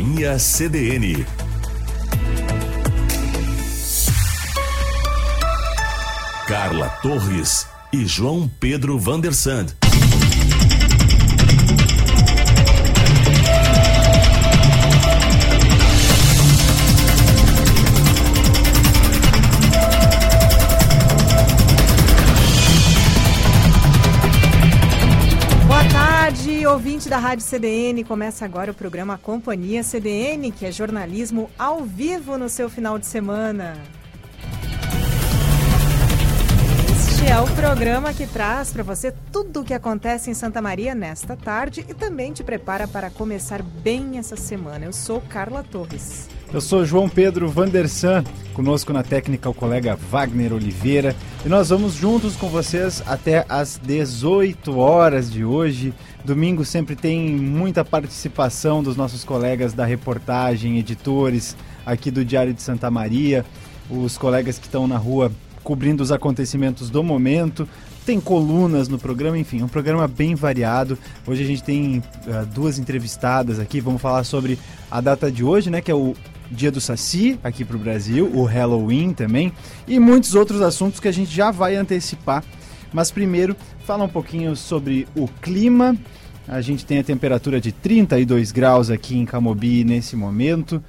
Companhia CDN. Carla Torres e João Pedro Vandersand. Da Rádio CDN, começa agora o programa Companhia CDN, que é jornalismo ao vivo no seu final de semana. É o programa que traz para você tudo o que acontece em Santa Maria nesta tarde e também te prepara para começar bem essa semana. Eu sou Carla Torres. Eu sou João Pedro Vandersan, conosco na técnica o colega Wagner Oliveira e nós vamos juntos com vocês até às 18 horas de hoje. Domingo sempre tem muita participação dos nossos colegas da reportagem, editores aqui do Diário de Santa Maria, os colegas que estão na rua cobrindo os acontecimentos do momento. Tem colunas no programa, enfim, um programa bem variado. Hoje a gente tem uh, duas entrevistadas aqui. Vamos falar sobre a data de hoje, né? Que é o Dia do Saci aqui para o Brasil, o Halloween também, e muitos outros assuntos que a gente já vai antecipar. Mas primeiro, fala um pouquinho sobre o clima. A gente tem a temperatura de 32 graus aqui em Camobi nesse momento.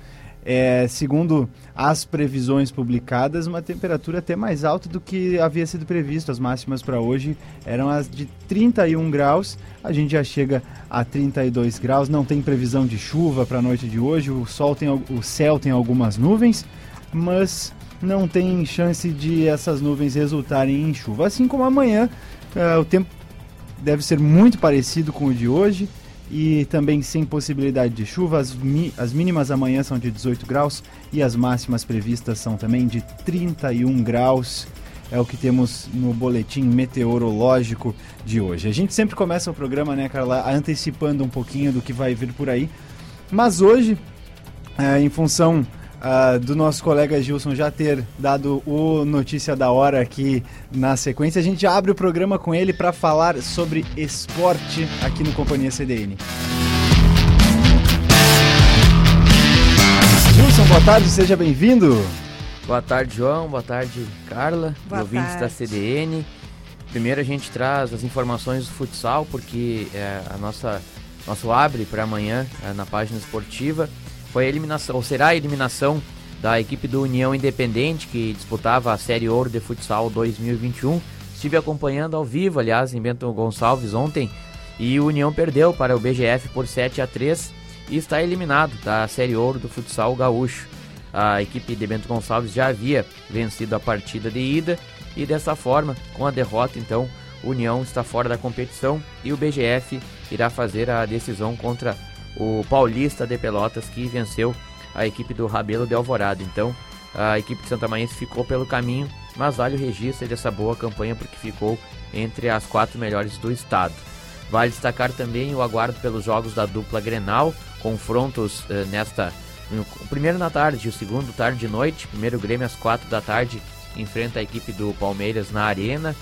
É, segundo as previsões publicadas, uma temperatura até mais alta do que havia sido previsto. As máximas para hoje eram as de 31 graus, a gente já chega a 32 graus. Não tem previsão de chuva para a noite de hoje, o, sol tem, o céu tem algumas nuvens, mas não tem chance de essas nuvens resultarem em chuva. Assim como amanhã, uh, o tempo deve ser muito parecido com o de hoje e também sem possibilidade de chuva. As, as mínimas amanhã são de 18 graus e as máximas previstas são também de 31 graus. É o que temos no boletim meteorológico de hoje. A gente sempre começa o programa, né, Carla, antecipando um pouquinho do que vai vir por aí. Mas hoje, é, em função uh, do nosso colega Gilson já ter dado o notícia da hora aqui na sequência, a gente abre o programa com ele para falar sobre esporte aqui no Companhia CDN. Gilson, boa tarde, seja bem-vindo. Boa tarde, João. Boa tarde, Carla, boa ouvintes tarde. da CDN. Primeiro a gente traz as informações do futsal, porque é, a nossa nosso abre para amanhã é, na página esportiva foi a eliminação, ou será a eliminação da equipe do União Independente, que disputava a Série Ouro de Futsal 2021. Estive acompanhando ao vivo, aliás, em Bento Gonçalves ontem, e o União perdeu para o BGF por 7 a 3 e está eliminado da Série Ouro do Futsal Gaúcho. A equipe de Bento Gonçalves já havia vencido a partida de ida e dessa forma, com a derrota, então, União está fora da competição e o BGF irá fazer a decisão contra o Paulista de Pelotas que venceu a equipe do Rabelo de Alvorada. Então, a equipe de Santa Maense ficou pelo caminho, mas vale o registro dessa boa campanha porque ficou entre as quatro melhores do estado. Vale destacar também o aguardo pelos jogos da dupla Grenal, confrontos eh, nesta o primeiro na tarde, o segundo tarde e noite. Primeiro Grêmio às quatro da tarde enfrenta a equipe do Palmeiras na arena,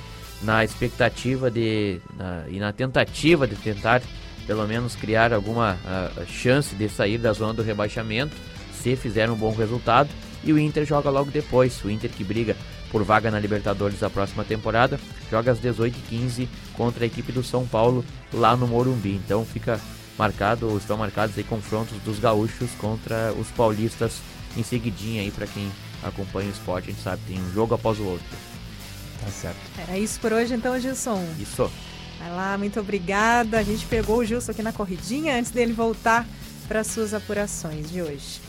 na expectativa de na, e na tentativa de tentar pelo menos criar alguma uh, chance de sair da zona do rebaixamento, se fizer um bom resultado. E o Inter joga logo depois. O Inter que briga por vaga na Libertadores da próxima temporada, joga às 18h15 contra a equipe do São Paulo lá no Morumbi. Então fica marcado, estão marcados aí confrontos dos gaúchos contra os paulistas em seguidinha aí para quem acompanha o esporte, a gente sabe, tem um jogo após o outro. Tá certo. Era isso por hoje então, Gilson. Isso. Vai lá, muito obrigada. A gente pegou o Gilson aqui na corridinha antes dele voltar para suas apurações de hoje.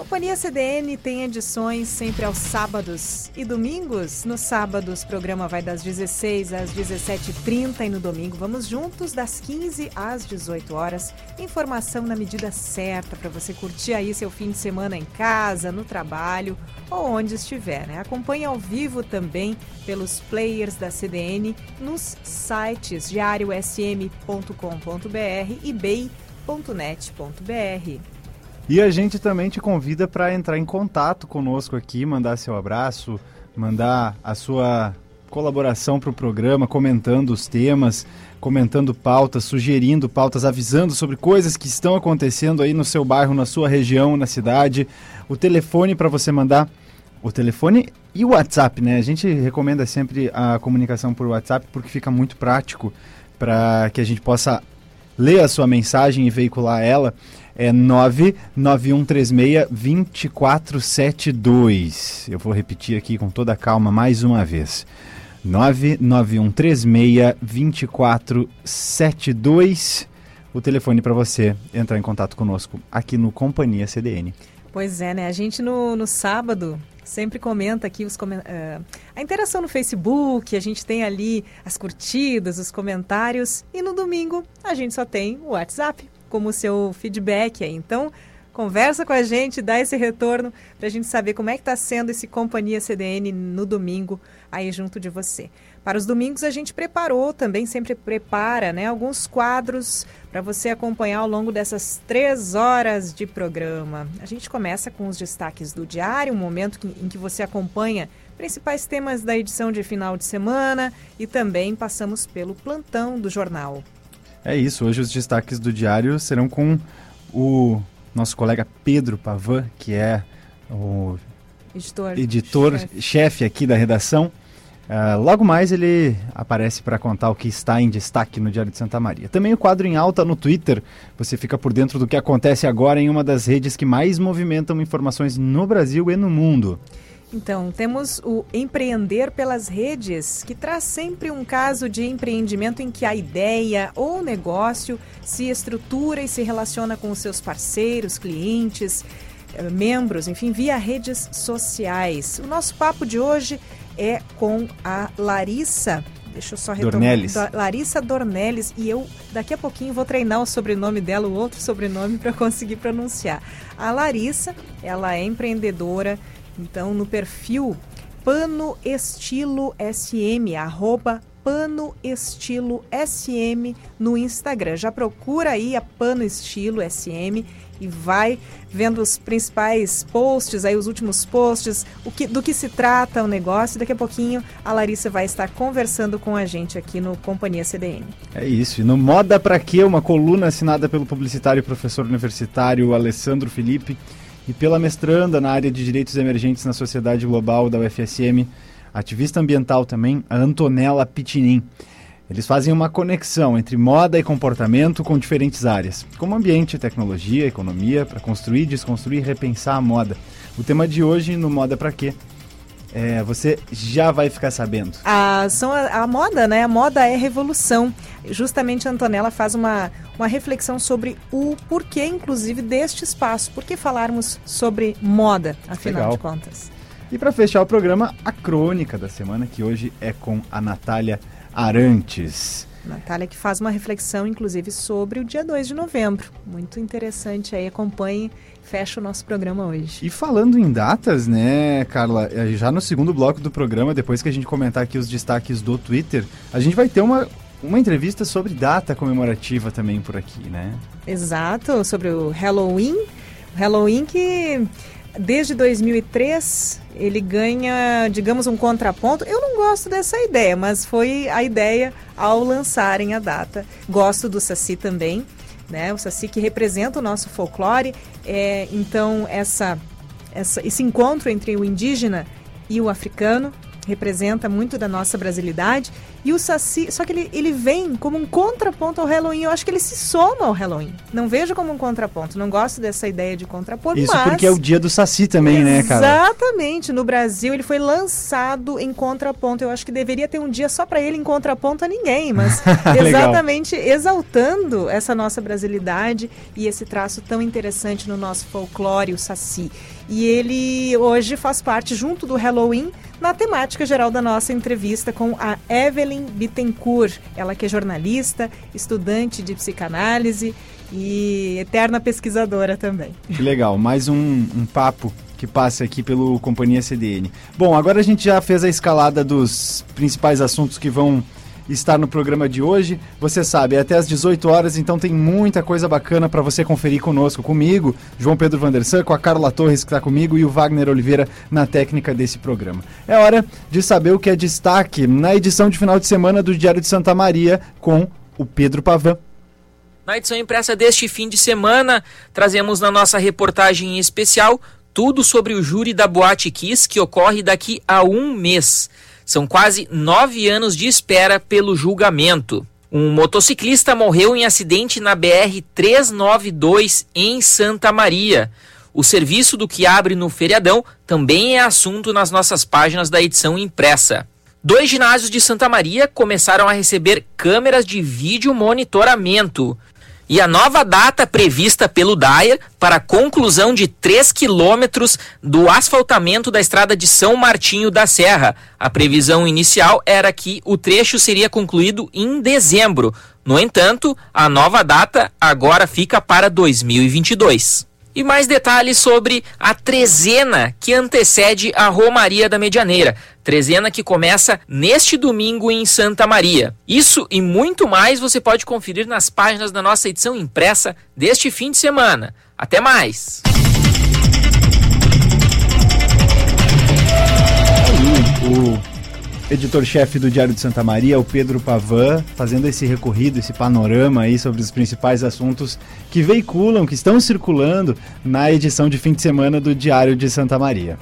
Companhia CDN tem edições sempre aos sábados e domingos. Nos sábados, o programa vai das 16 às 17h30 e no domingo vamos juntos das 15 às 18 horas. Informação na medida certa para você curtir aí seu fim de semana em casa, no trabalho ou onde estiver. Né? Acompanhe ao vivo também pelos players da CDN nos sites diariosm.com.br e bei.net.br. E a gente também te convida para entrar em contato conosco aqui, mandar seu abraço, mandar a sua colaboração para o programa, comentando os temas, comentando pautas, sugerindo pautas, avisando sobre coisas que estão acontecendo aí no seu bairro, na sua região, na cidade. O telefone para você mandar o telefone e o WhatsApp, né? A gente recomenda sempre a comunicação por WhatsApp porque fica muito prático para que a gente possa ler a sua mensagem e veicular ela. É 99136-2472. Eu vou repetir aqui com toda calma mais uma vez. 99136-2472. O telefone para você entrar em contato conosco aqui no Companhia CDN. Pois é, né? A gente no, no sábado sempre comenta aqui os uh, a interação no Facebook, a gente tem ali as curtidas, os comentários e no domingo a gente só tem o WhatsApp como seu feedback aí. Então, conversa com a gente, dá esse retorno para a gente saber como é que está sendo esse Companhia CDN no domingo aí junto de você. Para os domingos a gente preparou, também sempre prepara, né, alguns quadros para você acompanhar ao longo dessas três horas de programa. A gente começa com os destaques do diário, um momento que, em que você acompanha principais temas da edição de final de semana e também passamos pelo plantão do jornal. É isso, hoje os destaques do diário serão com o nosso colega Pedro Pavan, que é o editor-chefe editor aqui da redação. Uh, logo mais ele aparece para contar o que está em destaque no Diário de Santa Maria. Também o quadro em alta no Twitter. Você fica por dentro do que acontece agora em uma das redes que mais movimentam informações no Brasil e no mundo. Então, temos o Empreender pelas Redes, que traz sempre um caso de empreendimento em que a ideia ou negócio se estrutura e se relaciona com os seus parceiros, clientes, eh, membros, enfim, via redes sociais. O nosso papo de hoje é com a Larissa. Deixa eu só retomar. Dornelles. Larissa Dornelles. E eu, daqui a pouquinho, vou treinar o sobrenome dela, o outro sobrenome, para conseguir pronunciar. A Larissa, ela é empreendedora. Então, no perfil Pano Estilo SM, arroba Pano Estilo SM no Instagram. Já procura aí a Pano Estilo SM e vai vendo os principais posts, aí os últimos posts, o que, do que se trata o negócio. Daqui a pouquinho a Larissa vai estar conversando com a gente aqui no Companhia CDN. É isso. E no Moda Pra Quê, uma coluna assinada pelo publicitário e professor universitário Alessandro Felipe e pela mestranda na área de Direitos Emergentes na Sociedade Global da UFSM, ativista ambiental também, a Antonella Pitinin. Eles fazem uma conexão entre moda e comportamento com diferentes áreas, como ambiente, tecnologia, economia, para construir, desconstruir e repensar a moda. O tema de hoje no Moda para quê? É, você já vai ficar sabendo. A, são a, a, moda, né? A moda é revolução. Justamente a Antonella faz uma, uma reflexão sobre o porquê, inclusive, deste espaço. Por que falarmos sobre moda, afinal Legal. de contas? E para fechar o programa, a crônica da semana, que hoje é com a Natália Arantes. Natália que faz uma reflexão, inclusive, sobre o dia 2 de novembro. Muito interessante aí, acompanhe, fecha o nosso programa hoje. E falando em datas, né, Carla, eh, já no segundo bloco do programa, depois que a gente comentar aqui os destaques do Twitter, a gente vai ter uma, uma entrevista sobre data comemorativa também por aqui, né? Exato, sobre o Halloween. Halloween que Desde 2003, ele ganha, digamos, um contraponto. Eu não gosto dessa ideia, mas foi a ideia ao lançarem a data. Gosto do Saci também, né? O Saci que representa o nosso folclore. É, então, essa, essa, esse encontro entre o indígena e o africano representa muito da nossa brasilidade. E o Saci, só que ele, ele vem como um contraponto ao Halloween. Eu acho que ele se soma ao Halloween. Não vejo como um contraponto. Não gosto dessa ideia de contraponto. Isso mas... porque é o dia do Saci também, né, cara? Exatamente. No Brasil ele foi lançado em contraponto. Eu acho que deveria ter um dia só para ele em contraponto a ninguém, mas exatamente exaltando essa nossa brasilidade e esse traço tão interessante no nosso folclore, o Saci. E ele hoje faz parte, junto do Halloween, na temática geral da nossa entrevista com a Evelyn Bittencourt. Ela que é jornalista, estudante de psicanálise e eterna pesquisadora também. Que legal, mais um, um papo que passa aqui pelo Companhia CDN. Bom, agora a gente já fez a escalada dos principais assuntos que vão estar no programa de hoje. Você sabe, é até às 18 horas, então tem muita coisa bacana para você conferir conosco, comigo, João Pedro Vandersan, com a Carla Torres que está comigo e o Wagner Oliveira na técnica desse programa. É hora de saber o que é destaque na edição de final de semana do Diário de Santa Maria com o Pedro Pavan. Na edição impressa deste fim de semana, trazemos na nossa reportagem especial tudo sobre o júri da Boate Kiss que ocorre daqui a um mês. São quase nove anos de espera pelo julgamento. Um motociclista morreu em acidente na BR 392 em Santa Maria. O serviço do que abre no feriadão também é assunto nas nossas páginas da edição impressa. Dois ginásios de Santa Maria começaram a receber câmeras de vídeo monitoramento. E a nova data prevista pelo DAIA para a conclusão de 3 quilômetros do asfaltamento da estrada de São Martinho da Serra. A previsão inicial era que o trecho seria concluído em dezembro. No entanto, a nova data agora fica para 2022. E mais detalhes sobre a trezena que antecede a Romaria da Medianeira. Trezena que começa neste domingo em Santa Maria. Isso e muito mais você pode conferir nas páginas da nossa edição impressa deste fim de semana. Até mais! Editor-chefe do Diário de Santa Maria, o Pedro Pavan, fazendo esse recorrido, esse panorama aí sobre os principais assuntos que veiculam, que estão circulando na edição de fim de semana do Diário de Santa Maria.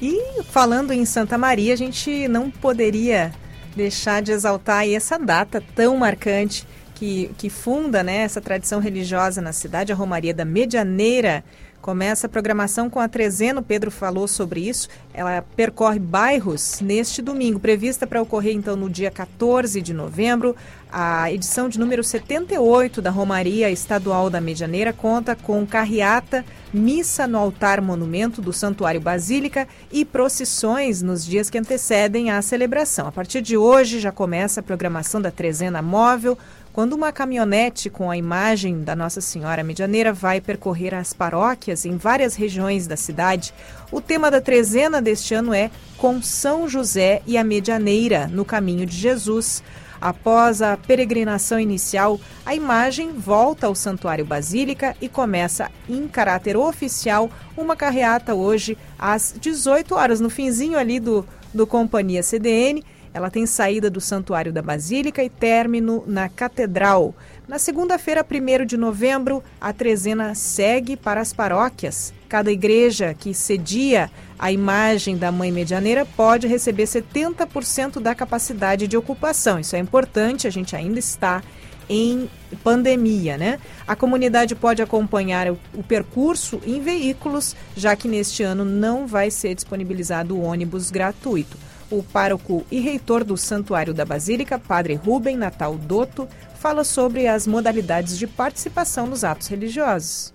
E falando em Santa Maria, a gente não poderia deixar de exaltar essa data tão marcante que, que funda né, essa tradição religiosa na cidade, a Romaria da Medianeira, Começa a programação com a Trezeno, Pedro falou sobre isso. Ela percorre bairros neste domingo, prevista para ocorrer então no dia 14 de novembro. A edição de número 78 da Romaria Estadual da Medianeira conta com carreata, missa no altar monumento do Santuário Basílica e procissões nos dias que antecedem a celebração. A partir de hoje já começa a programação da Trezena Móvel, quando uma caminhonete com a imagem da Nossa Senhora Medianeira vai percorrer as paróquias em várias regiões da cidade, o tema da trezena deste ano é Com São José e a Medianeira no caminho de Jesus. Após a peregrinação inicial, a imagem volta ao Santuário Basílica e começa em caráter oficial uma carreata hoje às 18 horas, no finzinho ali do, do Companhia CDN ela tem saída do Santuário da Basílica e término na Catedral. Na segunda-feira, 1 de novembro, a trezena segue para as paróquias. Cada igreja que cedia a imagem da Mãe Medianeira pode receber 70% da capacidade de ocupação. Isso é importante, a gente ainda está em pandemia, né? A comunidade pode acompanhar o, o, percurso em veículos, já que neste ano não vai ser disponibilizado o ônibus gratuito. O pároco e reitor do Santuário da Basílica, Padre Rubem Natal Dotto, fala sobre as modalidades de participação nos atos religiosos.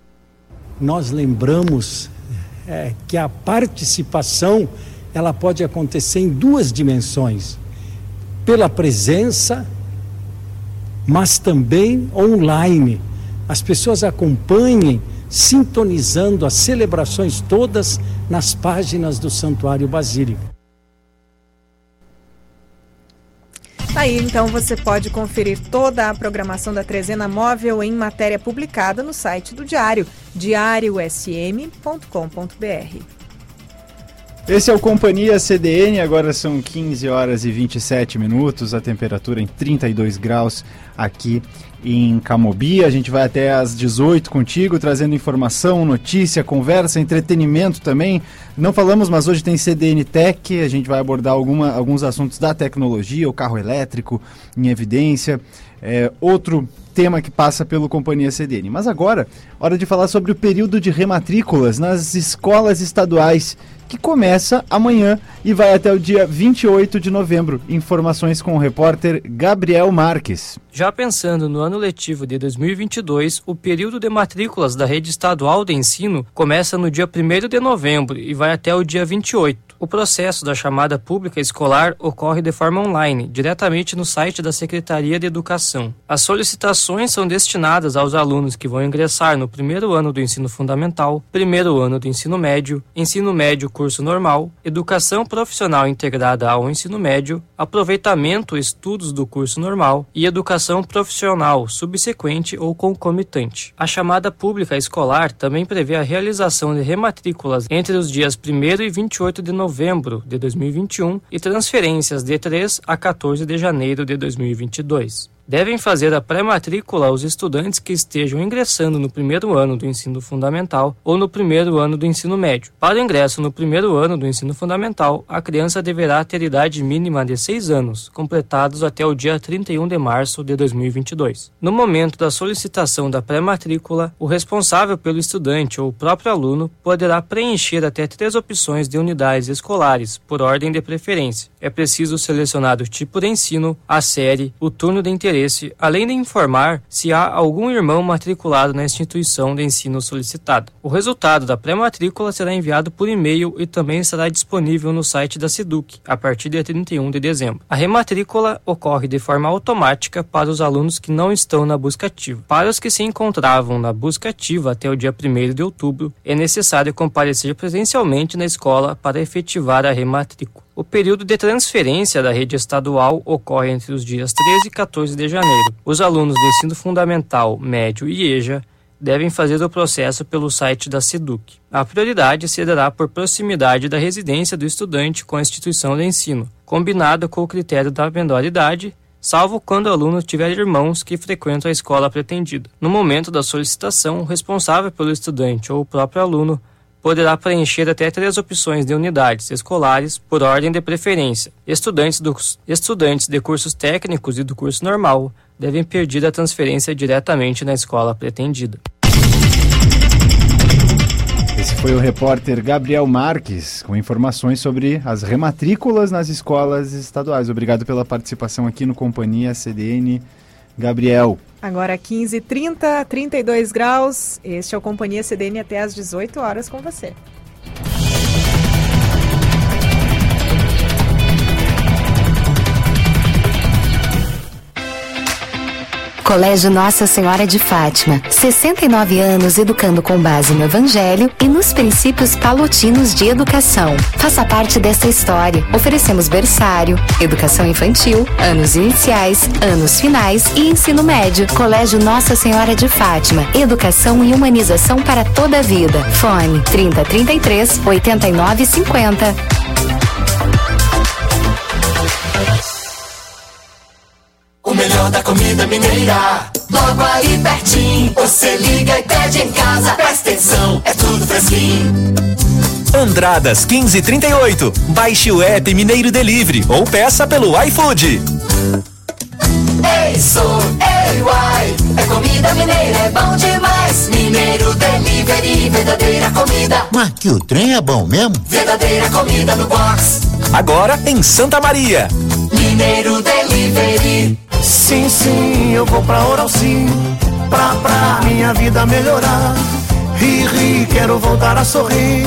Nós lembramos é, que a participação ela pode acontecer em duas dimensões: pela presença, mas também online. As pessoas acompanhem sintonizando as celebrações todas nas páginas do Santuário Basílica. Aí então você pode conferir toda a programação da Trezena Móvel em matéria publicada no site do Diário, diariosm.com.br. Esse é o Companhia CDN, agora são 15 horas e 27 minutos, a temperatura em 32 graus aqui em Camobi. A gente vai até às 18 contigo, trazendo informação, notícia, conversa, entretenimento também. Não falamos, mas hoje tem CDN Tech. A gente vai abordar alguma, alguns assuntos da tecnologia, o carro elétrico em evidência. É, outro tema que passa pelo Companhia CDN. Mas agora, hora de falar sobre o período de rematrículas nas escolas estaduais que começa amanhã e vai até o dia 28 de novembro. Informações com o repórter Gabriel Marques. Já pensando no ano letivo de 2022, o período de matrículas da rede estadual de ensino começa no dia 1 de novembro e vai até o dia 28. O processo da chamada pública escolar ocorre de forma online, diretamente no site da Secretaria de Educação. As solicitações são destinadas aos alunos que vão ingressar no primeiro ano do ensino fundamental, primeiro ano do ensino médio, ensino médio curso normal, educação profissional integrada ao ensino médio, aproveitamento estudos do curso normal e educação profissional subsequente ou concomitante. A chamada pública escolar também prevê a realização de rematrículas entre os dias 1 e 28 de novembro de 2021 e transferências de 3 a 14 de janeiro de 2022 devem fazer a pré-matrícula os estudantes que estejam ingressando no primeiro ano do ensino fundamental ou no primeiro ano do ensino médio. Para o ingresso no primeiro ano do ensino fundamental, a criança deverá ter idade mínima de 6 anos, completados até o dia 31 de março de 2022. No momento da solicitação da pré-matrícula, o responsável pelo estudante ou o próprio aluno poderá preencher até três opções de unidades escolares, por ordem de preferência. É preciso selecionar o tipo de ensino, a série, o turno de interesse interesse, além de informar se há algum irmão matriculado na instituição de ensino solicitada. O resultado da pré-matrícula será enviado por e-mail e também estará disponível no site da SEDUC a partir de 31 de dezembro. A rematrícula ocorre de forma automática para os alunos que não estão na busca ativa. Para os que se encontravam na busca ativa até o dia 1 de outubro, é necessário comparecer presencialmente na escola para efetivar a rematrícula. O período de transferência da rede estadual ocorre entre os dias 13 e 14 de janeiro. Os alunos do ensino fundamental, médio e EJA devem fazer o processo pelo site da SEDUC. A prioridade se dará por proximidade da residência do estudante com a instituição de ensino, combinado com o critério da menor idade, salvo quando o aluno tiver irmãos que frequentam a escola pretendida. No momento da solicitação, o responsável pelo estudante ou o próprio aluno poderá preencher até três opções de unidades escolares por ordem de preferência. Estudantes, dos, estudantes de cursos técnicos e do curso normal devem pedir a transferência diretamente na escola pretendida. Esse foi o repórter Gabriel Marques com informações sobre as rematrículas nas escolas estaduais. Obrigado pela participação aqui no Companhia CDN. Gabriel. Agora 15h30, 32 graus. Este é o Companhia CDN até às 18 horas com você. Colégio Nossa Senhora de Fátima. 69 anos educando com base no Evangelho e nos princípios palotinos de educação. Faça parte desta história. Oferecemos berçário, educação infantil, anos iniciais, anos finais e ensino médio. Colégio Nossa Senhora de Fátima. Educação e humanização para toda a vida. Fone 3033 8950. O melhor da comida mineira. Logo aí pertinho. Você liga e pede em casa. Presta atenção, é tudo fresquinho. Andradas 1538. Baixe o app Mineiro Delivery ou peça pelo iFood. Ei, sou, ei, uai. É comida mineira, é bom demais. Mineiro Delivery, verdadeira comida. Mas que o trem é bom mesmo? Verdadeira comida no box. Agora em Santa Maria. Mineiro Delivery. Sim, sim, eu vou pra Oral Sim, pra, pra minha vida melhorar. Ri, ri, quero voltar a sorrir.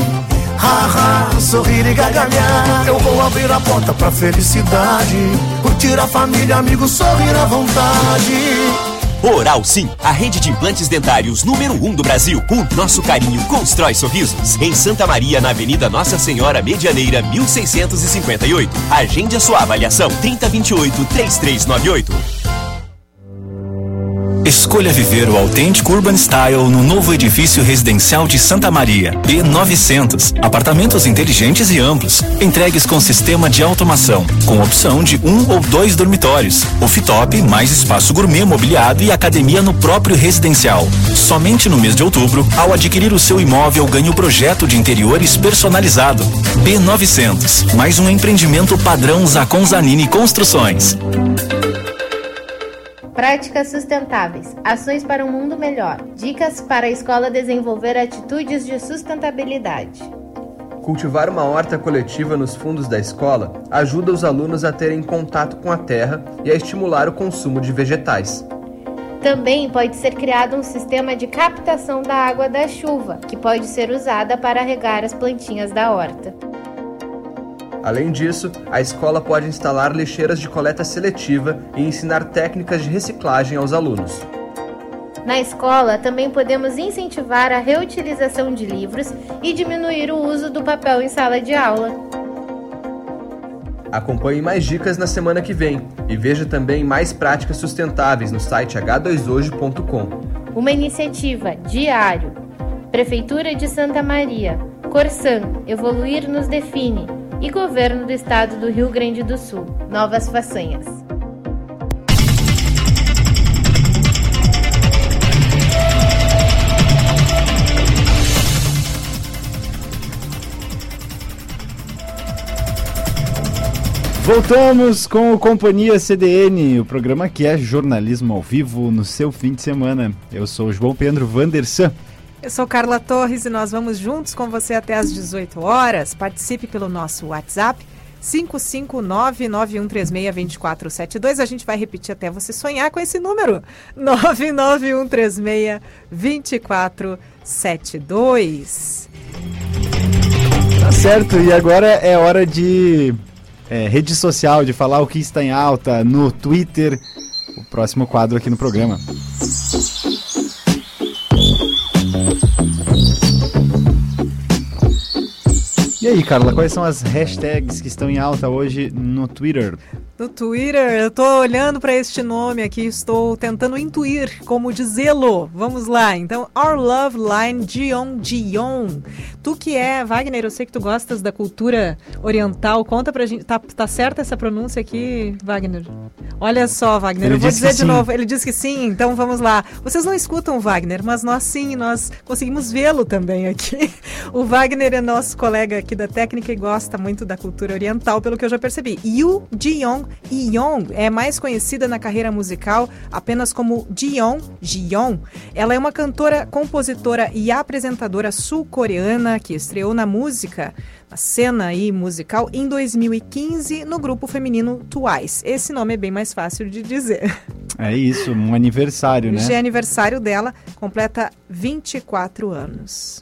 Ha, ha, sorrir e gargalhar. Eu vou abrir a porta pra felicidade. Curtir a família, amigos, sorrir à vontade. Oral Sim, a rede de implantes dentários número 1 um do Brasil. O nosso carinho constrói sorrisos. Em Santa Maria, na Avenida Nossa Senhora Medianeira, 1658. Agende a sua avaliação 3028 3398. Escolha viver o autêntico Urban Style no novo edifício residencial de Santa Maria, B900. Apartamentos inteligentes e amplos, entregues com sistema de automação, com opção de um ou dois dormitórios, off-top, mais espaço gourmet mobiliado e academia no próprio residencial. Somente no mês de outubro, ao adquirir o seu imóvel, ganhe o projeto de interiores personalizado. B900, mais um empreendimento padrão Zacon Zanini Construções. Práticas sustentáveis. Ações para um mundo melhor. Dicas para a escola desenvolver atitudes de sustentabilidade. Cultivar uma horta coletiva nos fundos da escola ajuda os alunos a terem contato com a terra e a estimular o consumo de vegetais. Também pode ser criado um sistema de captação da água da chuva, que pode ser usada para regar as plantinhas da horta. Além disso, a escola pode instalar lixeiras de coleta seletiva e ensinar técnicas de reciclagem aos alunos. Na escola, também podemos incentivar a reutilização de livros e diminuir o uso do papel em sala de aula. Acompanhe mais dicas na semana que vem e veja também mais práticas sustentáveis no site h2hoje.com. Uma iniciativa diário. Prefeitura de Santa Maria, Corsan, Evoluir nos define e Governo do Estado do Rio Grande do Sul. Novas façanhas. Voltamos com o Companhia CDN, o programa que é jornalismo ao vivo no seu fim de semana. Eu sou o João Pedro Vandersan. Eu sou Carla Torres e nós vamos juntos com você até às 18 horas. Participe pelo nosso WhatsApp 55991362472. A gente vai repetir até você sonhar com esse número. 991362472. Tá certo, e agora é hora de é, rede social, de falar o que está em alta no Twitter. O próximo quadro aqui no programa. E aí, Carla, quais são as hashtags que estão em alta hoje no Twitter? No Twitter, eu tô olhando para este nome aqui, estou tentando intuir como dizê-lo. Vamos lá. Então, Our Love Line Dion Dion. Tu que é, Wagner, eu sei que tu gostas da cultura oriental. Conta pra gente, tá, tá certa essa pronúncia aqui, Wagner? Olha só, Wagner, Ele eu vou dizer de novo. Ele disse que sim, então vamos lá. Vocês não escutam o Wagner, mas nós sim, nós conseguimos vê-lo também aqui. O Wagner é nosso colega aqui da técnica e gosta muito da cultura oriental, pelo que eu já percebi. Yu Jiyoung Yeon é mais conhecida na carreira musical apenas como Jiyoung Jiyoung. Ela é uma cantora, compositora e apresentadora sul-coreana que estreou na música a cena aí musical em 2015 no grupo feminino Twice. Esse nome é bem mais fácil de dizer. É isso, um aniversário, né? Hoje é aniversário dela, completa 24 anos.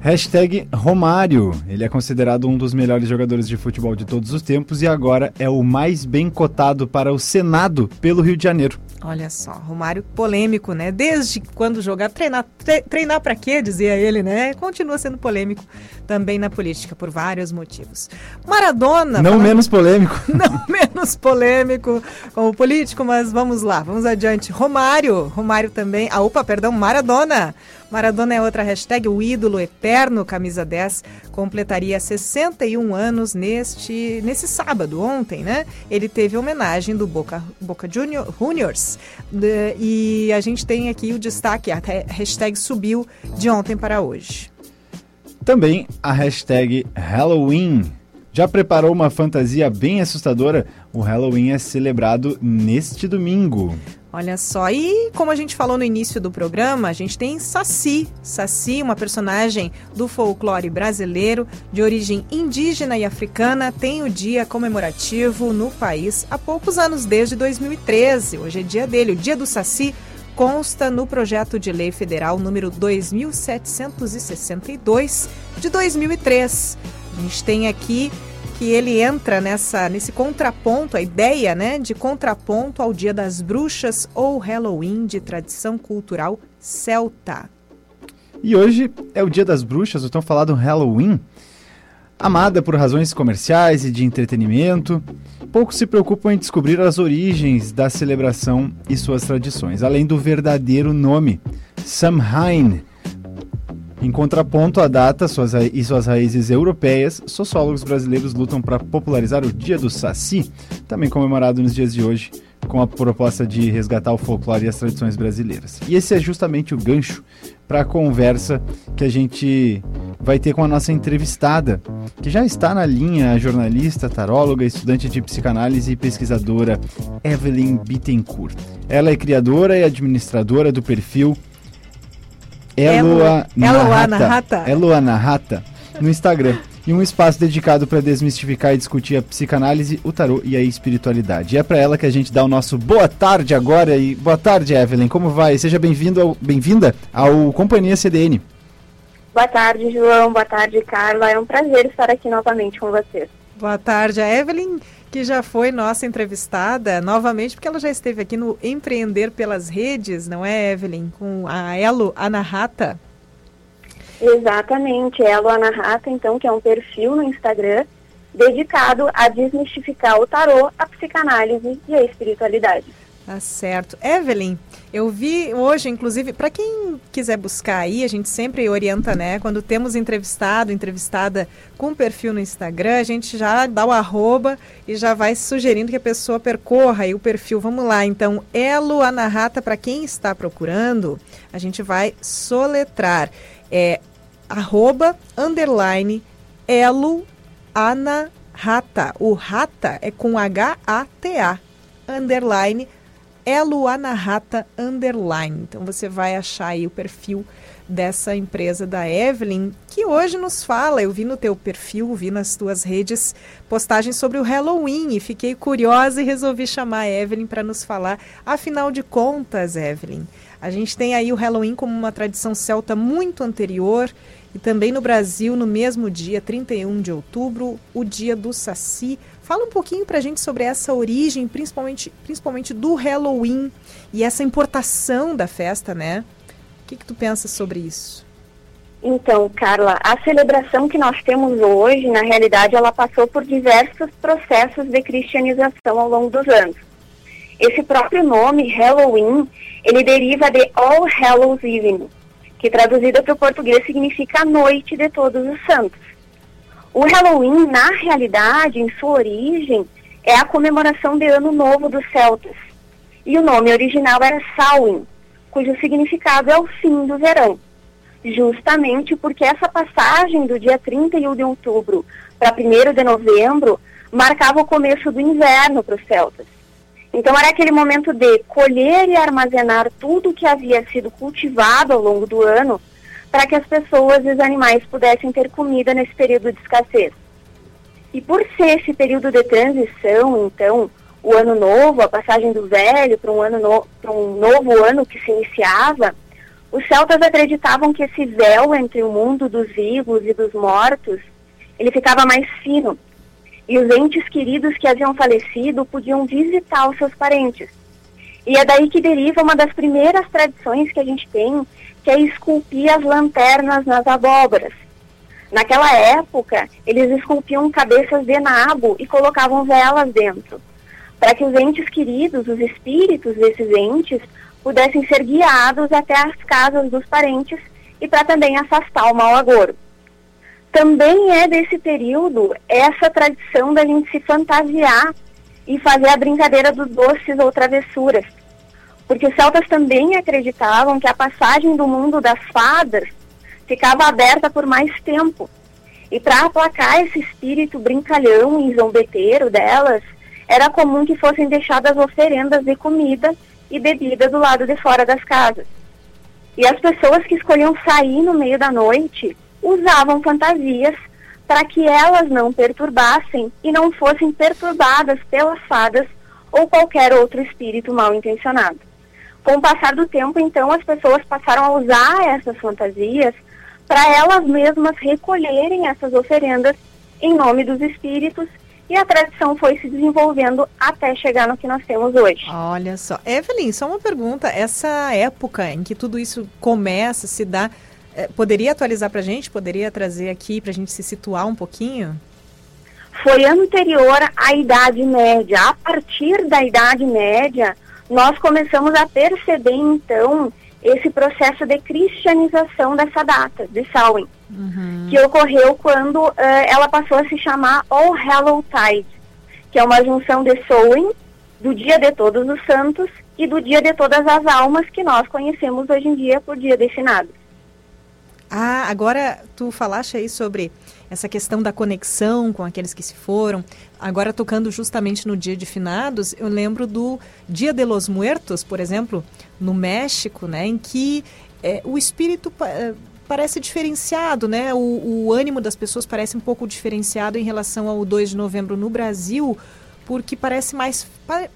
Hashtag Romário. Ele é considerado um dos melhores jogadores de futebol de todos os tempos e agora é o mais bem cotado para o Senado pelo Rio de Janeiro. Olha só, Romário polêmico, né? Desde quando jogar, treinar, tre treinar para quê, dizia ele, né? Continua sendo polêmico também na política por vários motivos. Maradona. Não falando... menos polêmico. Não menos polêmico como político, mas vamos lá, vamos adiante. Romário, Romário também. Ah, opa, perdão, Maradona. Maradona é outra hashtag, o ídolo eterno, camisa 10, completaria 61 anos neste, nesse sábado, ontem, né? Ele teve homenagem do Boca, Boca Junior, Juniors. E a gente tem aqui o destaque, a hashtag subiu de ontem para hoje. Também a hashtag Halloween. Já preparou uma fantasia bem assustadora? O Halloween é celebrado neste domingo. Olha só, e como a gente falou no início do programa, a gente tem Saci. Saci, uma personagem do folclore brasileiro de origem indígena e africana, tem o dia comemorativo no país há poucos anos, desde 2013. Hoje é dia dele, o Dia do Saci consta no projeto de lei federal número 2762 de 2003. A gente tem aqui que ele entra nessa nesse contraponto, a ideia, né, de contraponto ao Dia das Bruxas ou Halloween de tradição cultural celta. E hoje é o Dia das Bruxas, ou tão falado Halloween. Amada por razões comerciais e de entretenimento, poucos se preocupam em descobrir as origens da celebração e suas tradições, além do verdadeiro nome, Samhain, em contraponto à data suas e suas raízes europeias, sociólogos brasileiros lutam para popularizar o Dia do Saci, também comemorado nos dias de hoje, com a proposta de resgatar o folclore e as tradições brasileiras. E esse é justamente o gancho para a conversa que a gente vai ter com a nossa entrevistada, que já está na linha, a jornalista, taróloga, estudante de psicanálise e pesquisadora Evelyn Bittencourt. Ela é criadora e administradora do perfil Eloa Narrata, Eloa Narrata no Instagram. E um espaço dedicado para desmistificar e discutir a psicanálise, o tarô e a espiritualidade. E é para ela que a gente dá o nosso boa tarde agora. E boa tarde, Evelyn. Como vai? Seja bem-vindo, bem-vinda ao Companhia CDN. Boa tarde, João. Boa tarde, Carla. É um prazer estar aqui novamente com vocês. Boa tarde, a Evelyn, que já foi nossa entrevistada novamente, porque ela já esteve aqui no Empreender pelas Redes, não é, Evelyn? Com a Elo Anahata. Exatamente, Elo Anahata, então, que é um perfil no Instagram dedicado a desmistificar o tarô, a psicanálise e a espiritualidade. Tá certo. Evelyn, eu vi hoje, inclusive, para quem quiser buscar aí, a gente sempre orienta, né? Quando temos entrevistado, entrevistada com perfil no Instagram, a gente já dá o arroba e já vai sugerindo que a pessoa percorra aí o perfil. Vamos lá, então, Elo Anahata, para quem está procurando, a gente vai soletrar. É arroba, underline, Elo Anahata. O rata é com H-A-T-A, underline, Eluanarrata Underline. Então você vai achar aí o perfil dessa empresa da Evelyn, que hoje nos fala. Eu vi no teu perfil, vi nas tuas redes postagens sobre o Halloween e fiquei curiosa e resolvi chamar a Evelyn para nos falar. Afinal de contas, Evelyn, a gente tem aí o Halloween como uma tradição celta muito anterior e também no Brasil, no mesmo dia, 31 de outubro, o dia do Saci. Fala um pouquinho para a gente sobre essa origem, principalmente, principalmente do Halloween e essa importação da festa, né? O que, que tu pensa sobre isso? Então, Carla, a celebração que nós temos hoje, na realidade, ela passou por diversos processos de cristianização ao longo dos anos. Esse próprio nome, Halloween, ele deriva de All Hallows Evening, que traduzida para o português significa a noite de todos os santos. O Halloween, na realidade, em sua origem, é a comemoração de Ano Novo dos celtas. E o nome original era Samhain, cujo significado é o fim do verão. Justamente porque essa passagem do dia 31 de outubro para 1 de novembro marcava o começo do inverno para os celtas. Então era aquele momento de colher e armazenar tudo que havia sido cultivado ao longo do ano para que as pessoas e os animais pudessem ter comida nesse período de escassez. E por ser esse período de transição, então, o ano novo, a passagem do velho para um, ano no, um novo ano que se iniciava, os celtas acreditavam que esse véu entre o mundo dos vivos e dos mortos, ele ficava mais fino. E os entes queridos que haviam falecido podiam visitar os seus parentes. E é daí que deriva uma das primeiras tradições que a gente tem, que é esculpir as lanternas nas abóboras. Naquela época, eles esculpiam cabeças de nabo e colocavam velas dentro, para que os entes queridos, os espíritos desses entes, pudessem ser guiados até as casas dos parentes e para também afastar o mau agouro. Também é desse período essa tradição da gente se fantasiar e fazer a brincadeira dos doces ou travessuras porque os celtas também acreditavam que a passagem do mundo das fadas ficava aberta por mais tempo. E para aplacar esse espírito brincalhão e zombeteiro delas, era comum que fossem deixadas oferendas de comida e bebida do lado de fora das casas. E as pessoas que escolhiam sair no meio da noite usavam fantasias para que elas não perturbassem e não fossem perturbadas pelas fadas ou qualquer outro espírito mal intencionado. Com o passar do tempo, então, as pessoas passaram a usar essas fantasias para elas mesmas recolherem essas oferendas em nome dos espíritos e a tradição foi se desenvolvendo até chegar no que nós temos hoje. Olha só. Evelyn, só uma pergunta. Essa época em que tudo isso começa, se dá, eh, poderia atualizar para a gente? Poderia trazer aqui para a gente se situar um pouquinho? Foi anterior à Idade Média. A partir da Idade Média, nós começamos a perceber, então, esse processo de cristianização dessa data, de Samhain, uhum. que ocorreu quando uh, ela passou a se chamar All Hallow Tide, que é uma junção de Samhain, do Dia de Todos os Santos e do Dia de Todas as Almas, que nós conhecemos hoje em dia por Dia de Finados. Ah, agora tu falaste aí sobre essa questão da conexão com aqueles que se foram. Agora, tocando justamente no dia de finados, eu lembro do Dia de los Muertos, por exemplo, no México, né, em que é, o espírito é, parece diferenciado, né? O, o ânimo das pessoas parece um pouco diferenciado em relação ao 2 de novembro no Brasil, porque parece mais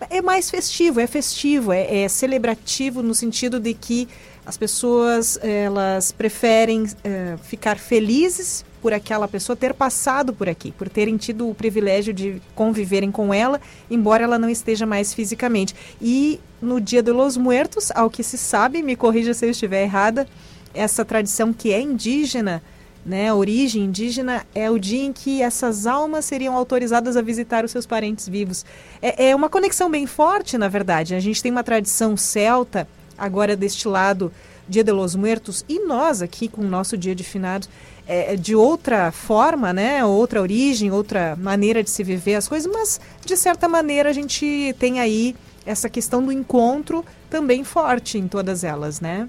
é mais festivo, é festivo, é, é, celebrativo no sentido de que as pessoas elas preferem é, ficar felizes por aquela pessoa ter passado por aqui, por terem tido o privilégio de conviverem com ela, embora ela não esteja mais fisicamente. E no Dia de los Muertos, ao que se sabe, me corrija se eu estiver errada, essa tradição que é indígena, né, origem indígena é o dia em que essas almas seriam autorizadas a visitar os seus parentes vivos. É, é uma conexão bem forte, na verdade. A gente tem uma tradição celta, agora deste lado, Dia de los Muertos, e nós aqui com o nosso Dia de Finados, é, de outra forma, né, outra origem, outra maneira de se viver as coisas, mas de certa maneira a gente tem aí essa questão do encontro também forte em todas elas, né?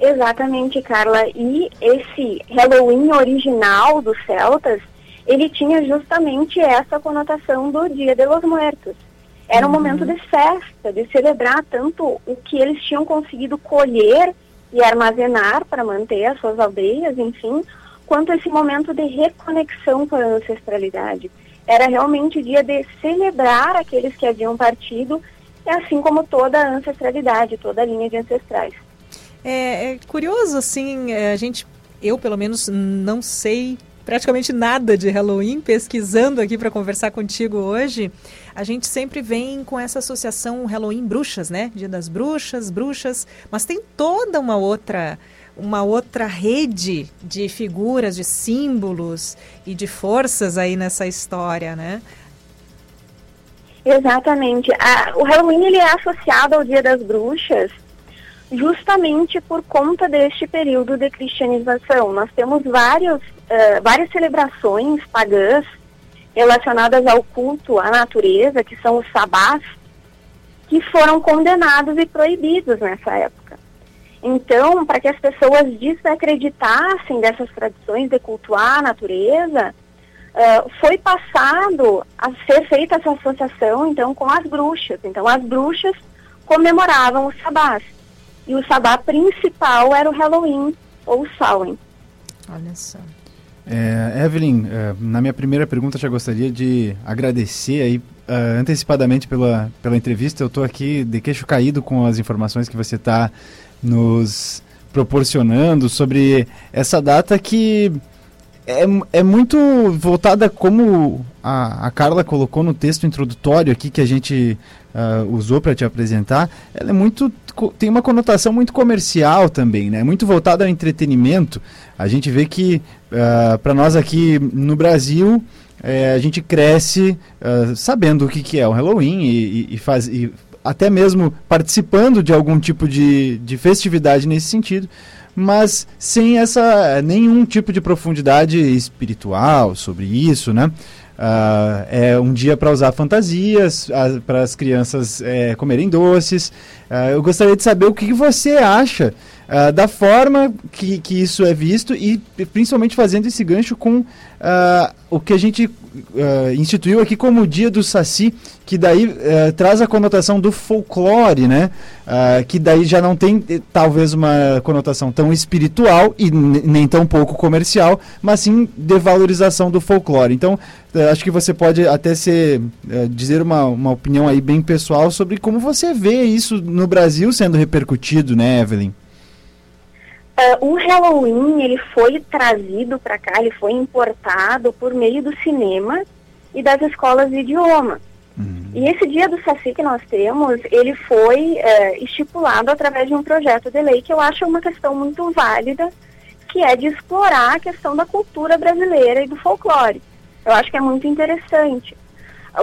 Exatamente, Carla. E esse Halloween original dos celtas, ele tinha justamente essa conotação do Dia de los Muertos. Era um uhum. momento de festa, de celebrar tanto o que eles tinham conseguido colher e armazenar para manter as suas aldeias, enfim, quanto esse momento de reconexão com a ancestralidade. Era realmente dia de celebrar aqueles que haviam partido, assim como toda a ancestralidade, toda a linha de ancestrais. É, é curioso, assim, é, a gente, eu pelo menos não sei praticamente nada de Halloween, pesquisando aqui para conversar contigo hoje, a gente sempre vem com essa associação Halloween bruxas, né? Dia das bruxas, bruxas, mas tem toda uma outra uma outra rede de figuras, de símbolos e de forças aí nessa história, né? Exatamente. o Halloween ele é associado ao Dia das Bruxas justamente por conta deste período de cristianização. Nós temos vários, uh, várias celebrações pagãs relacionadas ao culto à natureza, que são os sabás, que foram condenados e proibidos nessa época. Então, para que as pessoas desacreditassem dessas tradições de cultuar a natureza, uh, foi passado a ser feita essa associação, então, com as bruxas. Então, as bruxas comemoravam os sabás. E o sabá principal era o Halloween, ou Samhain. Olha só. É, Evelyn, é, na minha primeira pergunta já gostaria de agradecer aí uh, antecipadamente pela, pela entrevista. Eu estou aqui de queixo caído com as informações que você está nos proporcionando sobre essa data que é, é muito voltada como a, a Carla colocou no texto introdutório aqui que a gente uh, usou para te apresentar, ela é muito tem uma conotação muito comercial também, né? Muito voltada ao entretenimento. A gente vê que uh, para nós aqui no Brasil é, a gente cresce uh, sabendo o que, que é o Halloween e, e, faz e até mesmo participando de algum tipo de, de festividade nesse sentido mas sem essa nenhum tipo de profundidade espiritual sobre isso, né? Uh, é um dia para usar fantasias, uh, para as crianças uh, comerem doces. Ah, eu gostaria de saber o que, que você acha da forma que, que isso é visto e principalmente fazendo esse gancho com o que a gente instituiu aqui como o Dia do Saci, que daí traz a conotação do folclore, né? que daí já não tem eh, talvez uma conotação tão espiritual e nem tão pouco comercial, mas sim de valorização do folclore. Então, eh, acho que você pode até ser, uh, dizer uma, uma opinião aí bem pessoal sobre como você vê isso no Brasil sendo repercutido, né, Evelyn? Uh, o Halloween ele foi trazido para cá, ele foi importado por meio do cinema e das escolas de idioma. Uhum. E esse dia do Saci que nós temos, ele foi uh, estipulado através de um projeto de lei que eu acho uma questão muito válida, que é de explorar a questão da cultura brasileira e do folclore. Eu acho que é muito interessante.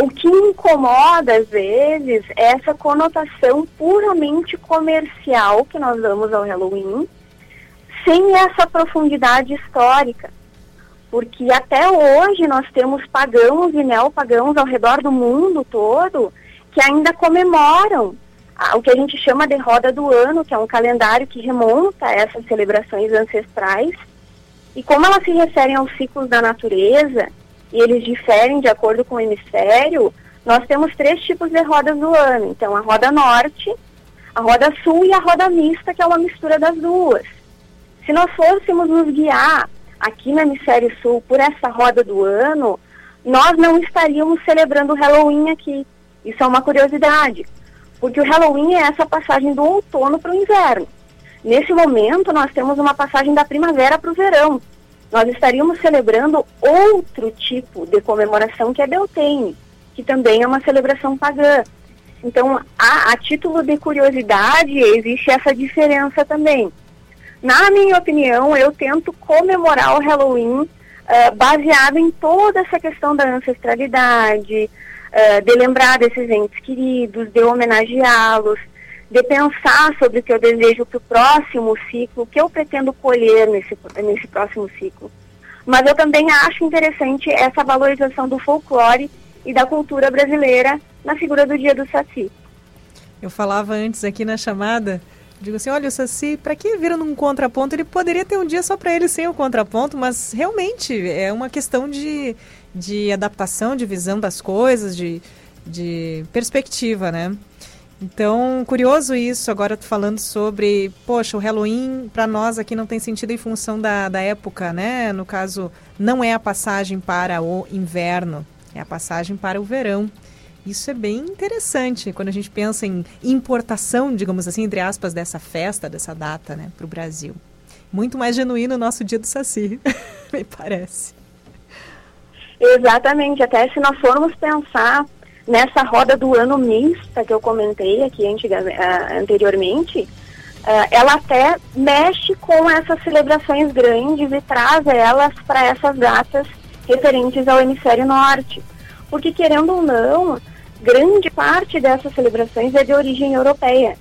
O que incomoda, às vezes, é essa conotação puramente comercial que nós damos ao Halloween, sem essa profundidade histórica. Porque até hoje nós temos pagãos e neopagãos ao redor do mundo todo que ainda comemoram o que a gente chama de roda do ano, que é um calendário que remonta a essas celebrações ancestrais. E como elas se referem aos ciclos da natureza, e eles diferem de acordo com o hemisfério, nós temos três tipos de rodas do ano. Então, a roda norte, a roda sul e a roda mista, que é uma mistura das duas. Se nós fôssemos nos guiar aqui no hemisfério sul por essa roda do ano, nós não estaríamos celebrando o Halloween aqui. Isso é uma curiosidade, porque o Halloween é essa passagem do outono para o inverno. Nesse momento, nós temos uma passagem da primavera para o verão. nós estaríamos celebrando outro tipo de comemoração que é Beltane, que também é uma celebração pagã. Então, a, a título de curiosidade, existe essa diferença também. Na minha opinião, eu tento comemorar o Halloween uh, baseado em toda essa questão da ancestralidade, uh, de lembrar desses entes queridos, de homenageá-los, de pensar sobre o que eu desejo para o próximo ciclo, o que eu pretendo colher nesse, nesse próximo ciclo. Mas eu também acho interessante essa valorização do folclore e da cultura brasileira na figura do Dia do Saci. Eu falava antes aqui na chamada, digo assim, olha, o Saci, para que vira num contraponto? Ele poderia ter um dia só para ele sem o contraponto, mas realmente é uma questão de, de adaptação, de visão das coisas, de, de perspectiva, né? Então, curioso isso, agora falando sobre, poxa, o Halloween para nós aqui não tem sentido em função da, da época, né? No caso, não é a passagem para o inverno, é a passagem para o verão. Isso é bem interessante quando a gente pensa em importação, digamos assim, entre aspas, dessa festa, dessa data, né, para o Brasil. Muito mais genuíno o nosso dia do Saci, me parece. Exatamente, até se nós formos pensar nessa roda do ano mista que eu comentei aqui uh, anteriormente, uh, ela até mexe com essas celebrações grandes e traz elas para essas datas referentes ao hemisfério norte. Porque, querendo ou não, grande parte dessas celebrações é de origem europeia.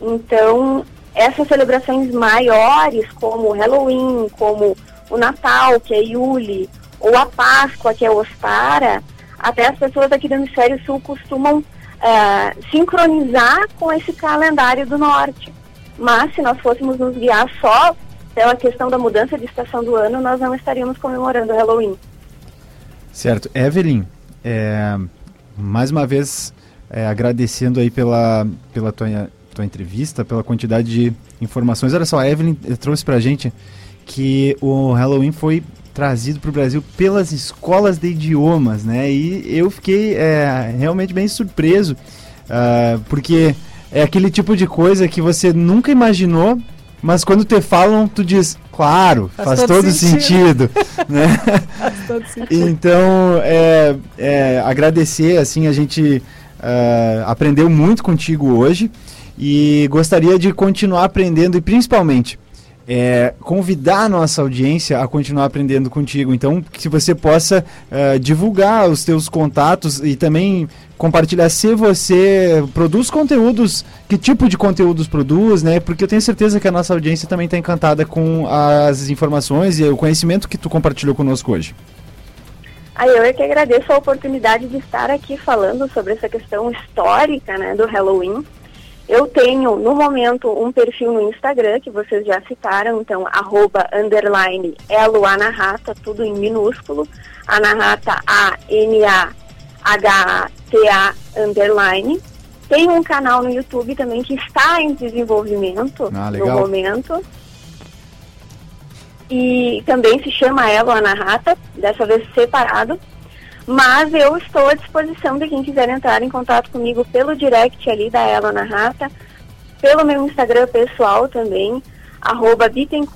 Então, essas celebrações maiores, como Halloween, como o Natal, que é Yule, ou a Páscoa, que é Ostara, até as pessoas aqui do Hemisfério Sul costumam uh, sincronizar com esse calendário do Norte. Mas se nós fôssemos nos guiar só pela questão da mudança de estação do ano, nós não estaríamos comemorando o Halloween. Certo. Evelyn, é, mais uma vez é, agradecendo aí pela, pela tua, tua entrevista, pela quantidade de informações. Olha só, a Evelyn trouxe pra gente que o Halloween foi trazido para o Brasil pelas escolas de idiomas, né? E eu fiquei é, realmente bem surpreso, uh, porque é aquele tipo de coisa que você nunca imaginou, mas quando te falam, tu diz, claro, faz, faz todo, todo, sentido, sentido né? faz todo sentido. Então, é, é, agradecer, assim, a gente uh, aprendeu muito contigo hoje e gostaria de continuar aprendendo e principalmente é, convidar a nossa audiência a continuar aprendendo contigo. Então, que você possa uh, divulgar os teus contatos e também compartilhar se você produz conteúdos, que tipo de conteúdos produz, né? Porque eu tenho certeza que a nossa audiência também está encantada com as informações e o conhecimento que tu compartilhou conosco hoje. Ah, eu é que agradeço a oportunidade de estar aqui falando sobre essa questão histórica né, do Halloween. Eu tenho, no momento, um perfil no Instagram, que vocês já citaram, então, arroba, underline, eloanahata, tudo em minúsculo, anahata, A-N-A-H-A-T-A, underline. Tem um canal no YouTube também que está em desenvolvimento ah, no momento. E também se chama Elo Anahata, dessa vez separado. Mas eu estou à disposição de quem quiser entrar em contato comigo pelo direct ali da Ela na Rata, pelo meu Instagram pessoal também, arroba EVE,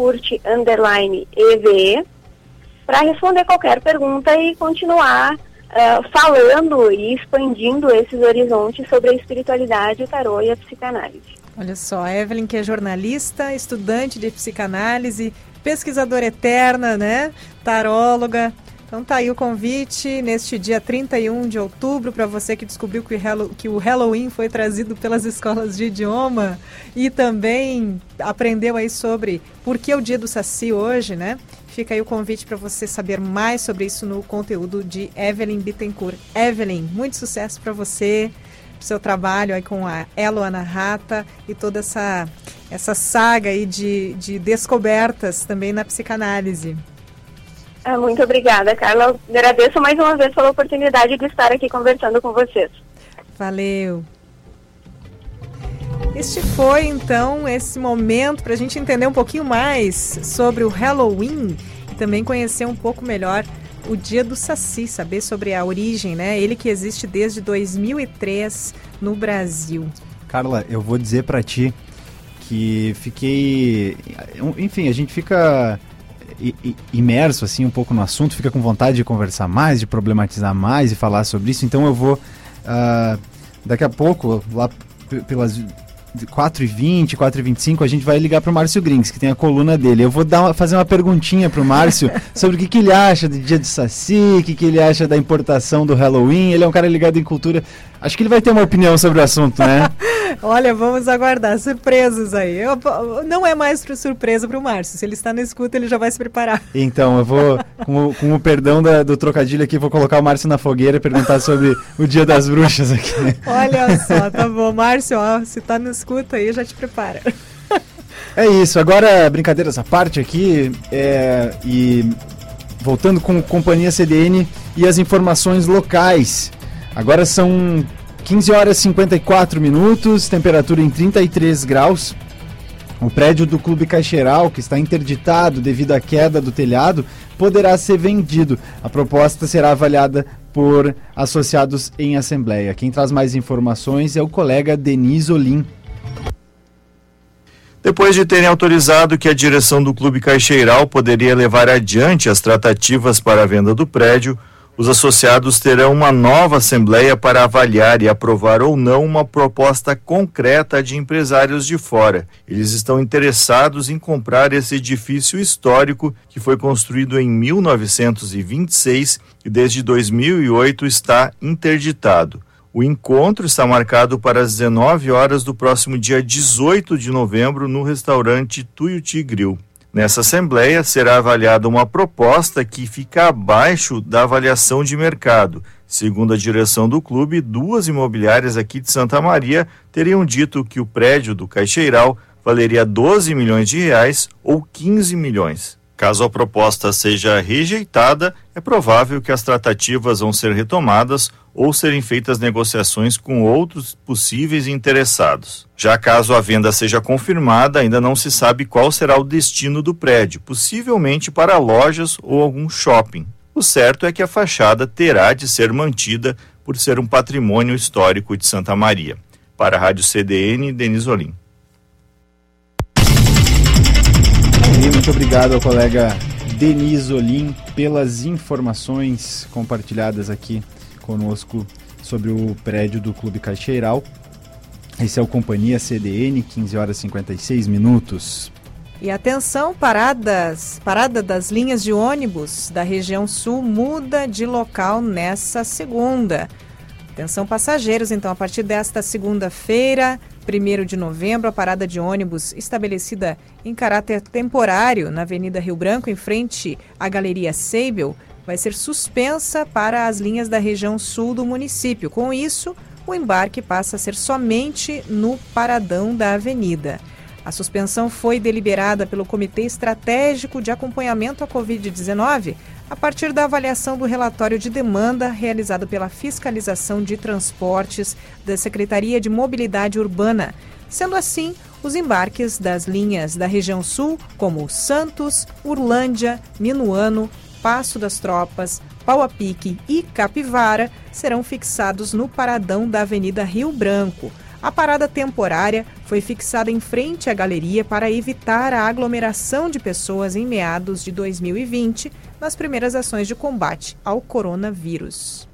para responder qualquer pergunta e continuar uh, falando e expandindo esses horizontes sobre a espiritualidade, o tarô e a psicanálise. Olha só, a Evelyn que é jornalista, estudante de psicanálise, pesquisadora eterna, né? Taróloga, então tá aí o convite neste dia 31 de outubro para você que descobriu que que o Halloween foi trazido pelas escolas de idioma e também aprendeu aí sobre por que o dia do Saci hoje, né? Fica aí o convite para você saber mais sobre isso no conteúdo de Evelyn Bittencourt. Evelyn, muito sucesso para você, pro seu trabalho aí com a Elo Rata e toda essa, essa saga aí de, de descobertas também na psicanálise. Ah, muito obrigada, Carla. agradeço mais uma vez pela oportunidade de estar aqui conversando com vocês. Valeu. Este foi então esse momento para a gente entender um pouquinho mais sobre o Halloween e também conhecer um pouco melhor o Dia do Saci, saber sobre a origem, né? Ele que existe desde 2003 no Brasil. Carla, eu vou dizer para ti que fiquei, enfim, a gente fica imerso assim um pouco no assunto, fica com vontade de conversar mais, de problematizar mais e falar sobre isso. Então eu vou uh, daqui a pouco lá pelas 4h20, 4h25, a gente vai ligar para o Márcio Grings, que tem a coluna dele. Eu vou dar uma, fazer uma perguntinha para o Márcio sobre o que, que ele acha do dia do Saci, o que, que ele acha da importação do Halloween. Ele é um cara ligado em cultura. Acho que ele vai ter uma opinião sobre o assunto, né? Olha, vamos aguardar. Surpresas aí. Eu, não é mais surpresa para o Márcio. Se ele está na escuta, ele já vai se preparar. Então, eu vou, com o, com o perdão da, do trocadilho aqui, vou colocar o Márcio na fogueira e perguntar sobre o Dia das Bruxas aqui. Olha só, tá bom. Márcio, ó, se tá na escuta aí, já te prepara. É isso. Agora, brincadeiras à parte aqui, é, e voltando com Companhia CDN e as informações locais. Agora são 15 horas e 54 minutos, temperatura em 33 graus. O prédio do Clube Caixeiral, que está interditado devido à queda do telhado, poderá ser vendido. A proposta será avaliada por associados em assembleia. Quem traz mais informações é o colega Denis Olim. Depois de terem autorizado que a direção do Clube Caixeiral poderia levar adiante as tratativas para a venda do prédio, os associados terão uma nova assembleia para avaliar e aprovar ou não uma proposta concreta de empresários de fora. Eles estão interessados em comprar esse edifício histórico que foi construído em 1926 e desde 2008 está interditado. O encontro está marcado para as 19 horas do próximo dia 18 de novembro no restaurante Tuiuti Grill. Nessa assembleia será avaliada uma proposta que fica abaixo da avaliação de mercado. Segundo a direção do clube, duas imobiliárias aqui de Santa Maria teriam dito que o prédio do Caixeiral valeria 12 milhões de reais ou 15 milhões. Caso a proposta seja rejeitada, é provável que as tratativas vão ser retomadas ou serem feitas negociações com outros possíveis interessados. Já caso a venda seja confirmada, ainda não se sabe qual será o destino do prédio, possivelmente para lojas ou algum shopping. O certo é que a fachada terá de ser mantida por ser um patrimônio histórico de Santa Maria. Para a Rádio CDN, Denis Olim. Muito obrigado ao colega Denis Olim pelas informações compartilhadas aqui conosco sobre o prédio do Clube Caixeiral. Esse é o Companhia CDN, 15 horas e 56 minutos. E atenção, paradas, parada das linhas de ônibus da região sul muda de local nessa segunda. Atenção passageiros, então a partir desta segunda-feira, 1 de novembro, a parada de ônibus estabelecida em caráter temporário na Avenida Rio Branco, em frente à Galeria Seibel, vai ser suspensa para as linhas da região sul do município. Com isso, o embarque passa a ser somente no paradão da avenida. A suspensão foi deliberada pelo Comitê Estratégico de Acompanhamento à Covid-19 a partir da avaliação do relatório de demanda realizado pela Fiscalização de Transportes da Secretaria de Mobilidade Urbana. Sendo assim, os embarques das linhas da região sul, como Santos, Urlândia, Minuano, Passo das Tropas, Pau a Pique e Capivara serão fixados no paradão da Avenida Rio Branco. A parada temporária foi fixada em frente à galeria para evitar a aglomeração de pessoas em meados de 2020, nas primeiras ações de combate ao coronavírus.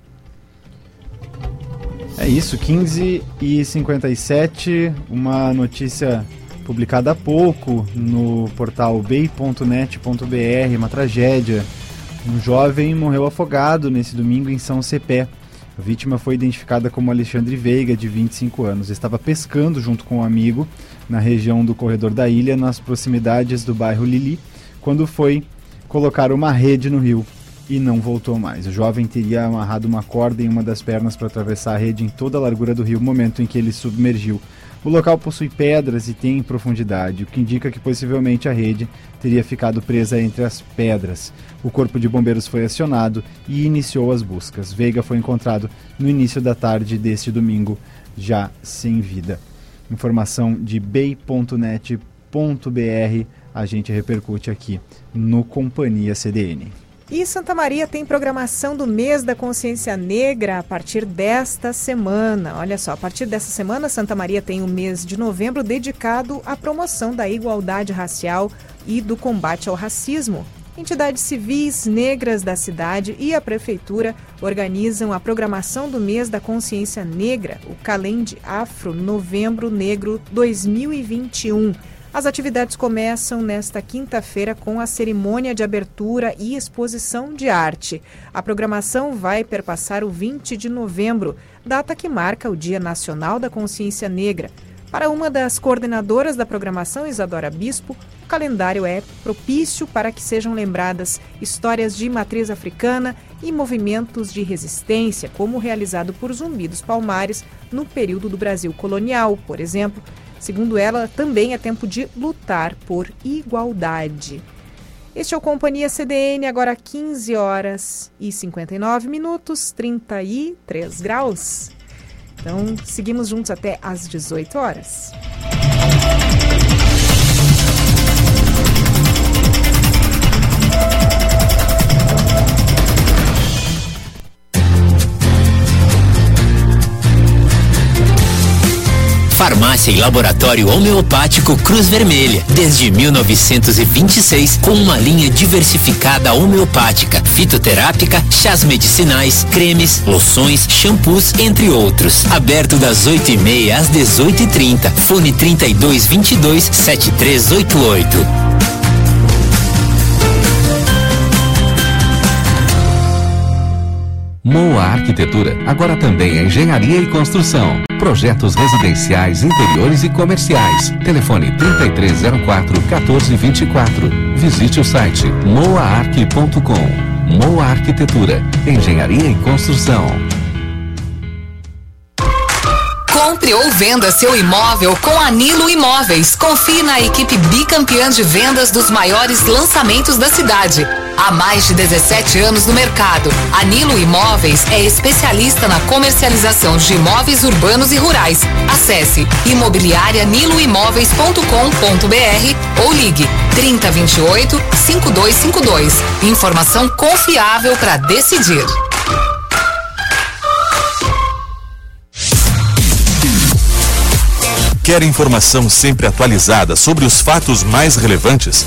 É isso, 15 e 57, uma notícia publicada há pouco no portal bay.net.br, uma tragédia um jovem morreu afogado nesse domingo em São Cepé. A vítima foi identificada como Alexandre Veiga, de 25 anos. Estava pescando junto com um amigo na região do corredor da ilha, nas proximidades do bairro Lili, quando foi colocar uma rede no rio e não voltou mais. O jovem teria amarrado uma corda em uma das pernas para atravessar a rede em toda a largura do rio, momento em que ele submergiu. O local possui pedras e tem profundidade, o que indica que possivelmente a rede teria ficado presa entre as pedras. O corpo de bombeiros foi acionado e iniciou as buscas. Veiga foi encontrado no início da tarde deste domingo, já sem vida. Informação de bay.net.br a gente repercute aqui no Companhia CDN. E Santa Maria tem programação do mês da consciência negra a partir desta semana. Olha só, a partir dessa semana, Santa Maria tem o mês de novembro dedicado à promoção da igualdade racial e do combate ao racismo. Entidades civis negras da cidade e a prefeitura organizam a programação do mês da consciência negra, o Calende Afro Novembro Negro 2021. As atividades começam nesta quinta-feira com a cerimônia de abertura e exposição de arte. A programação vai perpassar o 20 de novembro, data que marca o Dia Nacional da Consciência Negra. Para uma das coordenadoras da programação, Isadora Bispo, o calendário é propício para que sejam lembradas histórias de matriz africana e movimentos de resistência, como realizado por Zumbi dos Palmares no período do Brasil colonial, por exemplo. Segundo ela, também é tempo de lutar por igualdade. Este é o Companhia CDN, agora 15 horas e 59 minutos, 33 graus. Então, seguimos juntos até às 18 horas. Farmácia e Laboratório Homeopático Cruz Vermelha, desde 1926, com uma linha diversificada homeopática, fitoterápica, chás medicinais, cremes, loções, shampoos, entre outros. Aberto das 8h30 às 18h30. Fone 3222 7388. Moa Arquitetura, agora também é engenharia e construção. Projetos residenciais, interiores e comerciais. Telefone 3304 1424. Visite o site moaarq.com. Moa Arquitetura, engenharia e construção. Compre ou venda seu imóvel com a Nilo Imóveis. Confie na equipe bicampeã de vendas dos maiores lançamentos da cidade. Há mais de 17 anos no mercado, a Nilo Imóveis é especialista na comercialização de imóveis urbanos e rurais. Acesse imobiliarianiloimóveis.com.br ou ligue 3028 5252. Informação confiável para decidir. Quer informação sempre atualizada sobre os fatos mais relevantes?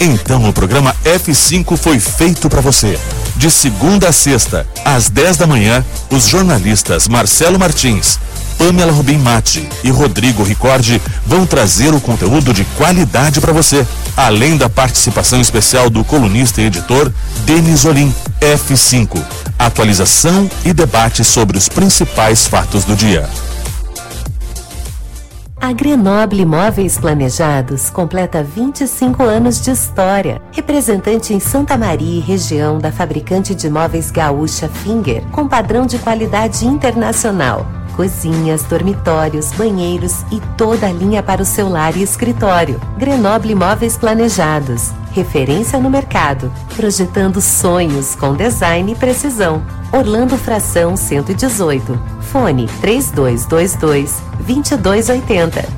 Então o programa F5 foi feito para você. De segunda a sexta, às 10 da manhã, os jornalistas Marcelo Martins, Pamela Rubim Mate e Rodrigo Ricordi vão trazer o conteúdo de qualidade para você, além da participação especial do colunista e editor Denis Olim. F5. Atualização e debate sobre os principais fatos do dia. A Grenoble Imóveis Planejados completa 25 anos de história. Representante em Santa Maria e região da fabricante de móveis gaúcha Finger, com padrão de qualidade internacional. Cozinhas, dormitórios, banheiros e toda a linha para o seu lar e escritório. Grenoble Imóveis Planejados. Referência no mercado. Projetando sonhos com design e precisão. Orlando Fração 118. Fone 3222 2280.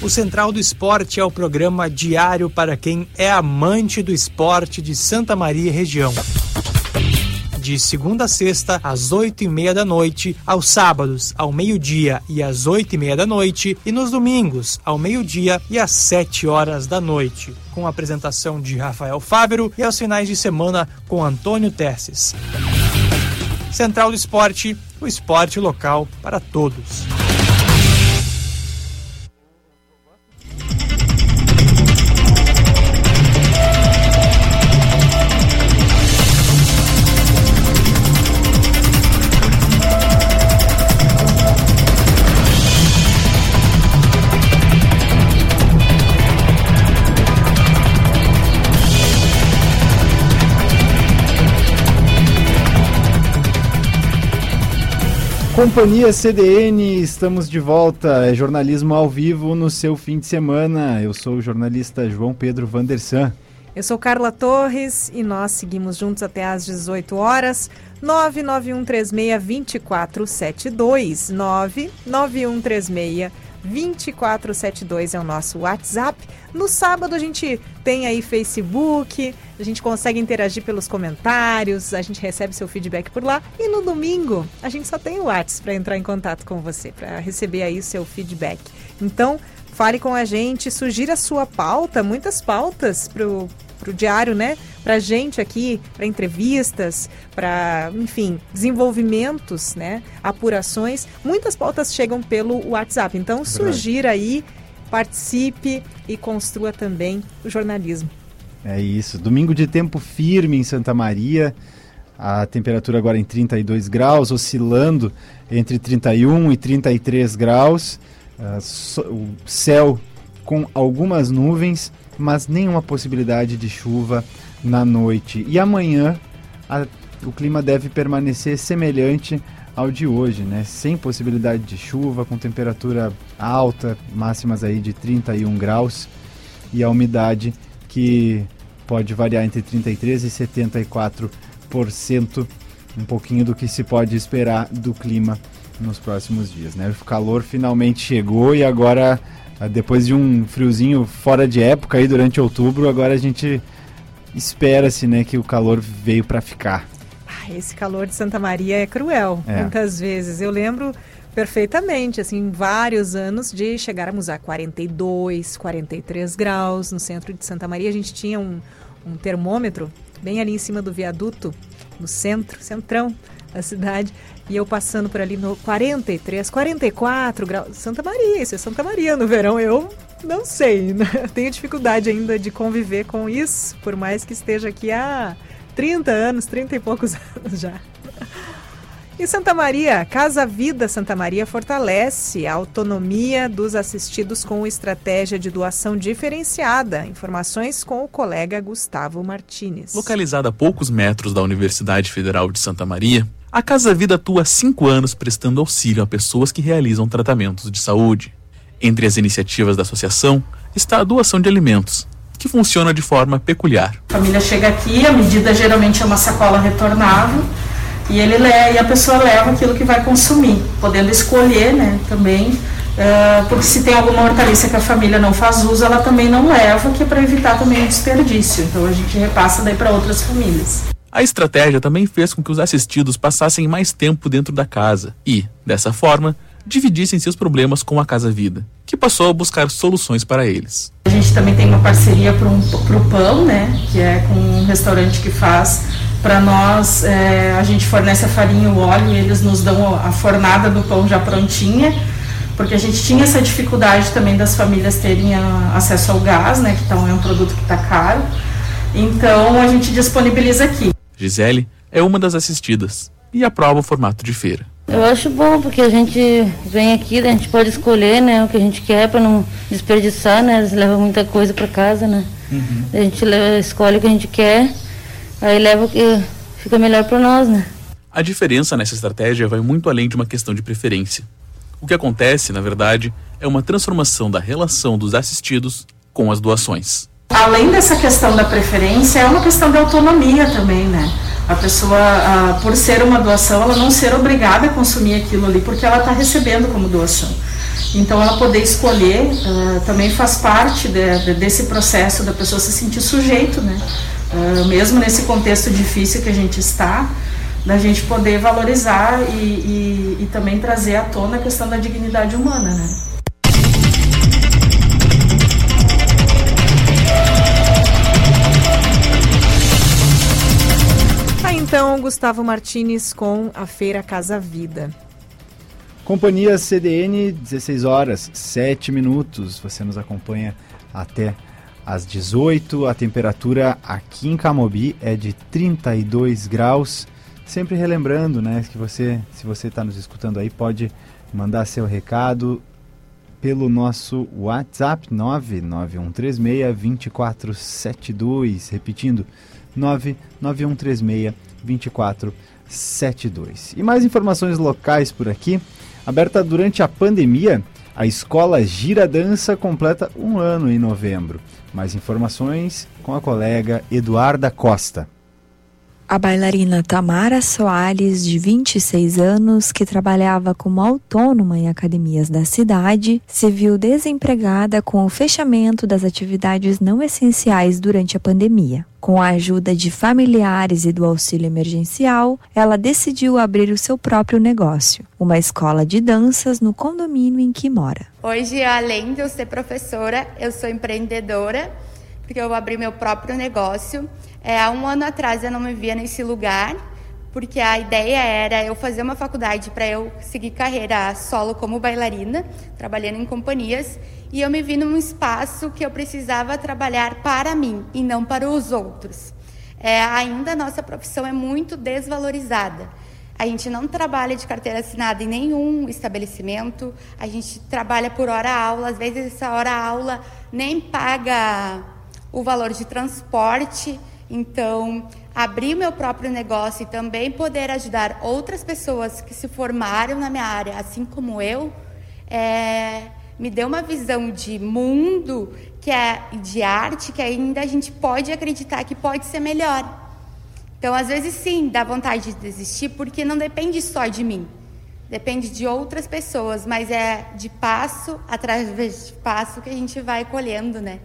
O Central do Esporte é o programa diário para quem é amante do esporte de Santa Maria e região. De segunda a sexta, às oito e meia da noite, aos sábados, ao meio-dia e às oito e meia da noite, e nos domingos, ao meio-dia e às sete horas da noite, com a apresentação de Rafael Fávero e aos finais de semana com Antônio Terces. Central do Esporte, o esporte local para todos. Companhia CDN, estamos de volta. É jornalismo ao vivo no seu fim de semana. Eu sou o jornalista João Pedro Vandersan. Eu sou Carla Torres e nós seguimos juntos até às 18 horas. 991362472 99136 2472 é o nosso WhatsApp. No sábado a gente tem aí Facebook, a gente consegue interagir pelos comentários, a gente recebe seu feedback por lá. E no domingo a gente só tem o WhatsApp para entrar em contato com você, para receber aí o seu feedback. Então, Fale com a gente, sugira a sua pauta, muitas pautas pro, pro diário, né? Pra gente aqui, para entrevistas, para, enfim, desenvolvimentos, né? Apurações. Muitas pautas chegam pelo WhatsApp. Então, sugira aí, participe e construa também o jornalismo. É isso. Domingo de tempo firme em Santa Maria. A temperatura agora em 32 graus, oscilando entre 31 e 33 graus. Uh, so, o céu com algumas nuvens, mas nenhuma possibilidade de chuva na noite. E amanhã a, o clima deve permanecer semelhante ao de hoje, né? Sem possibilidade de chuva, com temperatura alta, máximas aí de 31 graus e a umidade que pode variar entre 33 e 74%, um pouquinho do que se pode esperar do clima nos próximos dias, né? O calor finalmente chegou e agora depois de um friozinho fora de época aí durante outubro, agora a gente espera-se, né, que o calor veio para ficar. Ah, esse calor de Santa Maria é cruel, é. muitas vezes. Eu lembro perfeitamente, assim, vários anos de chegarmos a 42, 43 graus no centro de Santa Maria. A gente tinha um, um termômetro bem ali em cima do viaduto, no centro, centrão da cidade, e eu passando por ali no 43, 44 graus. Santa Maria, isso é Santa Maria no verão. Eu não sei, né? tenho dificuldade ainda de conviver com isso, por mais que esteja aqui há 30 anos, 30 e poucos anos já. Em Santa Maria, Casa Vida Santa Maria fortalece a autonomia dos assistidos com estratégia de doação diferenciada. Informações com o colega Gustavo Martinez. Localizada a poucos metros da Universidade Federal de Santa Maria, a Casa Vida atua há cinco anos prestando auxílio a pessoas que realizam tratamentos de saúde. Entre as iniciativas da associação está a doação de alimentos, que funciona de forma peculiar. A família chega aqui, a medida geralmente é uma sacola retornável e ele e a pessoa leva aquilo que vai consumir, podendo escolher, né, também, uh, porque se tem alguma hortaliça que a família não faz uso, ela também não leva, que é para evitar também o desperdício. Então a gente repassa daí para outras famílias. A estratégia também fez com que os assistidos passassem mais tempo dentro da casa e, dessa forma, dividissem seus problemas com a Casa Vida, que passou a buscar soluções para eles. A gente também tem uma parceria para o pão, né, que é com um restaurante que faz para nós, é, a gente fornece a farinha o óleo e eles nos dão a fornada do pão já prontinha, porque a gente tinha essa dificuldade também das famílias terem a, acesso ao gás, né, que então é um produto que está caro. Então a gente disponibiliza aqui. Gisele é uma das assistidas e aprova o formato de feira. Eu acho bom porque a gente vem aqui, a gente pode escolher, né, o que a gente quer para não desperdiçar, né? Eles levam muita coisa para casa, né? Uhum. A gente leva, escolhe o que a gente quer Aí leva o que fica melhor para nós, né? A diferença nessa estratégia vai muito além de uma questão de preferência. O que acontece, na verdade, é uma transformação da relação dos assistidos com as doações. Além dessa questão da preferência, é uma questão de autonomia também, né? A pessoa, por ser uma doação, ela não ser obrigada a consumir aquilo ali porque ela está recebendo como doação. Então, ela poder escolher uh, também faz parte de, de, desse processo da pessoa se sentir sujeito, né? Uh, mesmo nesse contexto difícil que a gente está, da gente poder valorizar e, e, e também trazer à tona a questão da dignidade humana, né? Então Gustavo Martinez com a Feira Casa Vida. Companhia CDN, 16 horas, 7 minutos. Você nos acompanha até às 18. A temperatura aqui em Camobi é de 32 graus. Sempre relembrando, né, que você, se você está nos escutando aí, pode mandar seu recado pelo nosso WhatsApp 991362472, repetindo 991362472. E mais informações locais por aqui. Aberta durante a pandemia, a escola Gira Dança completa um ano em novembro. Mais informações com a colega Eduarda Costa. A bailarina Tamara Soares, de 26 anos, que trabalhava como autônoma em academias da cidade, se viu desempregada com o fechamento das atividades não essenciais durante a pandemia. Com a ajuda de familiares e do auxílio emergencial, ela decidiu abrir o seu próprio negócio, uma escola de danças no condomínio em que mora. Hoje, além de eu ser professora, eu sou empreendedora, porque eu abri meu próprio negócio. É, há um ano atrás eu não me via nesse lugar, porque a ideia era eu fazer uma faculdade para eu seguir carreira solo como bailarina, trabalhando em companhias, e eu me vi num espaço que eu precisava trabalhar para mim e não para os outros. É, ainda a nossa profissão é muito desvalorizada. A gente não trabalha de carteira assinada em nenhum estabelecimento, a gente trabalha por hora-aula, às vezes essa hora-aula nem paga o valor de transporte. Então, abrir meu próprio negócio e também poder ajudar outras pessoas que se formaram na minha área, assim como eu, é, me deu uma visão de mundo que é de arte que ainda a gente pode acreditar que pode ser melhor. Então, às vezes, sim, dá vontade de desistir porque não depende só de mim. Depende de outras pessoas, mas é de passo através de passo que a gente vai colhendo, né?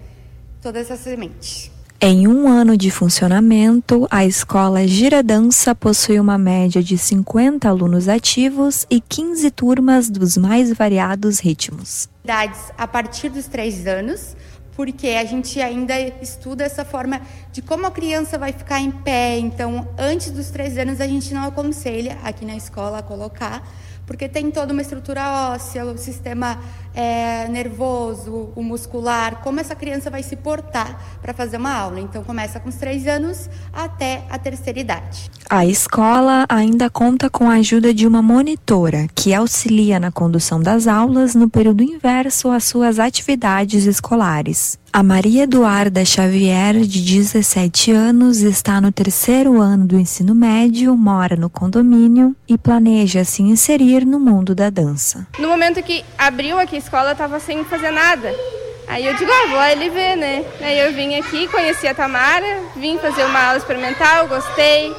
Toda essa semente. Em um ano de funcionamento, a escola Giradança possui uma média de 50 alunos ativos e 15 turmas dos mais variados ritmos. Idades a partir dos três anos, porque a gente ainda estuda essa forma de como a criança vai ficar em pé. Então, antes dos três anos, a gente não aconselha aqui na escola a colocar, porque tem toda uma estrutura óssea, o sistema é, nervoso, o muscular, como essa criança vai se portar para fazer uma aula. Então, começa com os três anos até a terceira idade. A escola ainda conta com a ajuda de uma monitora que auxilia na condução das aulas no período inverso às suas atividades escolares. A Maria Eduarda Xavier, de 17 anos, está no terceiro ano do ensino médio, mora no condomínio e planeja se inserir no mundo da dança. No momento que abriu aqui escola, estava sem fazer nada. Aí eu digo, ah, vou lá ele ver, né? Aí eu vim aqui, conheci a Tamara, vim fazer uma aula experimental, gostei.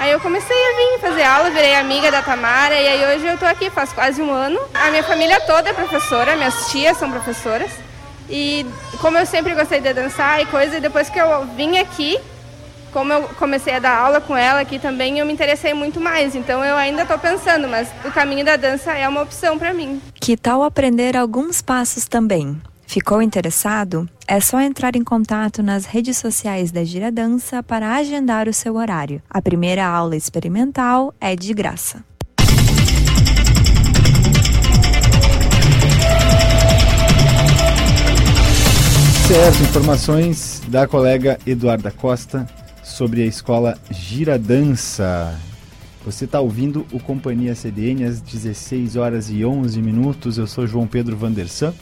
Aí eu comecei a vir fazer aula, virei amiga da Tamara e aí hoje eu tô aqui faz quase um ano. A minha família toda é professora, minhas tias são professoras. E como eu sempre gostei de dançar e coisa, depois que eu vim aqui, como eu comecei a dar aula com ela aqui também, eu me interessei muito mais. Então eu ainda estou pensando, mas o caminho da dança é uma opção para mim. Que tal aprender alguns passos também? Ficou interessado? É só entrar em contato nas redes sociais da Gira Dança para agendar o seu horário. A primeira aula experimental é de graça. Certo, informações da colega Eduarda Costa sobre a escola Giradança. Você está ouvindo o Companhia CDN às 16 horas e 11 minutos. Eu sou João Pedro Vandersan.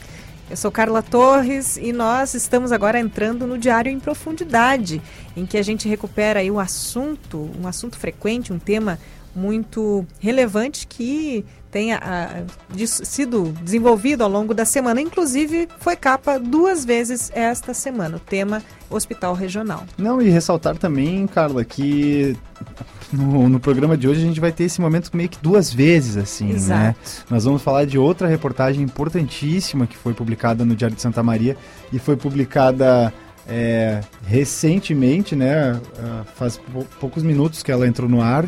Eu sou Carla Torres e nós estamos agora entrando no Diário em Profundidade, em que a gente recupera aí o assunto, um assunto frequente, um tema muito relevante que tenha a, de, sido desenvolvido ao longo da semana. Inclusive, foi capa duas vezes esta semana, o tema Hospital Regional. Não, e ressaltar também, Carla, que no, no, programa de hoje a gente vai ter esse momento meio que duas vezes, assim, né? Exato. né? Nós vamos falar de outra reportagem importantíssima que foi publicada no Diário de Santa Maria e foi publicada é, recentemente, né? Ah, faz poucos minutos que ela entrou no ar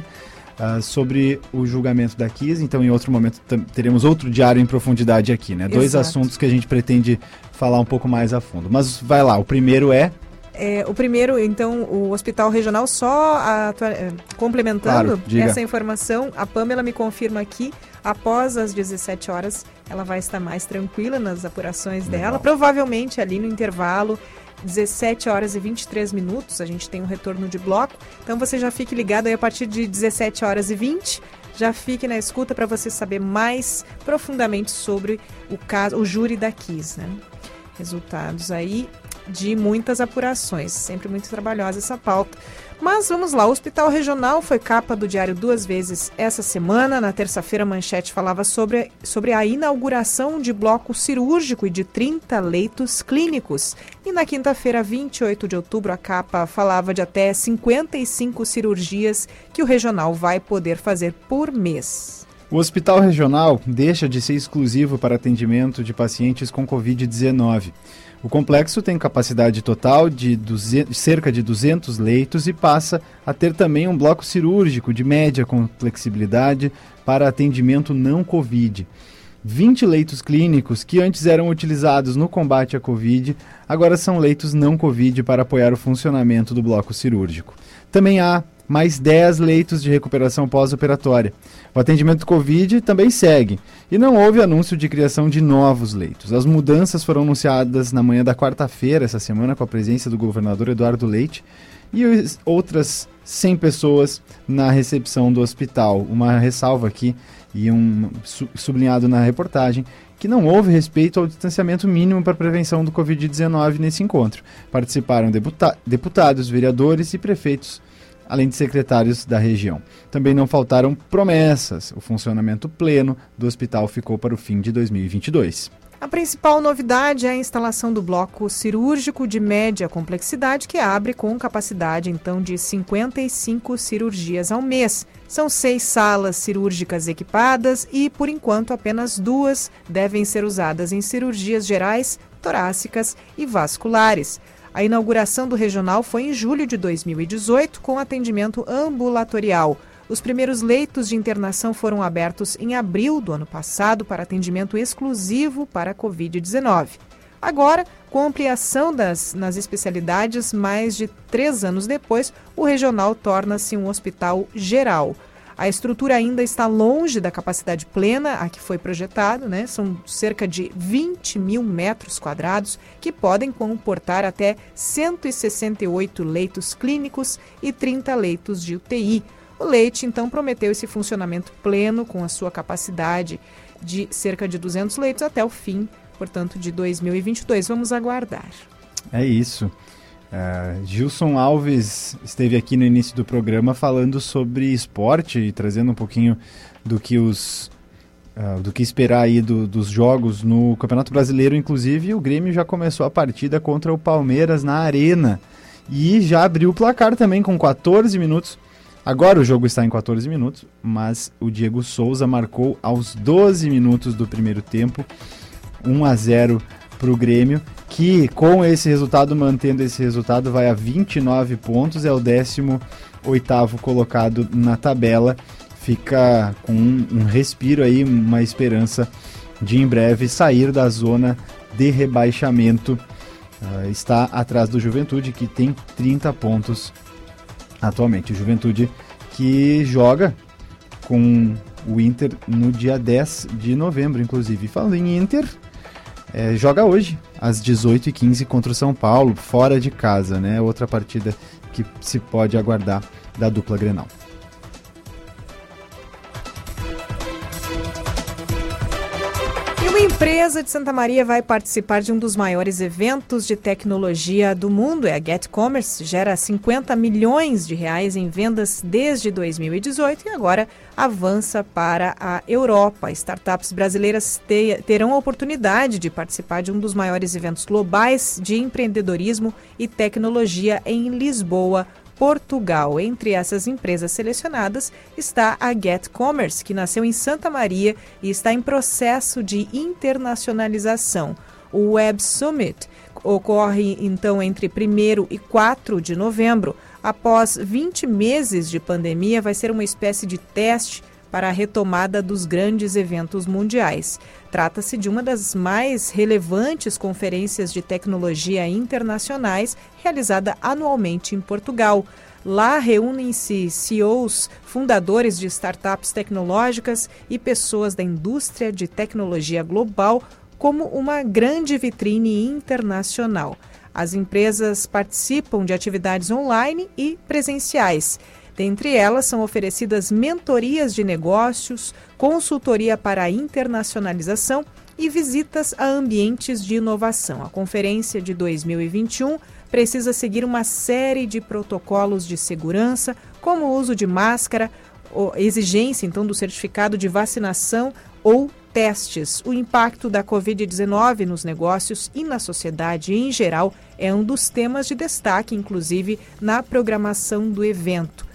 uh, sobre o julgamento da Kiss. Então, em outro momento, teremos outro diário em profundidade aqui, né? Exato. Dois assuntos que a gente pretende falar um pouco mais a fundo. Mas vai lá, o primeiro é. É, o primeiro, então, o Hospital Regional, só é, complementando claro, essa informação, a Pamela me confirma aqui, após as 17 horas, ela vai estar mais tranquila nas apurações Legal. dela, provavelmente ali no intervalo 17 horas e 23 minutos, a gente tem um retorno de bloco. Então você já fique ligado aí a partir de 17 horas e 20. Já fique na escuta para você saber mais profundamente sobre o caso, o júri da Kiss, né? Resultados aí de muitas apurações, sempre muito trabalhosa essa pauta. Mas vamos lá, o Hospital Regional foi capa do Diário duas vezes essa semana. Na terça-feira, a manchete falava sobre, sobre a inauguração de bloco cirúrgico e de 30 leitos clínicos. E na quinta-feira, 28 de outubro, a capa falava de até 55 cirurgias que o regional vai poder fazer por mês. O Hospital Regional deixa de ser exclusivo para atendimento de pacientes com Covid-19. O complexo tem capacidade total de 200, cerca de 200 leitos e passa a ter também um bloco cirúrgico de média complexibilidade para atendimento não Covid. 20 leitos clínicos que antes eram utilizados no combate à Covid, agora são leitos não Covid para apoiar o funcionamento do bloco cirúrgico. Também há mais 10 leitos de recuperação pós-operatória. O atendimento Covid também segue e não houve anúncio de criação de novos leitos. As mudanças foram anunciadas na manhã da quarta-feira, essa semana, com a presença do governador Eduardo Leite e outras 100 pessoas na recepção do hospital. Uma ressalva aqui e um sublinhado na reportagem que não houve respeito ao distanciamento mínimo para prevenção do Covid-19 nesse encontro. Participaram deputados, vereadores e prefeitos além de secretários da região. Também não faltaram promessas. O funcionamento pleno do hospital ficou para o fim de 2022. A principal novidade é a instalação do bloco cirúrgico de média complexidade, que abre com capacidade então de 55 cirurgias ao mês. São seis salas cirúrgicas equipadas e, por enquanto, apenas duas devem ser usadas em cirurgias gerais, torácicas e vasculares. A inauguração do regional foi em julho de 2018, com atendimento ambulatorial. Os primeiros leitos de internação foram abertos em abril do ano passado para atendimento exclusivo para a Covid-19. Agora, com ampliação das, nas especialidades, mais de três anos depois, o regional torna-se um hospital geral. A estrutura ainda está longe da capacidade plena a que foi projetado, né? São cerca de 20 mil metros quadrados que podem comportar até 168 leitos clínicos e 30 leitos de UTI. O Leite, então, prometeu esse funcionamento pleno com a sua capacidade de cerca de 200 leitos até o fim, portanto, de 2022. Vamos aguardar. É isso. Uh, Gilson Alves esteve aqui no início do programa falando sobre esporte e trazendo um pouquinho do que os uh, do que esperar aí do, dos jogos no Campeonato Brasileiro, inclusive o Grêmio já começou a partida contra o Palmeiras na Arena e já abriu o placar também com 14 minutos. Agora o jogo está em 14 minutos, mas o Diego Souza marcou aos 12 minutos do primeiro tempo, 1 a 0 para o Grêmio que com esse resultado, mantendo esse resultado, vai a 29 pontos, é o 18 colocado na tabela. Fica com um, um respiro aí, uma esperança de em breve sair da zona de rebaixamento. Uh, está atrás do Juventude, que tem 30 pontos atualmente. O Juventude que joga com o Inter no dia 10 de novembro, inclusive. Falando em Inter, é, joga hoje, às 18h15 contra o São Paulo, fora de casa, né? Outra partida que se pode aguardar da dupla Grenal. Empresa de Santa Maria vai participar de um dos maiores eventos de tecnologia do mundo, é a Get Commerce, gera 50 milhões de reais em vendas desde 2018 e agora avança para a Europa. Startups brasileiras te, terão a oportunidade de participar de um dos maiores eventos globais de empreendedorismo e tecnologia em Lisboa, Portugal. Entre essas empresas selecionadas está a Get Commerce, que nasceu em Santa Maria e está em processo de internacionalização. O Web Summit ocorre então entre 1 e 4 de novembro. Após 20 meses de pandemia, vai ser uma espécie de teste para a retomada dos grandes eventos mundiais. Trata-se de uma das mais relevantes conferências de tecnologia internacionais realizada anualmente em Portugal. Lá reúnem-se CEOs, fundadores de startups tecnológicas e pessoas da indústria de tecnologia global como uma grande vitrine internacional. As empresas participam de atividades online e presenciais. Dentre elas são oferecidas mentorias de negócios, consultoria para internacionalização e visitas a ambientes de inovação. A conferência de 2021 precisa seguir uma série de protocolos de segurança, como o uso de máscara, exigência então do certificado de vacinação ou testes. O impacto da Covid-19 nos negócios e na sociedade em geral é um dos temas de destaque, inclusive na programação do evento.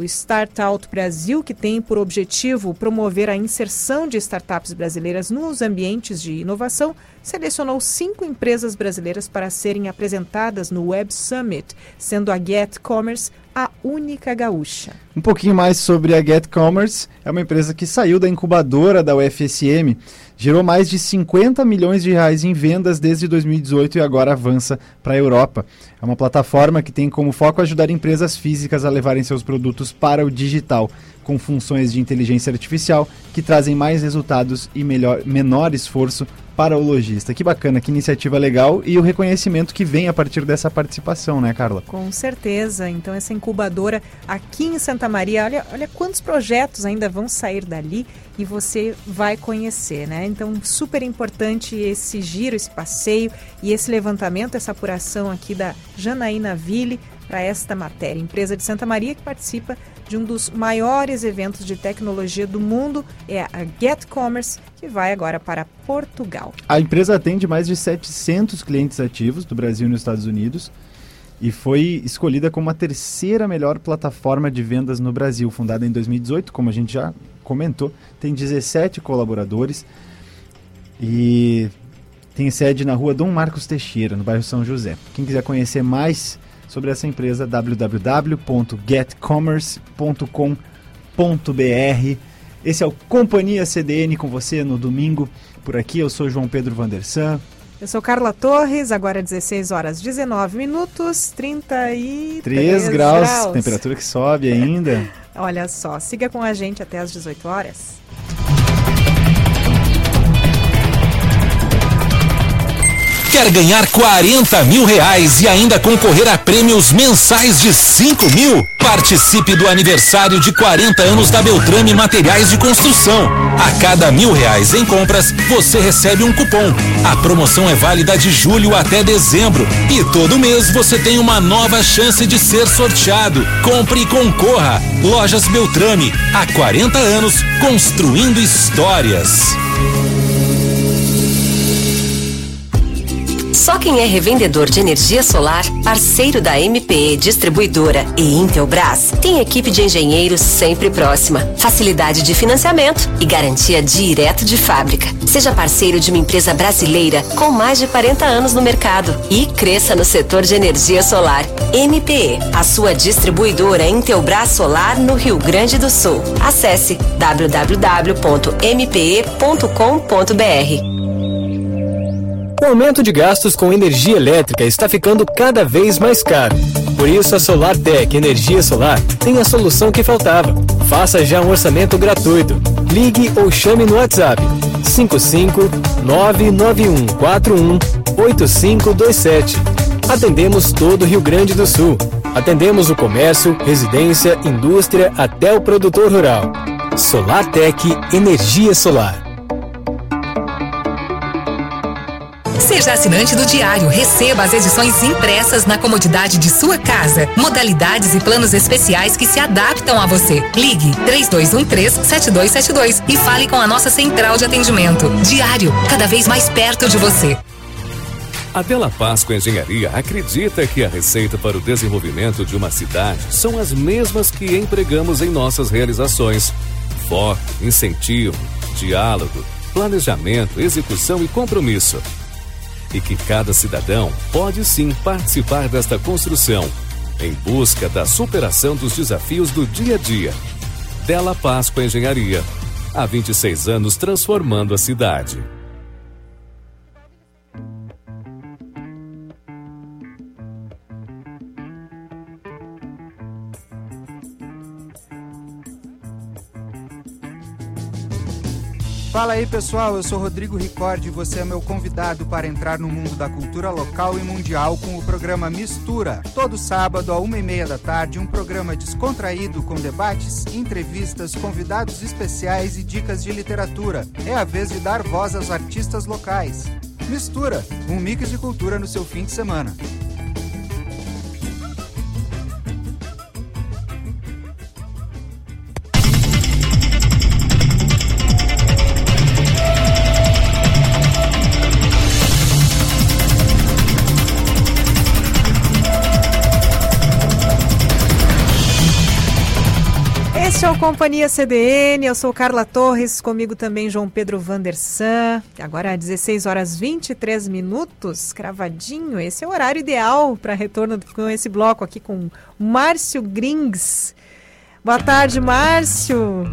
O Startout Brasil, que tem por objetivo promover a inserção de startups brasileiras nos ambientes de inovação, selecionou cinco empresas brasileiras para serem apresentadas no Web Summit, sendo a Get Commerce a única gaúcha. Um pouquinho mais sobre a Get Commerce. É uma empresa que saiu da incubadora da UFSM, gerou mais de 50 milhões de reais em vendas desde 2018 e agora avança para a Europa. É uma plataforma que tem como foco ajudar empresas físicas a levarem seus produtos para o digital, com funções de inteligência artificial que trazem mais resultados e melhor, menor esforço para o lojista. Que bacana, que iniciativa legal e o reconhecimento que vem a partir dessa participação, né, Carla? Com certeza. Então, essa incubadora aqui em Santa Maria, olha, olha quantos projetos ainda vão sair dali e você vai conhecer, né? Então, super importante esse giro, esse passeio e esse levantamento, essa apuração aqui da Janaína Ville para esta matéria. Empresa de Santa Maria que participa de um dos maiores eventos de tecnologia do mundo, é a Get Commerce, que vai agora para Portugal. A empresa atende mais de 700 clientes ativos do Brasil e nos Estados Unidos e foi escolhida como a terceira melhor plataforma de vendas no Brasil, fundada em 2018, como a gente já comentou, tem 17 colaboradores e tem sede na rua Dom Marcos Teixeira, no bairro São José. Quem quiser conhecer mais sobre essa empresa www.getcommerce.com.br. Esse é o Companhia CDN com você no domingo. Por aqui eu sou João Pedro Vandersan. Eu sou Carla Torres, agora 16 horas 19 minutos, 33 3 graus, graus. temperatura que sobe ainda. Olha só, siga com a gente até as 18 horas. Quer ganhar 40 mil reais e ainda concorrer a prêmios mensais de 5 mil? Participe do aniversário de 40 anos da Beltrame Materiais de Construção. A cada mil reais em compras, você recebe um cupom. A promoção é válida de julho até dezembro e todo mês você tem uma nova chance de ser sorteado. Compre e concorra. Lojas Beltrame, há 40 anos, construindo histórias. Só quem é revendedor de energia solar, parceiro da MPE Distribuidora e Intelbras, tem equipe de engenheiros sempre próxima, facilidade de financiamento e garantia direto de fábrica. Seja parceiro de uma empresa brasileira com mais de 40 anos no mercado e cresça no setor de energia solar. MPE, a sua distribuidora Intelbras Solar no Rio Grande do Sul. Acesse www.mpe.com.br. O aumento de gastos com energia elétrica está ficando cada vez mais caro. Por isso, a SolarTech Energia Solar tem a solução que faltava. Faça já um orçamento gratuito. Ligue ou chame no WhatsApp 55 99141 8527. Atendemos todo o Rio Grande do Sul. Atendemos o comércio, residência, indústria até o produtor rural. SolarTech Energia Solar. Seja assinante do Diário. Receba as edições impressas na comodidade de sua casa. Modalidades e planos especiais que se adaptam a você. Ligue 3213-7272 e fale com a nossa central de atendimento. Diário, cada vez mais perto de você. A Della Páscoa Engenharia acredita que a receita para o desenvolvimento de uma cidade são as mesmas que empregamos em nossas realizações: foco, incentivo, diálogo, planejamento, execução e compromisso e que cada cidadão pode sim participar desta construção, em busca da superação dos desafios do dia a dia. Della Páscoa Engenharia. Há 26 anos transformando a cidade. Fala aí pessoal, eu sou Rodrigo Ricordi e você é meu convidado para entrar no mundo da cultura local e mundial com o programa Mistura. Todo sábado, a uma e meia da tarde, um programa descontraído com debates, entrevistas, convidados especiais e dicas de literatura. É a vez de dar voz aos artistas locais. Mistura, um mix de cultura no seu fim de semana. Companhia CDN, eu sou Carla Torres, comigo também João Pedro Vandersan. Agora 16 horas 23 minutos, cravadinho. Esse é o horário ideal para retorno com esse bloco aqui com Márcio Grings. Boa tarde, Márcio.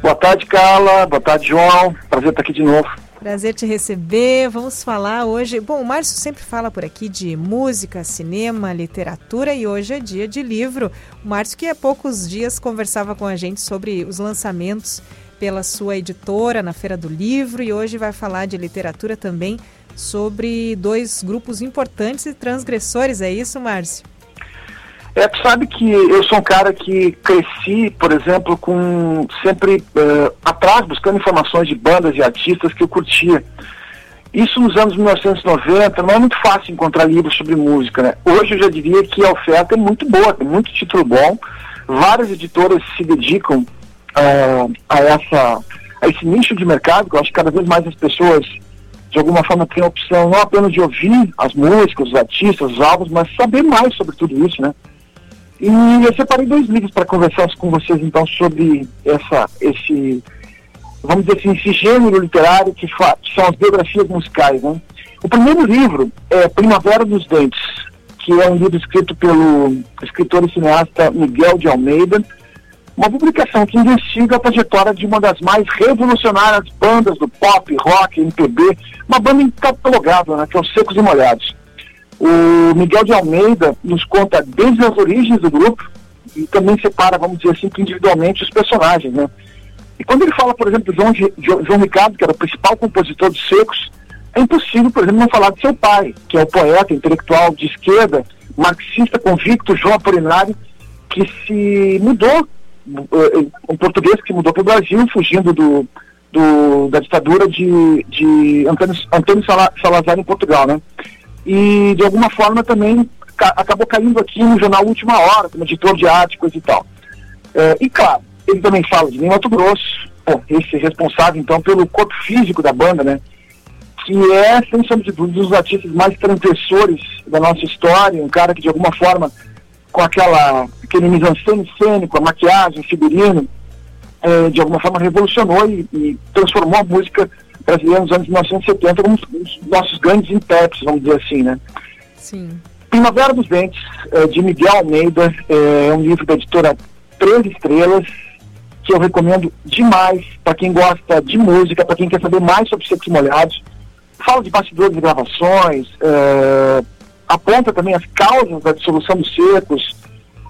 Boa tarde, Carla. Boa tarde, João. Prazer estar aqui de novo. Prazer te receber. Vamos falar hoje. Bom, o Márcio sempre fala por aqui de música, cinema, literatura e hoje é dia de livro. O Márcio, que há poucos dias conversava com a gente sobre os lançamentos pela sua editora na Feira do Livro e hoje vai falar de literatura também sobre dois grupos importantes e transgressores. É isso, Márcio? É, tu sabe que eu sou um cara que cresci, por exemplo, com sempre uh, atrás, buscando informações de bandas e artistas que eu curtia. Isso nos anos 1990 não é muito fácil encontrar livros sobre música, né? Hoje eu já diria que a oferta é muito boa, tem muito título bom. Várias editoras se dedicam uh, a, essa, a esse nicho de mercado, que eu acho que cada vez mais as pessoas de alguma forma têm a opção não apenas de ouvir as músicas, os artistas, os álbuns, mas saber mais sobre tudo isso, né? E eu separei dois livros para conversar com vocês então sobre essa, esse, vamos dizer assim, esse gênero literário que, que são as biografias musicais. Né? O primeiro livro é Primavera dos Dentes, que é um livro escrito pelo escritor e cineasta Miguel de Almeida, uma publicação que investiga a trajetória de uma das mais revolucionárias bandas do pop, rock, MPB, uma banda incatalogável, né, que é os Secos e Molhados. O Miguel de Almeida nos conta desde as origens do grupo e também separa, vamos dizer assim, individualmente os personagens, né? E quando ele fala, por exemplo, do João, João Ricardo, que era o principal compositor dos Secos, é impossível, por exemplo, não falar de seu pai, que é o poeta intelectual de esquerda, marxista convicto, João Apolinário, que se mudou, eh, um português que mudou para o Brasil, fugindo do, do, da ditadura de, de Antônio, Antônio Salazar em Portugal, né? E de alguma forma também ca acabou caindo aqui no jornal Última Hora, como editor de arte, coisa e tal. É, e claro, ele também fala de Mato Grosso, bom, esse responsável então pelo corpo físico da banda, né? Que é, sem sombra de dúvida, um dos artistas mais transgressores da nossa história, um cara que de alguma forma, com aquela, aquele mise-en-scène cênico, a maquiagem, figurino, é, de alguma forma revolucionou e, e transformou a música brasileira nos anos 1970 como os nossos grandes intérpretes, vamos dizer assim, né? Sim. Primavera dos Dentes, é, de Miguel Almeida, é um livro da editora Três Estrelas, que eu recomendo demais para quem gosta de música, para quem quer saber mais sobre secos molhados. Fala de bastidores de gravações, é, aponta também as causas da dissolução dos secos.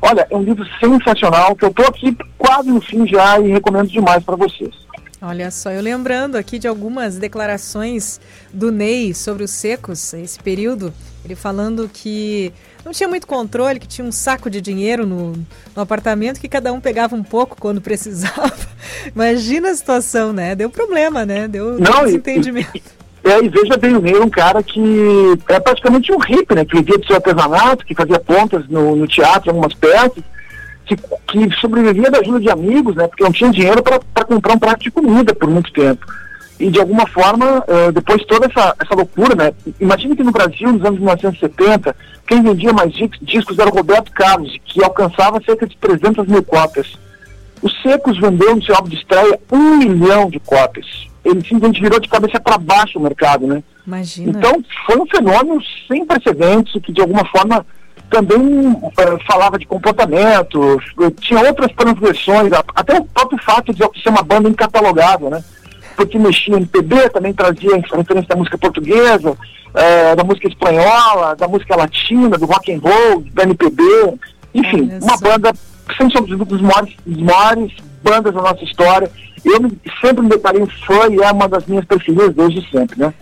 Olha, é um livro sensacional que eu estou aqui quase no fim já e recomendo demais para vocês. Olha só, eu lembrando aqui de algumas declarações do Ney sobre os secos, esse período, ele falando que não tinha muito controle, que tinha um saco de dinheiro no, no apartamento, que cada um pegava um pouco quando precisava. Imagina a situação, né? Deu problema, né? Deu, não, desentendimento. E, e, é, e veja bem, o Ney era um cara que é praticamente um hippie, né? Que vivia do seu artesanato, que fazia pontas no, no teatro, algumas peças que, que sobrevivia da ajuda de amigos, né? Porque não tinha dinheiro para comprar um prato de comida por muito tempo. E de alguma forma, uh, depois toda essa, essa loucura, né? Imagina que no Brasil, nos anos 1970, quem vendia mais discos era o Roberto Carlos, que alcançava cerca de 300 mil cópias. O Secos vendeu no seu álbum de estreia um milhão de cópias. Ele simplesmente virou de cabeça para baixo o mercado, né? Imagina. Então, foi um fenômeno sem precedentes que, de alguma forma, também uh, falava de comportamento, tinha outras transgressões, até o próprio fato de ser uma banda incatalogável, né? Porque mexia em PB, também trazia referência da música portuguesa, uh, da música espanhola, da música latina, do rock and roll, da MPB, enfim, uma banda, sem sombra de dos maiores, dos maiores bandas da nossa história. Eu me, sempre me deparei um fã e é uma das minhas preferidas desde sempre, né?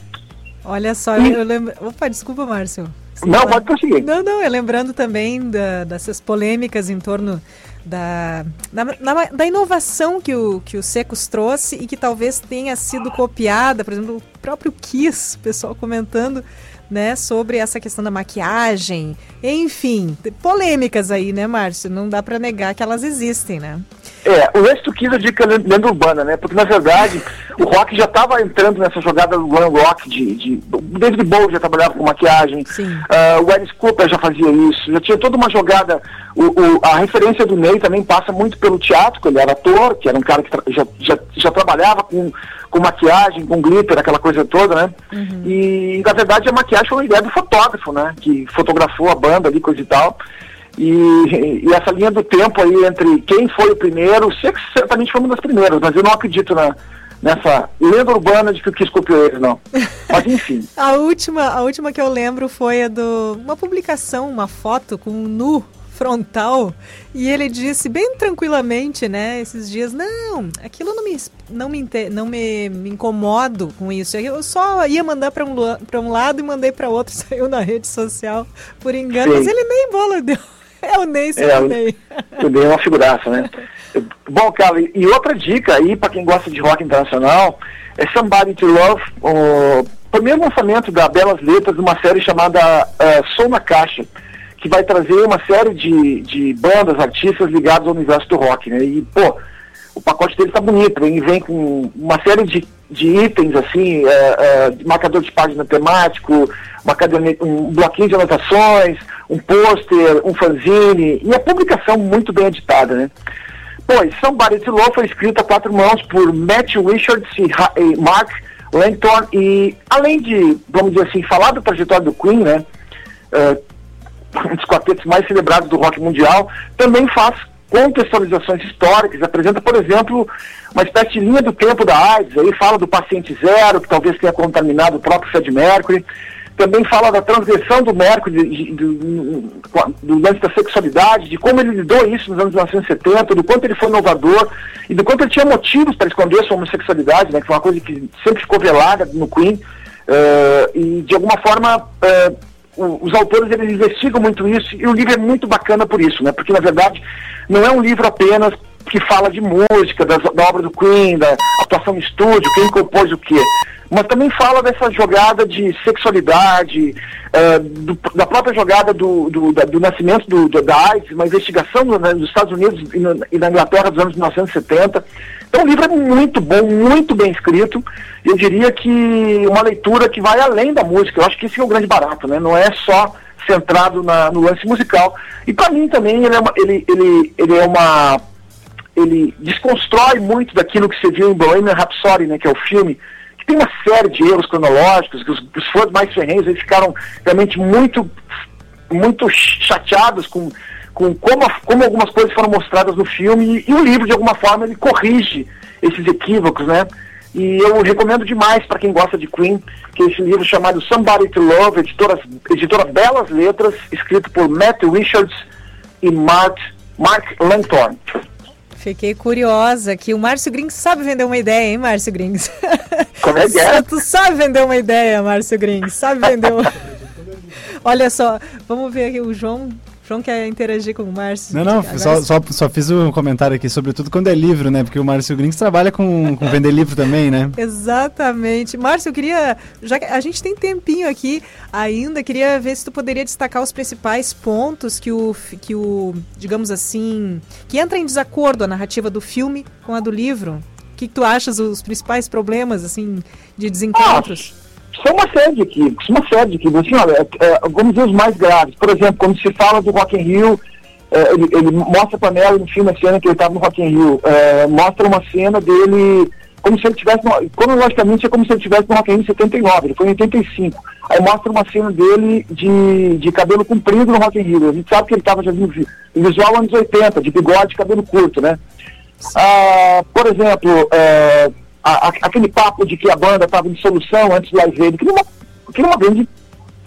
Olha só, e... eu lembro. Opa, desculpa, Márcio. Não, pode prosseguir. Não, não, é lembrando também da, dessas polêmicas em torno da, da, da, inovação que o, que o Secos trouxe e que talvez tenha sido copiada, por exemplo, o próprio Kiss, o pessoal comentando né, sobre essa questão da maquiagem, enfim, polêmicas aí, né, Márcio? Não dá para negar que elas existem, né? É, o lance tu quis a dica lenda urbana, né? Porque na verdade o rock já estava entrando nessa jogada do glam rock de, de. O David Bowie já trabalhava com maquiagem, uh, o Alice Cooper já fazia isso, já tinha toda uma jogada. O, o, a referência do Ney também passa muito pelo teatro, que ele era ator, que era um cara que já, já, já trabalhava com, com maquiagem, com glitter, aquela coisa toda, né? Uhum. E na verdade a maquiagem foi uma ideia do fotógrafo, né? Que fotografou a banda ali, coisa e tal. E, e, essa linha do tempo aí entre quem foi o primeiro, certamente foi uma das primeiras, mas eu não acredito na, nessa lenda urbana de que o Kiss copiou eles, não. Mas enfim. a, última, a última que eu lembro foi a do. uma publicação, uma foto com um nu frontal e ele disse bem tranquilamente, né, esses dias, não, aquilo não me não me não me, me incomodo com isso. Eu só ia mandar para um para um lado e mandei para outro, saiu na rede social por engano, Sim. mas ele nem bola deu. É o Ney, é, o Ney. O Ney é uma figuraça, né? Bom, Carlos, e outra dica aí para quem gosta de rock internacional é Somebody to Love, o primeiro lançamento da Belas Letras de uma série chamada uh, Som na Caixa, que vai trazer uma série de, de bandas, artistas ligados ao universo do rock, né? E, pô, o pacote dele tá bonito, ele vem com uma série de, de itens, assim, uh, uh, marcador de página temático, uma caderneta, um bloquinho de anotações, um pôster, um fanzine, e a publicação muito bem editada, né? Pois, Somebody to Love foi escrita a quatro mãos por Matt Richards e, Mark Langton, e além de, vamos dizer assim, falar da trajetória do Queen, né? Uh, um dos quartetos mais celebrados do rock mundial, também faz contextualizações históricas, apresenta, por exemplo, uma espécie de linha do tempo da AIDS, aí fala do paciente zero, que talvez tenha contaminado o próprio Fred Mercury, também fala da transgressão do Mercury, do, do lance da sexualidade, de como ele lidou isso nos anos 1970, do quanto ele foi inovador e do quanto ele tinha motivos para esconder sua homossexualidade, né, que foi uma coisa que sempre ficou velada no Queen, uh, e de alguma forma uh, os autores eles investigam muito isso e o livro é muito bacana por isso, né, porque na verdade não é um livro apenas que fala de música, da, da obra do Queen, da atuação em estúdio, quem compôs o quê mas também fala dessa jogada de sexualidade, uh, do, da própria jogada do, do, da, do nascimento do, da AIDS, uma investigação né, nos Estados Unidos e, no, e, na Inglaterra dos anos 1970. Então o livro é muito bom, muito bem escrito. Eu diria que uma leitura que vai além da música. Eu acho que esse é o grande barato, né? Não é só centrado na, no lance musical. E para mim também ele é uma, ele, ele, ele é uma ele desconstrói muito daquilo que você viu em Bohemian Rhapsody, né, que é o filme, que tem uma série de erros cronológicos, que os, os fãs mais ferrenhos eles ficaram realmente muito, muito chateados com, com como, como algumas coisas foram mostradas no filme, e, e o livro, de alguma forma, ele corrige esses equívocos, né? E eu recomendo demais para quem gosta de Queen, que é esse livro chamado Somebody to Love, editora, editora Belas Letras, escrito por Matt Richards e Mark, Mark Langthorne. Fiquei curiosa que o Márcio Grings sabe vender uma ideia, hein, Márcio Grings? Como é que é? Tu sabe vender uma ideia, Márcio Grings, sabe vender uma... Olha só, vamos ver aqui o João João quer interagir com o Márcio. Não, não, só, só, só, fiz um comentário aqui, sobretudo quando é livro, né? Porque o Márcio Grings trabalha com, com vender livro também, né? Exatamente. Márcio, eu queria. Já que a gente tem tempinho aqui ainda, queria ver se tu poderia destacar os principais pontos que o, que o digamos assim, que entra em desacordo a narrativa do filme com a do livro. O que, que tu achas os principais problemas, assim, de desencontros? São uma série de equívocos, uma série de equívocos. Assim, olha, é, é, vamos dizer os mais graves. Por exemplo, quando se fala do Rock in Rio, é, ele, ele, mostra para Mel no filme a cena que ele estava no Rock in Rio, é, mostra uma cena dele como se ele tivesse, no, cronologicamente é como se ele estivesse no Rock in Rio em 79, ele foi em 85. Aí mostra uma cena dele de, de cabelo comprido no Rock in Rio. A gente sabe que ele estava já no visual anos 80, de bigode, cabelo curto, né? Ah, por exemplo, é, a, aquele papo de que a banda estava em solução antes do Live Aid, que uma, que uma grande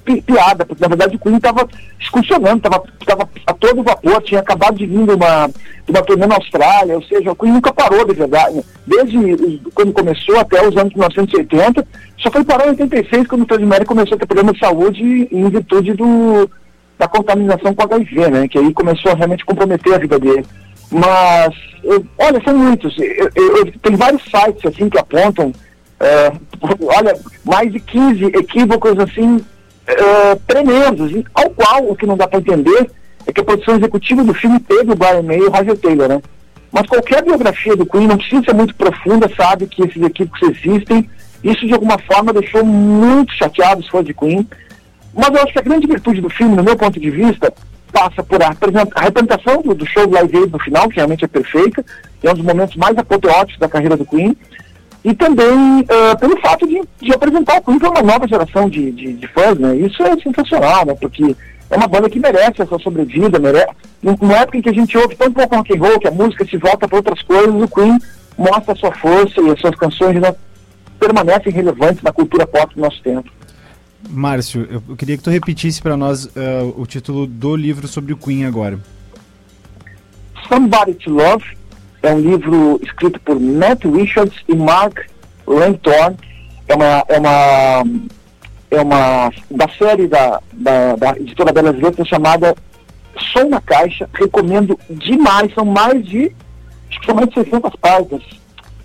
pi, piada, porque na verdade o Queen estava excursionando, estava a todo vapor, tinha acabado de vir de uma, de uma turnê na Austrália, ou seja, o Queen nunca parou de verdade, desde quando começou até os anos 1980, só foi parar em 86 quando o Freddie Mercury começou a ter problema de saúde em virtude do, da contaminação com HIV, né, que aí começou a realmente comprometer a vida dele. Mas, eu, olha, são muitos. Eu, eu, tem vários sites assim que apontam, é, olha, mais de 15 equívocos assim é, tremendos, ao qual o que não dá para entender é que a produção executiva do filme teve o Brian May e o Roger Taylor, né? Mas qualquer biografia do Queen não precisa ser muito profunda, sabe que esses equívocos existem. Isso de alguma forma deixou muito chateado os fãs de Queen. Mas eu acho que a grande virtude do filme, no meu ponto de vista, passa por a, a representação do, do show Live Aid no final, que realmente é perfeita, é um dos momentos mais apoteóticos da carreira do Queen, e também uh, pelo fato de, de, apresentar o Queen para uma nova geração de, de, de, fãs, né? Isso é sensacional, né? Porque é uma banda que merece essa sobrevida, merece. Numa época em que a gente ouve tanto pouco rock and roll, que a música se volta para outras coisas, o Queen mostra a sua força e as suas canções ainda permanecem relevantes na cultura pop do nosso tempo. Márcio, eu queria que tu repetisse para nós uh, o título do livro sobre o Queen agora. Somebody to Love é um livro escrito por Matt Richards e Mark Langthorne. É uma, é uma, é uma da série da, da, da editora Belas Letras chamada Som na Caixa. Recomendo demais. São mais de, acho que são mais de 600 páginas.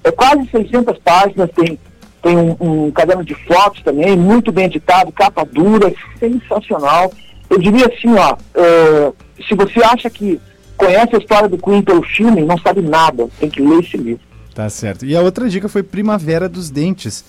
É quase 600 páginas. Tem, tem um, um caderno de fotos também, muito bem editado, capa dura, sensacional. Eu diria assim, ó, uh, se você acha que conhece a história do Queen pelo filme, não sabe nada, tem que ler esse livro. Tá certo. E a outra dica foi Primavera dos Dentes,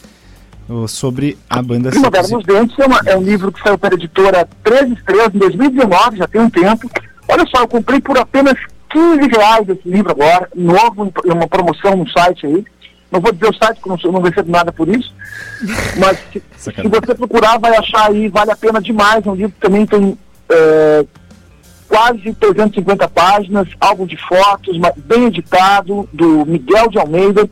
sobre a banda Primavera dos Dentes é, uma, é, um livro que saiu pela editora Três Estrelas em 2019, já tem um tempo. Olha só, eu comprei por apenas 15 reais esse livro agora, novo, uma promoção no site aí. Não vou dizer o site, porque eu não, não recebo nada por isso. Mas se, se, você procurar, vai achar aí, vale a pena demais. É um livro que também tem é, quase 350 páginas, álbum de fotos, bem editado, do Miguel de Almeida.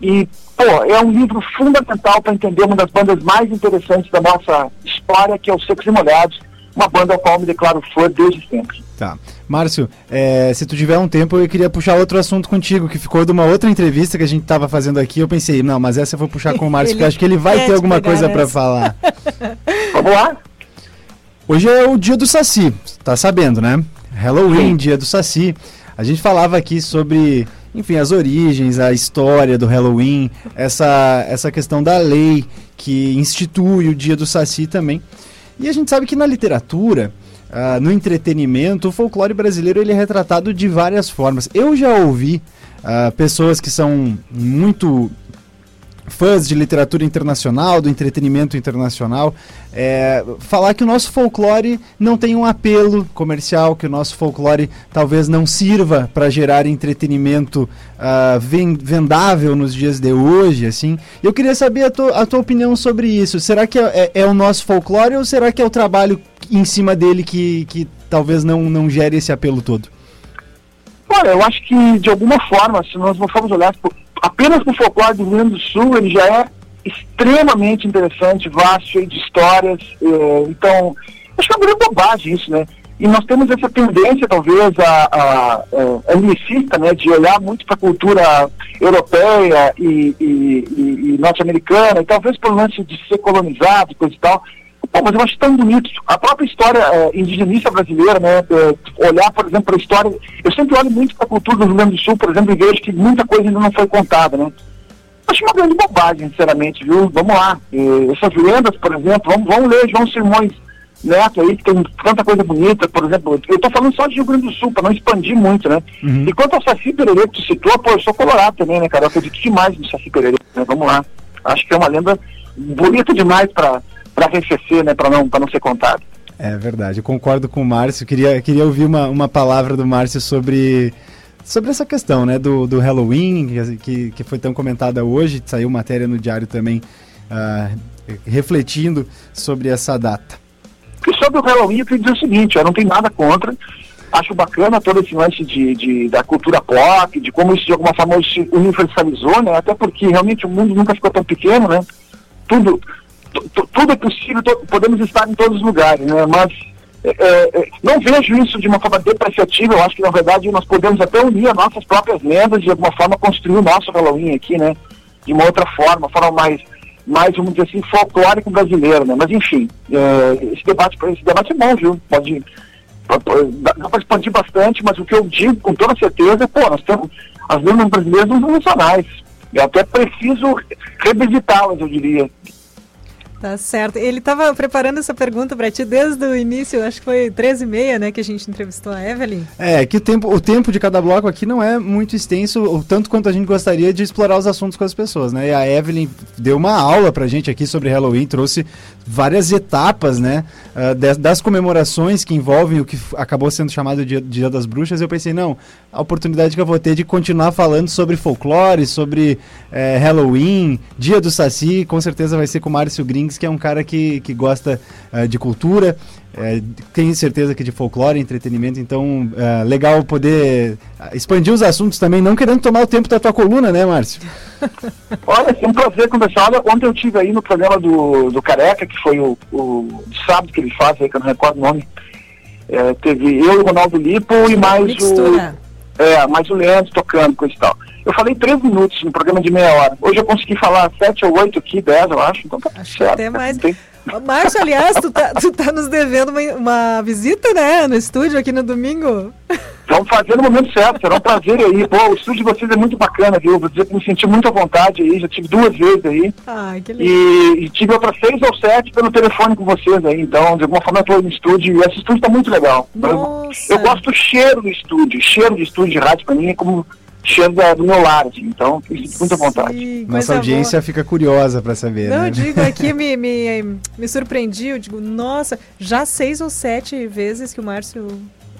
E, pô, é um livro fundamental para entender uma das bandas mais interessantes da nossa história, que é o Secos e Molhados, uma banda ao qual me declaro fã desde sempre. Tá. Márcio, é, se tu tiver um tempo, eu queria puxar outro assunto contigo, que ficou de uma outra entrevista que a gente estava fazendo aqui. Eu pensei, não, mas essa eu vou puxar com o Márcio, porque acho que ele vai ter alguma coisa para falar. Vamos lá? Hoje é o dia do Saci, tá sabendo, né? Halloween, Sim. dia do Saci. A gente falava aqui sobre, enfim, as origens, a história do Halloween, essa, essa questão da lei que institui o dia do Saci também. E a gente sabe que na literatura, uh, no entretenimento, o folclore brasileiro ele é retratado de várias formas. Eu já ouvi uh, pessoas que são muito fãs de literatura internacional, do entretenimento internacional, é, falar que o nosso folclore não tem um apelo comercial, que o nosso folclore talvez não sirva para gerar entretenimento uh, vendável nos dias de hoje, assim. Eu queria saber a, a tua opinião sobre isso. Será que é, é, é, o nosso folclore ou será que é o trabalho em cima dele que, que talvez não, não gere esse apelo todo? Olha, eu acho que de alguma forma, se nós não formos olhar apenas com o folclore do Rio Grande do Sul, ele já é extremamente interessante, vasto, cheio de histórias. Eh, então, acho que é uma grande bobagem isso, né? E nós temos essa tendência, talvez, a, a, a né, de olhar muito para a cultura europeia e, e, e, e norte-americana, e talvez pelo lance de ser colonizado coisa e tal. Pô, mas eu acho tão bonito. A própria história é, indigenista brasileira, né? É, olhar, por exemplo, para a história. Eu sempre olho muito para a cultura do Rio Grande do Sul, por exemplo, e vejo que muita coisa ainda não foi contada, né? Acho uma grande bobagem, sinceramente, viu? Vamos lá. E essas lendas, por exemplo, vamos, vamos ler João Simões Neto aí, que tem tanta coisa bonita, por exemplo, eu estou falando só de Rio Grande do Sul, para não expandir muito, né? Uhum. E quanto ao Saci Pererê que tu citou, pô, eu sou colorado também, né, cara? Eu acredito demais no Saci Pererê, né? Vamos lá. Acho que é uma lenda bonita demais para para arrefecer, né, para não, não ser contado. É verdade, eu concordo com o Márcio. Queria, queria ouvir uma, uma palavra do Márcio sobre, sobre essa questão né, do, do Halloween, que, que foi tão comentada hoje. Saiu matéria no diário também uh, refletindo sobre essa data. E sobre o Halloween, eu queria dizer o seguinte: eu não tenho nada contra. Acho bacana todo esse lance de, de, da cultura pop, de como isso de alguma forma se universalizou, né? Até porque realmente o mundo nunca ficou tão pequeno, né? Tudo, tudo é possível, podemos estar em todos os lugares, né? Mas é, é, é, não vejo isso de uma forma depreciativa, eu acho que na verdade nós podemos até unir as nossas próprias lendas e de alguma forma construir o nosso Halloween aqui, né? De uma outra forma, forma mais, mais vamos dizer assim, folclórico brasileiro, né? Mas enfim, é, esse, debate, esse debate é bom, viu? Pode, dá, dá para expandir bastante, mas o que eu digo com toda certeza é, pô, nós temos as lendas brasileiras não são nacionais. Eu até preciso revisitá-las, eu diria. Tá certo. Ele estava preparando essa pergunta para ti desde o início, acho que foi 13 e meia, né, que a gente entrevistou a Evelyn. É, que o tempo, o tempo de cada bloco aqui não é muito extenso, tanto quanto a gente gostaria de explorar os assuntos com as pessoas, né? E a Evelyn deu uma aula pra gente aqui sobre Halloween, trouxe várias etapas, né, uh, das, comemorações que envolvem o que acabou sendo chamado de Dia das Bruxas. Eu pensei, não, a oportunidade que eu vou ter de continuar falando sobre folclore, sobre é, Halloween, Dia do Saci, com certeza vai ser com o Márcio Que é um cara que, que gosta uh, de cultura, é, tenho certeza que de folclore, entretenimento, então é legal poder expandir os assuntos também, não querendo tomar o tempo da tua coluna, né, Márcio? Olha, é um prazer conversar. Ontem eu tive aí no programa do, do Careca, que foi o, o sábado que ele faz, aí, que eu não recordo o nome. É, teve eu e o Ronaldo Lipo e mais Mixtura. É, mais o Leandro tocando, coisa e tal. Eu falei três minutos no programa de meia hora. Hoje eu consegui falar sete ou oito aqui, dez, eu acho. Então tá acho certo. Até mais. Tem... Márcio, aliás, tu tá, tu tá nos devendo uma, uma, visita, né, no estúdio aqui no domingo. Vamos fazer no momento certo, será um prazer aí. Pô, o estúdio de vocês é muito bacana, viu? Vou dizer que me senti muito à vontade aí, já tive duas vezes aí. Ai, que legal. E, e tive outras seis ou sete pelo telefone com vocês aí, então, de alguma forma eu tô no estúdio e esse estúdio tá muito legal. Nossa. Eu, eu gosto do cheiro do estúdio, cheiro de estúdio de rádio pra mim é como chega do meu lado, assim, então fico muita vontade. Sim, Nossa audiência boa. fica curiosa para saber. Não, né? eu digo aqui, me, me, me surpreendi, eu digo, nossa, já seis ou sete vezes que o Márcio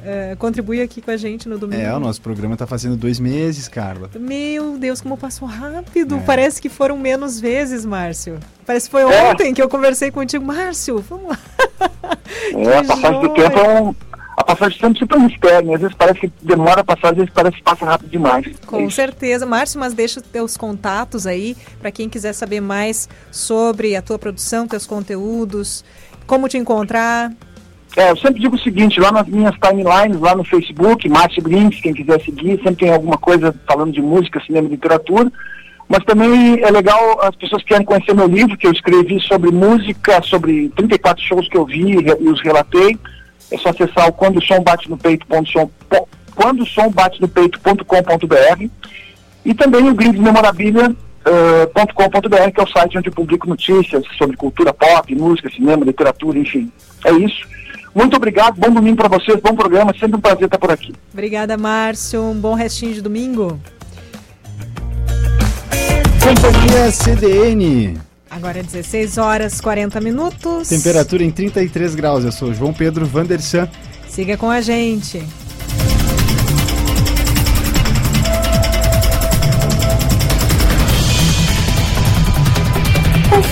é, contribui aqui com a gente no domingo. É, o nosso programa está fazendo dois meses, Carla. Meu Deus, como passou rápido. É. Parece que foram menos vezes, Márcio. Parece que foi é. ontem que eu conversei contigo. Márcio, vamos lá. É, a passagem do tempo é um a passagem sempre super mistério, né? às vezes parece que demora a passar, às vezes parece que passa rápido demais. Com é certeza. Márcio, mas deixa os teus contatos aí, para quem quiser saber mais sobre a tua produção, teus conteúdos, como te encontrar. É, eu sempre digo o seguinte, lá nas minhas timelines, lá no Facebook, Márcio Grins, quem quiser seguir, sempre tem alguma coisa falando de música, cinema e literatura. Mas também é legal as pessoas que querem conhecer meu livro, que eu escrevi sobre música, sobre 34 shows que eu vi e os relatei é só acessar o quando o som bate no peito quando o som bate no peito.com.br e também o Grindes Memorabilia Uh, que é o site onde eu publico notícias sobre cultura pop, música, cinema, literatura, enfim. É isso. Muito obrigado, bom domingo para vocês, bom programa, sempre um prazer estar por aqui. Obrigada, Márcio. Um bom restinho de domingo. Companhia CDN. Agora é 16 horas 40 minutos. Temperatura em 33 graus. Eu sou João Pedro Vandersan. Siga com a gente.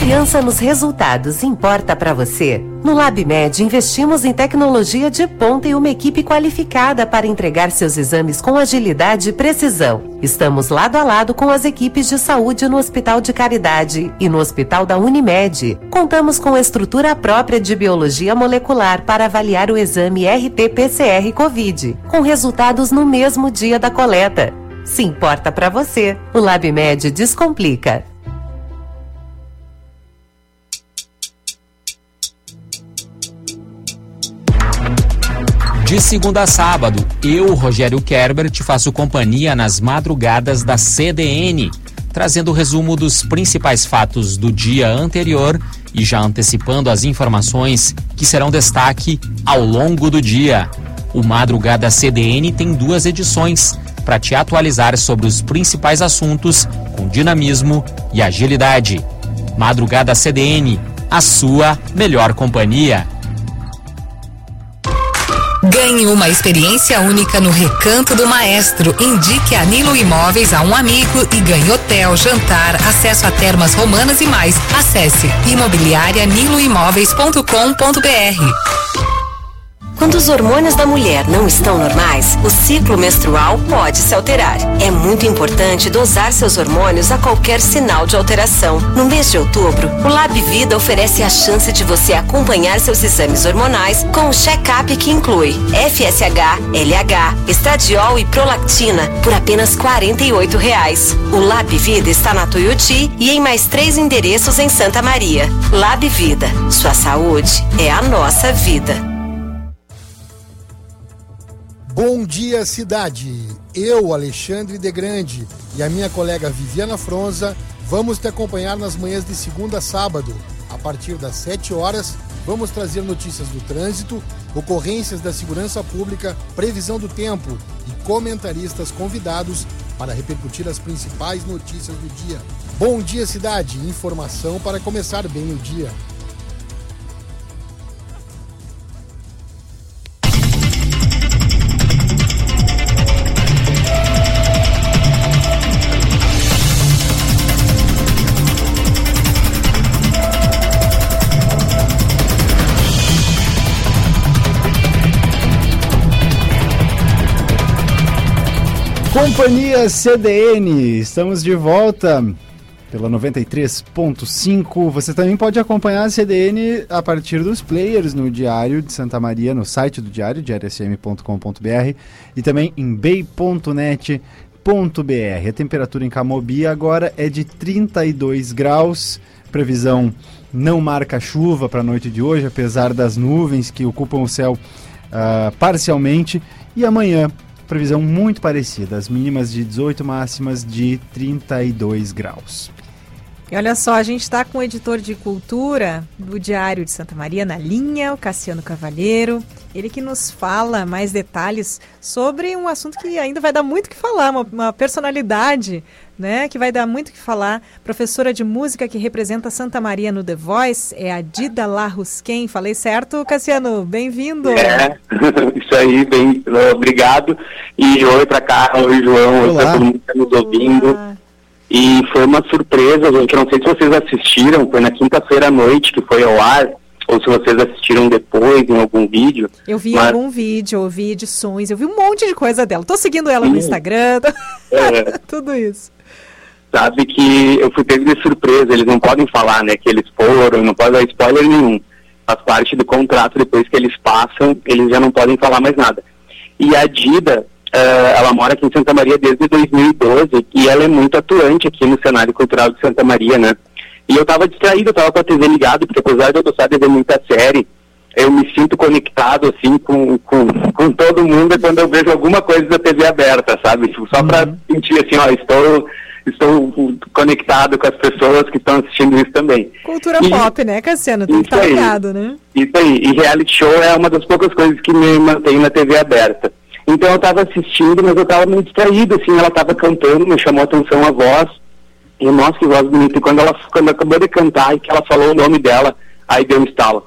Confiança nos resultados importa para você? No LabMed investimos em tecnologia de ponta e uma equipe qualificada para entregar seus exames com agilidade e precisão. Estamos lado a lado com as equipes de saúde no Hospital de Caridade e no Hospital da Unimed. Contamos com estrutura própria de biologia molecular para avaliar o exame RT-PCR COVID, com resultados no mesmo dia da coleta. Se importa para você, o LabMed descomplica. De segunda a sábado, eu, Rogério Kerber, te faço companhia nas madrugadas da CDN, trazendo o resumo dos principais fatos do dia anterior e já antecipando as informações que serão destaque ao longo do dia. O Madrugada CDN tem duas edições para te atualizar sobre os principais assuntos com dinamismo e agilidade. Madrugada CDN, a sua melhor companhia. Ganhe uma experiência única no Recanto do Maestro. Indique a Nilo Imóveis a um amigo e ganhe hotel, jantar, acesso a termas romanas e mais. Acesse imobiliarianiloimóveis.com.br. Quando os hormônios da mulher não estão normais, o ciclo menstrual pode se alterar. É muito importante dosar seus hormônios a qualquer sinal de alteração. No mês de outubro, o Lab Vida oferece a chance de você acompanhar seus exames hormonais com o check-up que inclui FSH, LH, estradiol e prolactina por apenas 48 reais. O Lab Vida está na Tuiuti e em mais três endereços em Santa Maria. Lab Vida, sua saúde é a nossa vida. Bom dia, cidade! Eu, Alexandre de Grande, e a minha colega Viviana Fronza vamos te acompanhar nas manhãs de segunda a sábado, A partir das 7 horas, vamos trazer notícias do trânsito, ocorrências da segurança pública, previsão do tempo e comentaristas convidados para repercutir as principais notícias do dia. Bom dia, cidade! Informação para começar bem o dia. Companhia CDN, estamos de volta pela 93.5. Você também pode acompanhar a CDN a partir dos players no Diário de Santa Maria, no site do Diário, diariosm.com.br e também em bay.net.br. A temperatura em Camobi agora é de 32 graus. Previsão não marca chuva para a noite de hoje, apesar das nuvens que ocupam o céu uh, parcialmente. E amanhã Previsão muito parecida, as mínimas de 18, máximas de 32 graus. E olha só, a gente está com o editor de cultura do Diário de Santa Maria na linha, o Cassiano Cavalheiro. Ele que nos fala mais detalhes sobre um assunto que ainda vai dar muito o que falar, uma, uma personalidade né, que vai dar muito o que falar. Professora de música que representa Santa Maria no The Voice é a Dida Larrusquem. Falei certo, Cassiano? Bem-vindo. É, isso aí, bem, obrigado. E oi para Carla, oi João, oi para todo mundo que está nos ouvindo. Olá. E foi uma surpresa, gente. Não sei se vocês assistiram, foi na quinta-feira à noite que foi ao ar ou se vocês assistiram depois em algum vídeo. Eu vi mas... algum vídeo, eu vi edições, eu vi um monte de coisa dela. Tô seguindo ela Sim. no Instagram, é. tudo isso sabe que eu fui pego de surpresa, eles não podem falar, né, que eles foram, não pode dar spoiler nenhum. Faz parte do contrato, depois que eles passam, eles já não podem falar mais nada. E a Dida, uh, ela mora aqui em Santa Maria desde 2012 e ela é muito atuante aqui no cenário cultural de Santa Maria, né? E eu tava distraído, eu tava com a TV ligada, porque apesar de eu gostar de ver muita série, eu me sinto conectado, assim, com, com, com todo mundo quando eu vejo alguma coisa da TV aberta, sabe? Tipo, só uhum. pra sentir assim, ó, estou estou conectado com as pessoas que estão assistindo isso também. Cultura e, pop, né, Cassiano? Tem que estar tá ligado, né? Isso aí. E reality show é uma das poucas coisas que me mantém na TV aberta. Então eu estava assistindo, mas eu estava meio distraído, assim, ela estava cantando, me chamou a atenção a voz. E nossa, que voz bonita. E quando ela quando acabou de cantar e que ela falou o nome dela, aí deu um estalo.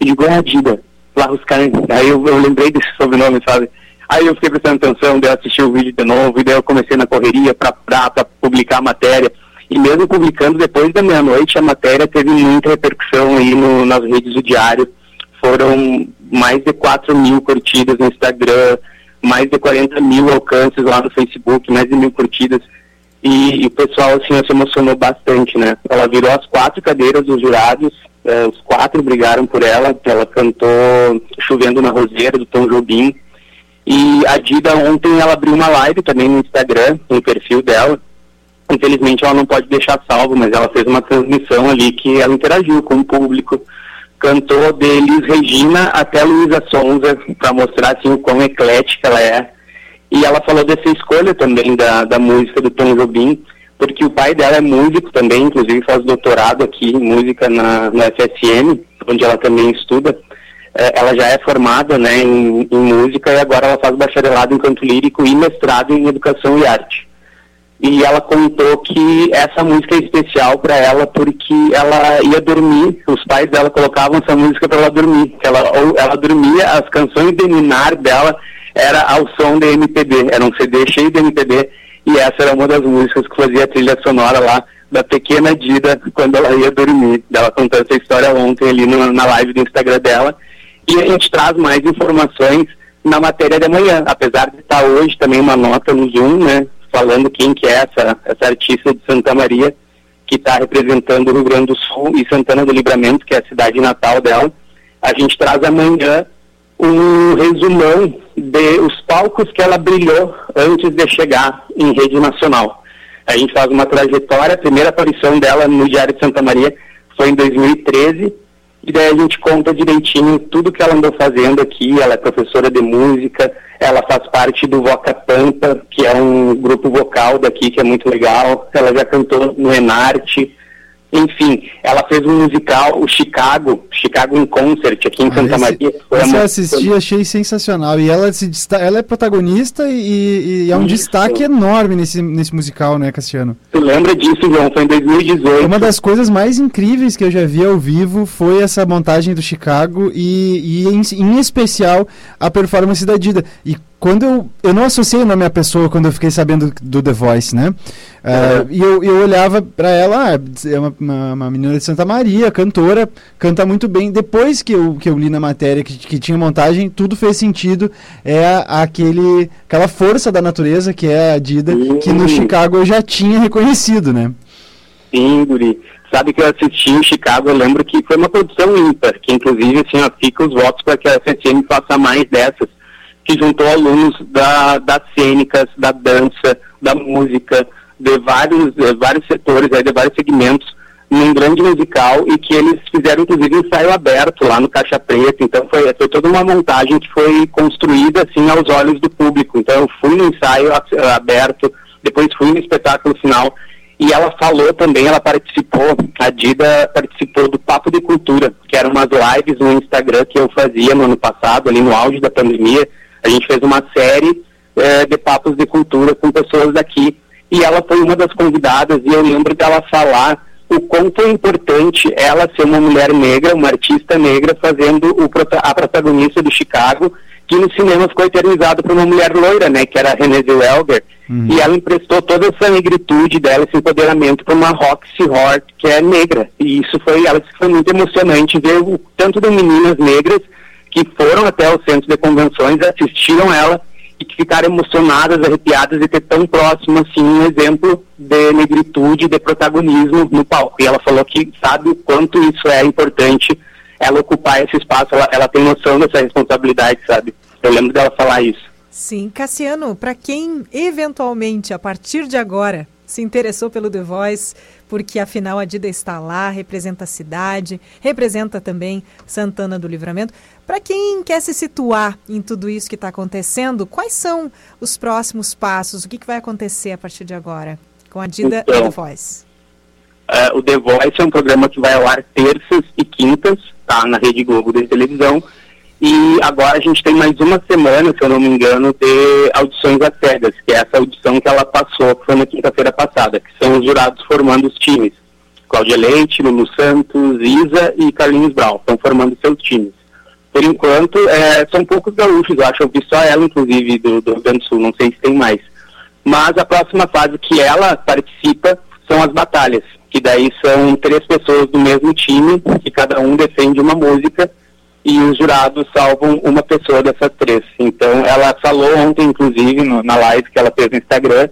E digo, é a Dida, Larros. Aí eu, eu lembrei desse sobrenome, sabe? Aí eu fiquei prestando atenção, daí assisti o vídeo de novo, e daí eu comecei na correria para publicar a matéria. E mesmo publicando depois da meia-noite, a matéria teve muita repercussão aí no, nas redes do diário. Foram mais de 4 mil curtidas no Instagram, mais de 40 mil alcances lá no Facebook, mais de mil curtidas. E, e o pessoal assim se emocionou bastante, né? Ela virou as quatro cadeiras dos jurados, eh, os quatro brigaram por ela, ela cantou Chovendo na Roseira, do Tom Jobim, e a Dida ontem ela abriu uma live também no Instagram, no perfil dela. Infelizmente ela não pode deixar salvo, mas ela fez uma transmissão ali que ela interagiu com o público. Cantou de Regina até Luísa Sonza, para mostrar assim, o quão eclética ela é. E ela falou dessa escolha também da, da música do Tom Jobim, porque o pai dela é músico também, inclusive faz doutorado aqui em música na, na FSM, onde ela também estuda. É, ela já é formada né, em, em, música e agora ela faz bacharelado em canto lírico e mestrado em educação e arte. E ela contou que essa música é especial para ela porque ela ia dormir, os pais dela colocavam essa música para ela dormir. Ela, ela dormia, as canções de ninar dela era ao som de MPB, era um CD cheio de MPB e essa era uma das músicas que fazia a trilha sonora lá da pequena Dida quando ela ia dormir. Ela contou essa história ontem ali no, na live do Instagram dela a gente traz mais informações na matéria de amanhã, apesar de estar hoje também uma nota no Zoom, né, falando quem que é essa, essa artista de Santa Maria, que está representando o Rio Grande do Sul e Santana do Livramento, que é a cidade natal dela. A gente traz amanhã um resumão de os palcos que ela brilhou antes de chegar em rede nacional. A gente faz uma trajetória, a primeira aparição dela no Diário de Santa Maria foi em 2013, e daí a gente conta direitinho tudo que ela andou fazendo aqui. Ela é professora de música, ela faz parte do Voca Pampa, que é um grupo vocal daqui que é muito legal. Ela já cantou no Enarte, Enfim, ela fez um musical, o Chicago, Chicago in Concert, aqui em Ah, Santa esse- Maria. Foi esse eu assisti, achei sensacional. E ela, se ela é protagonista e, e é um Isso. destaque enorme nesse, nesse musical, né, Cassiano? Tu lembra disso, João? Foi em 2018. Uma das coisas mais incríveis que eu já vi ao vivo foi essa montagem do Chicago e, e em, em especial a performance da Dida. E quando eu. Eu não associei o nome à pessoa quando eu fiquei sabendo do The Voice, né? Ah, E eu, eu olhava pra ela, ah, é uma, uma, uma menina de Santa Maria, cantora, canta muito bem. Depois que eu, que eu li na matéria que, que tinha montagem, tudo fez sentido. É a- aquele, aquela força da natureza que é a Dida, que no Chicago eu já tinha reconhecido, né? Sim, Guri. Sabe que eu assisti em Chicago, eu lembro que foi uma produção ímpar, que inclusive, assim, ó, fica os votos para que a FSM faça mais dessas, que juntou alunos da, das cênicas, da dança, da música, de vários, de vários setores, de vários segmentos, num grande musical e que eles fizeram, inclusive, um ensaio aberto lá no Caixa Preta. Então, foi, foi toda uma montagem que foi construída, assim, aos olhos do público. Então, eu fui no ensaio aberto, depois fui no espetáculo final e ela falou também, ela participou, a Dida participou do Papo de Cultura, que eram umas lives no Instagram que eu fazia no ano passado, ali no auge da pandemia. A gente fez uma série eh, de papos de cultura com pessoas daqui. E ela foi uma das convidadas, e eu lembro dela falar o quão foi importante ela ser uma mulher negra, uma artista negra, fazendo o, a protagonista do Chicago, que no cinema ficou eternizado por uma mulher loira, né, que era a Renée Zellweger. E ela emprestou toda essa negritude dela, esse empoderamento para uma Roxy Hort, que é negra. E isso foi, ela disse que foi muito emocionante ver o tanto de meninas negras que foram até o centro de convenções, assistiram ela e que ficaram emocionadas, arrepiadas de ter tão próximo assim um exemplo de negritude, de protagonismo no palco. E ela falou que sabe o quanto isso é importante, ela ocupar esse espaço, ela, ela tem noção dessa responsabilidade, sabe? Eu lembro dela falar isso. Sim, Cassiano, para quem eventualmente, a partir de agora, se interessou pelo The Voice, porque afinal a Dida está lá, representa a cidade, representa também Santana do Livramento. Para quem quer se situar em tudo isso que está acontecendo, quais são os próximos passos? O que, que vai acontecer a partir de agora com a Dida e Então, The Voice? É, o The Voice é um programa que vai ao ar terças e quintas, tá? Na Rede Globo de televisão. E agora a gente tem mais uma semana, se eu não me engano, de audições às cegas, que é essa audição que ela passou, que foi na quinta-feira passada, que são os jurados formando os times. Cláudia Leite, Lulu Santos, Isa e Carlinhos Brau estão formando seus times. Por enquanto, é, são poucos gaúchos, eu acho. Eu vi só ela, inclusive, do, do Rio Grande do Sul, não sei se tem mais. Mas a próxima fase que ela participa são as batalhas, que daí são três pessoas do mesmo time, que cada um defende uma música e os jurados salvam uma pessoa dessas três. Então, ela falou ontem, inclusive, no- na live que ela fez no Instagram,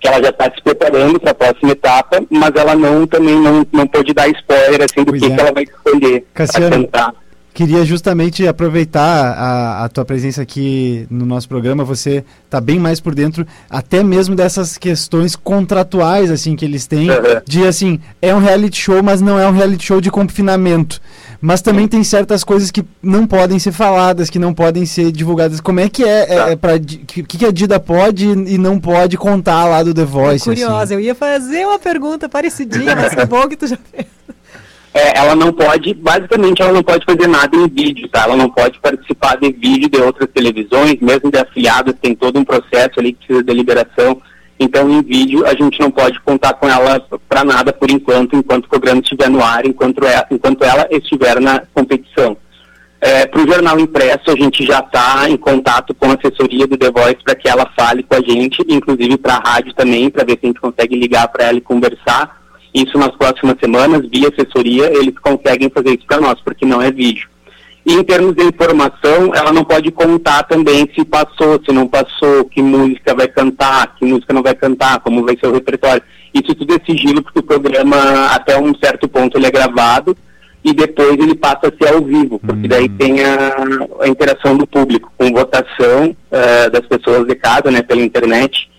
que ela já está se preparando para a próxima etapa, mas ela não também não, não pôde dar spoiler assim do que, é. que ela vai escolher Cassiano, cantar. Queria justamente aproveitar a, a tua presença aqui no nosso programa. Você está bem mais por dentro, até mesmo dessas questões contratuais assim que eles têm, Uhum. de assim é um reality show, mas não é um reality show de confinamento. Mas também tem certas coisas que não podem ser faladas, que não podem ser divulgadas. Como é que é, Tá. é, para que, que a Dida pode e não pode contar lá do The Voice? assim? Curiosa, eu ia fazer uma pergunta parecidinha, mas que bom que tu já fez. É, ela não pode, basicamente, ela não pode fazer nada em vídeo, tá? Ela não pode participar de vídeo de outras televisões, mesmo de afiliadas, tem todo um processo ali que precisa de liberação. Então, em vídeo, a gente não pode contar com ela para nada por enquanto, enquanto o programa estiver no ar, enquanto ela, enquanto ela estiver na competição. para o jornal impresso, a gente já está em contato com a assessoria do The Voice para que ela fale com a gente, inclusive para a rádio também, para ver se a gente consegue ligar para ela e conversar. Isso nas próximas semanas, via assessoria, eles conseguem fazer isso para nós, porque não é vídeo. E em termos de informação, ela não pode contar também se passou, se não passou, que música vai cantar, que música não vai cantar, como vai ser o repertório. Isso tudo é sigilo, porque o programa, até um certo ponto, ele é gravado e depois ele passa a ser ao vivo, porque daí tem a, a interação do público, com votação eh, das pessoas de casa, né, pela internet,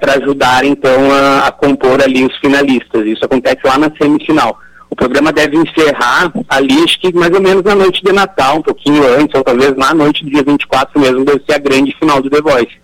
para ajudar, então, a, a compor ali os finalistas. Isso acontece lá na semifinal. O programa deve encerrar ali, acho que mais ou menos na noite de Natal, um pouquinho antes, ou talvez na noite do dia 24 mesmo, deve ser a grande final do The Voice.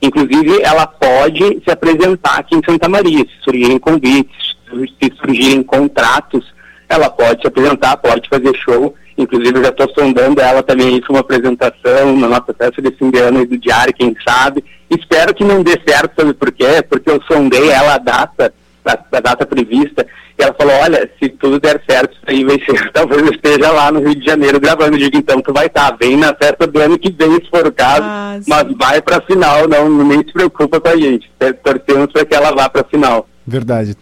Inclusive, ela pode se apresentar aqui em Santa Maria, se surgirem convites. se surgirem contratos, ela pode se apresentar, pode fazer show. Inclusive, eu já estou sondando ela também para uma apresentação na nossa festa de fim de ano e do diário, quem sabe. Espero que não dê certo, sabe por quê? Porque eu sondei ela a data, a, a data prevista, e ela falou, olha, se tudo der certo, isso aí vai ser, talvez eu esteja lá no Rio de Janeiro gravando. Eu digo, então tu vai estar, vem na festa do ano que vem, se for o caso, Ah, mas vai para a final, não, nem se preocupa com a gente. Torcemos para que ela vá para a final. Verdade.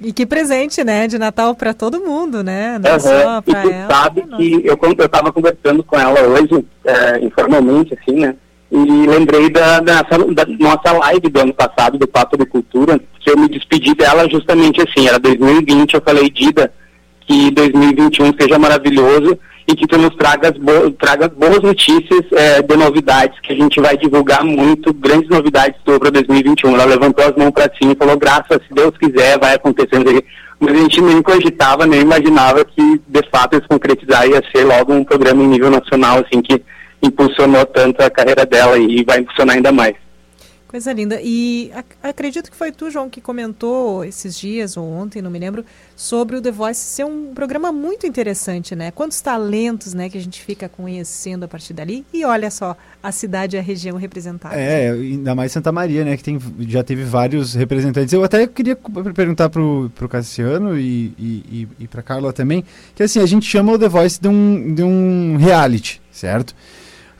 E que presente, né, de Natal para todo mundo, né? Não Aham, só E para ela. sabe que eu, quando eu estava conversando com ela hoje, é, informalmente, assim, né? E lembrei da, da nossa live do ano passado, do Papo de Cultura, que eu me despedi dela justamente assim, era 2020, eu falei, Dida, que 2021 seja maravilhoso e que tu nos tragas, bo tragas boas notícias é, de novidades, que a gente vai divulgar muito, grandes novidades sobre 2021. Ela levantou as mãos para cima e falou, graças, se Deus quiser, vai acontecer. Mas a gente nem cogitava, nem imaginava que, de fato, isso concretizar ia ser logo um programa em nível nacional, assim, que impulsionou tanto a carreira dela e vai impulsionar ainda mais. Coisa linda. E ac- acredito que foi tu, João, que comentou esses dias, ou ontem, não me lembro, sobre o The Voice ser um programa muito interessante, né? Quantos talentos, né, que a gente fica conhecendo a partir dali. E olha só, a cidade e a região representadas. É, ainda mais Santa Maria, né? Que tem, já teve vários representantes. Eu até queria perguntar pro, pro Cassiano e, e, e, e pra Carla também, que assim, a gente chama o The Voice de um, de um reality, certo?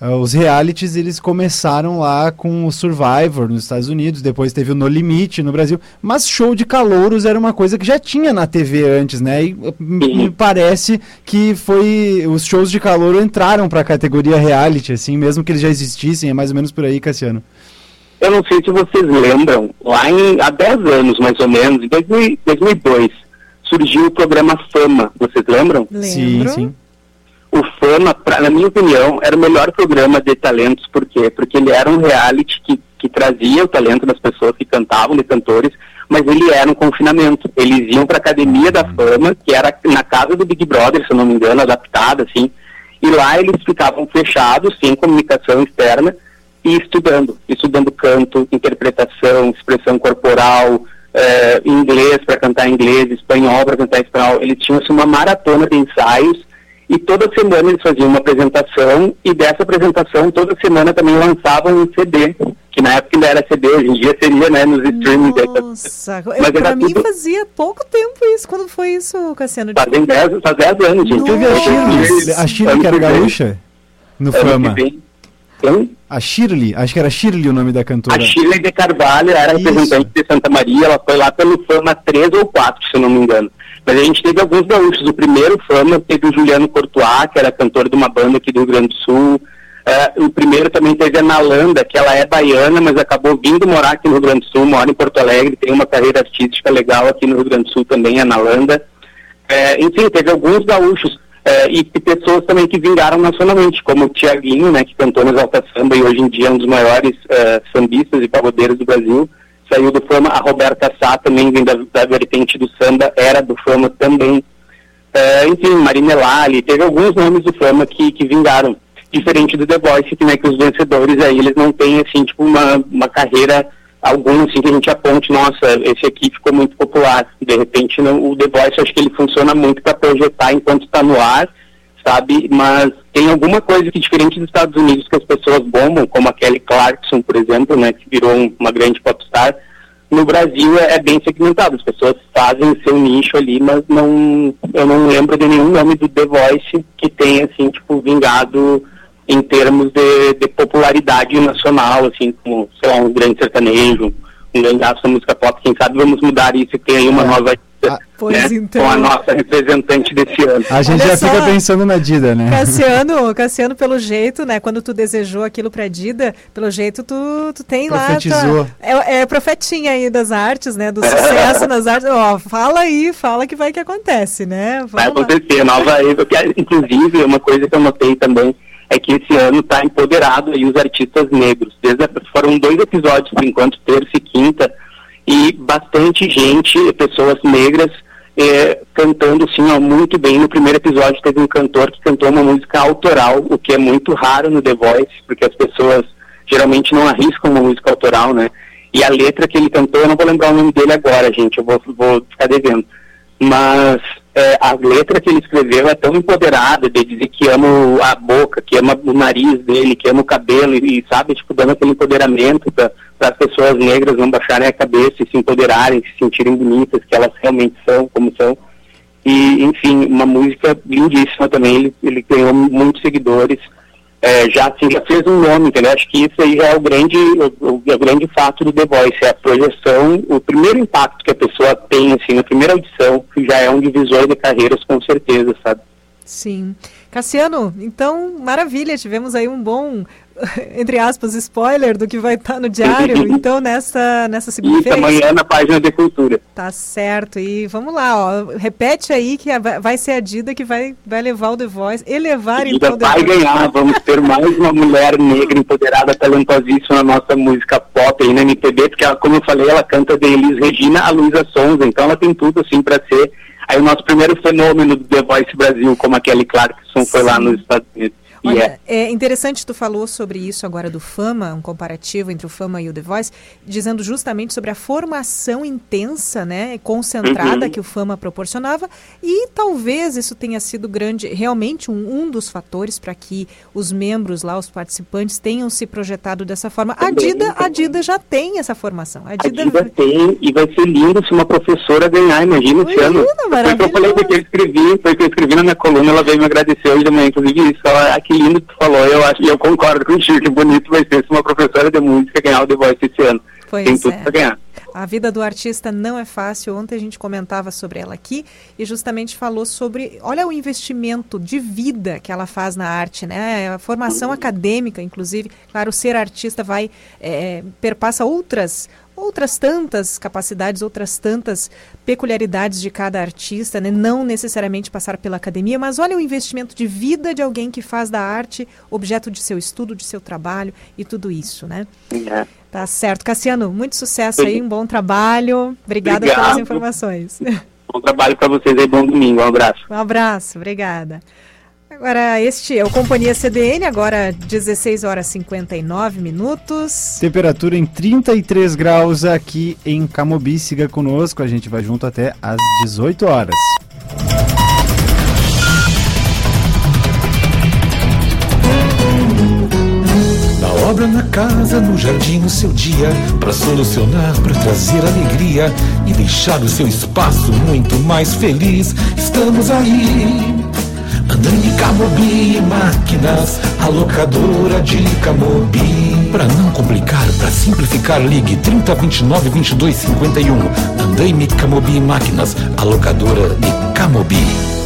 Ah, os realities, eles começaram lá com o Survivor nos Estados Unidos, depois teve o No Limite no Brasil, mas show de calouros era uma coisa que já tinha na TV antes, né? E uh, me parece que foi os shows de calouro entraram pra categoria reality, assim, mesmo que eles já existissem, é mais ou menos por aí, Cassiano. Eu não sei se vocês lembram, lá em, há 10 anos mais ou menos, em 2000 2002, surgiu o programa Fama. Vocês lembram? Sim, sim. O Fama, pra, na minha opinião, era o melhor programa de talentos. Por quê? Porque ele era um reality que, que trazia o talento das pessoas que cantavam, de cantores, mas ele era um confinamento. Eles iam para a Academia da Fama, que era na casa do Big Brother, se eu não me engano, adaptada, assim. E lá eles ficavam fechados, sem comunicação externa, e estudando. Estudando canto, interpretação, expressão corporal, eh, inglês para cantar inglês, espanhol para cantar espanhol. Eles tinham assim, uma maratona de ensaios e toda semana eles faziam uma apresentação e dessa apresentação toda semana também lançavam um CD, que na época ainda era CD, hoje em dia seria né, nos streamings. Nossa, Mas eu, era pra mim tudo- fazia pouco tempo isso. Quando foi isso, Cassiano? Fazem 10 faz 10 anos, gente. Teve a Shirley, a Shirley que era gaúcha no Ano Fama. A Shirley, acho que era Shirley o nome da cantora. A Shirley de Carvalho era representante de Santa Maria, ela foi lá pelo Fama 3 ou 4, se eu não me engano. Mas a gente teve alguns gaúchos. O primeiro Fama teve o Juliano Courtois, que era cantor de uma banda aqui do Rio Grande do Sul. Eh, o primeiro também teve a Nalanda, que ela é baiana, mas acabou vindo morar aqui no Rio Grande do Sul, mora em Porto Alegre, tem uma carreira artística legal aqui no Rio Grande do Sul também, a Nalanda. É, enfim, teve alguns gaúchos é, e pessoas também que vingaram nacionalmente, como o Tiaguinho, né, que cantou no Exalta Samba e hoje em dia é um dos maiores sambistas e pagodeiros do Brasil. Saiu do Fama, a Roberta Sá também vem da, da vertente do samba, era do Fama também. É, enfim, Marina Elali, teve alguns nomes do Fama que, que vingaram. Diferente do The Voice, que, né, que os vencedores aí, eles não têm, assim, tipo, uma, uma carreira algum, assim, que a gente aponte, nossa, esse aqui ficou muito popular. De repente, não, o The Voice, acho que ele funciona muito para projetar enquanto está no ar, sabe? Mas tem alguma coisa que, diferente dos Estados Unidos, que as pessoas bombam, como a Kelly Clarkson, por exemplo, né, que virou um- uma grande popstar, no Brasil é, é bem segmentado. As pessoas fazem o seu nicho ali, mas não, eu não lembro de nenhum nome do The Voice que tenha, assim, tipo, vingado em termos de, de popularidade nacional, assim, como, sei lá, um grande sertanejo, um grande da música pop. Quem sabe vamos mudar isso e tem aí uma nova né, Pois então. com a nossa representante desse ano. A gente Olha já só. fica pensando na Dida, né? Cassiano, Cassiano, pelo jeito, né? Quando tu desejou aquilo pra Dida, pelo jeito tu, tu tem lá. Profetizou. tua- é, é profetinha aí das artes, né? Do sucesso nas artes. Ó, fala aí, fala que vai que acontece, né? Vai Vamos lá. acontecer, nova época. Que, Inclusive, uma coisa que eu notei também é que esse ano está empoderado aí os artistas negros. Desde foram dois episódios, por enquanto, terça e quinta, e bastante gente, pessoas negras, eh, cantando sim, ó, muito bem. No primeiro episódio teve um cantor que cantou uma música autoral, o que é muito raro no The Voice, porque as pessoas geralmente não arriscam uma música autoral, né? E a letra que ele cantou, eu não vou lembrar o nome dele agora, gente, eu vou, vou ficar devendo. Mas é, a letra que ele escreveu é tão empoderada de dizer que ama a boca, que ama o nariz dele, que ama o cabelo e, e, sabe, tipo, dando aquele empoderamento para as pessoas negras não baixarem a cabeça e se empoderarem, se sentirem bonitas, que elas realmente são, como são. E, enfim, uma música lindíssima também, ele, ele ganhou muitos seguidores, é, já, assim, já fez um nome, entendeu? Acho que isso aí já é o grande, o, o- é o grande fato do The Voice, é a projeção, o primeiro impacto que a pessoa tem, assim, na primeira audição, que já é um divisor de carreiras, com certeza, sabe? Sim. Cassiano, então, maravilha, tivemos aí um bom, entre aspas, spoiler do que vai estar no diário, então, nessa, nessa Isso segunda-feira. amanhã na página de cultura. Tá certo. E vamos lá, ó. Repete aí que vai ser a Dida que vai, vai levar o The Voice, elevar Ainda então o The vai Voice. ganhar, vamos ter mais uma mulher negra empoderada, talentosíssima na nossa música pop aí na MPB, porque ela, como eu falei, ela canta de Elis Regina a Luísa Sonza, então ela tem tudo assim para ser aí o nosso primeiro fenômeno do The Voice Brasil, como a Kelly Clarkson foi lá nos Estados Unidos. E é. Olha, é interessante tu falou sobre isso agora do Fama, um comparativo entre o Fama e o The Voice, dizendo justamente sobre a formação intensa, né, concentrada Uhum. que o Fama proporcionava e talvez isso tenha sido grande, realmente um, um dos fatores para que os membros lá, os participantes tenham se projetado dessa forma. A Dida, a Dida já tem essa formação. A A Dida, Dida tem, e vai ser lindo se uma professora ganhar, imagina esse ano. Foi o que eu falei, porque eu escrevi, foi que eu escrevi na minha coluna, ela veio me agradecer hoje de manhã, inclusive isso. Ela, que lindo que tu falou, eu acho, e eu concordo contigo, que bonito vai ser se uma professora de música ganhar o The Voice esse ano. Pois tem tudo é. pra ganhar. A vida do artista não é fácil. Ontem a gente comentava sobre ela aqui e justamente falou sobre, olha o investimento de vida que ela faz na arte, né? A formação acadêmica, inclusive. Claro, ser artista vai é, perpassa outras outras tantas capacidades, outras tantas peculiaridades de cada artista, né? Não necessariamente passar pela academia, mas olha o investimento de vida de alguém que faz da arte objeto de seu estudo, de seu trabalho e tudo isso, né? É. Tá certo. Cassiano, muito sucesso aí, um bom trabalho. Obrigada Obrigado. pelas informações. Bom trabalho pra vocês aí, bom domingo, um abraço. Um abraço, obrigada. Agora, este é o Companhia CDN, agora 16 horas e 59 minutos. Temperatura em 33 graus aqui em Camobi. Siga conosco, a gente vai junto até às 18 horas. Na obra, na casa, no jardim, no seu dia, para solucionar, para trazer alegria e deixar o seu espaço muito mais feliz. Estamos aí. Andando Camobi Máquinas, a locadora de Camobi. Para não complicar, para simplificar, ligue 30 29 22 51. Andaime Camobi Máquinas, a locadora de Camobi.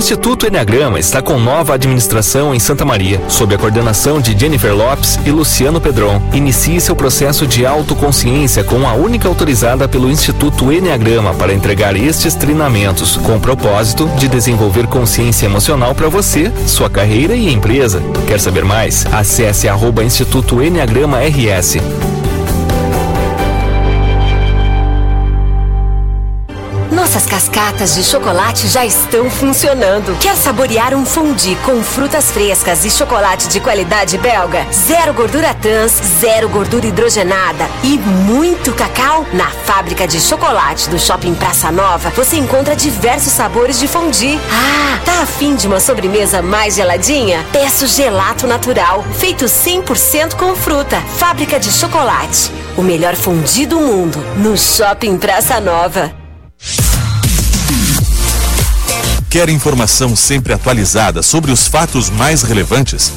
Instituto Enneagrama está com nova administração em Santa Maria, sob a coordenação de Jennifer Lopes e Luciano Pedron. Inicie seu processo de autoconsciência com a única autorizada pelo Instituto Enneagrama para entregar estes treinamentos, com o propósito de desenvolver consciência emocional para você, sua carreira e empresa. Quer saber mais? Acesse arroba Instituto Enneagrama RS. Nossas cascatas de chocolate já estão funcionando. Quer saborear um fondue com frutas frescas e chocolate de qualidade belga? Zero gordura trans, zero gordura hidrogenada e muito cacau? Na fábrica de chocolate do Shopping Praça Nova, você encontra diversos sabores de fondue. Ah, tá afim de uma sobremesa mais geladinha? Peço gelato natural, feito 100% com fruta. Fábrica de chocolate. O melhor fondue do mundo, no Shopping Praça Nova. Quer informação sempre atualizada sobre os fatos mais relevantes?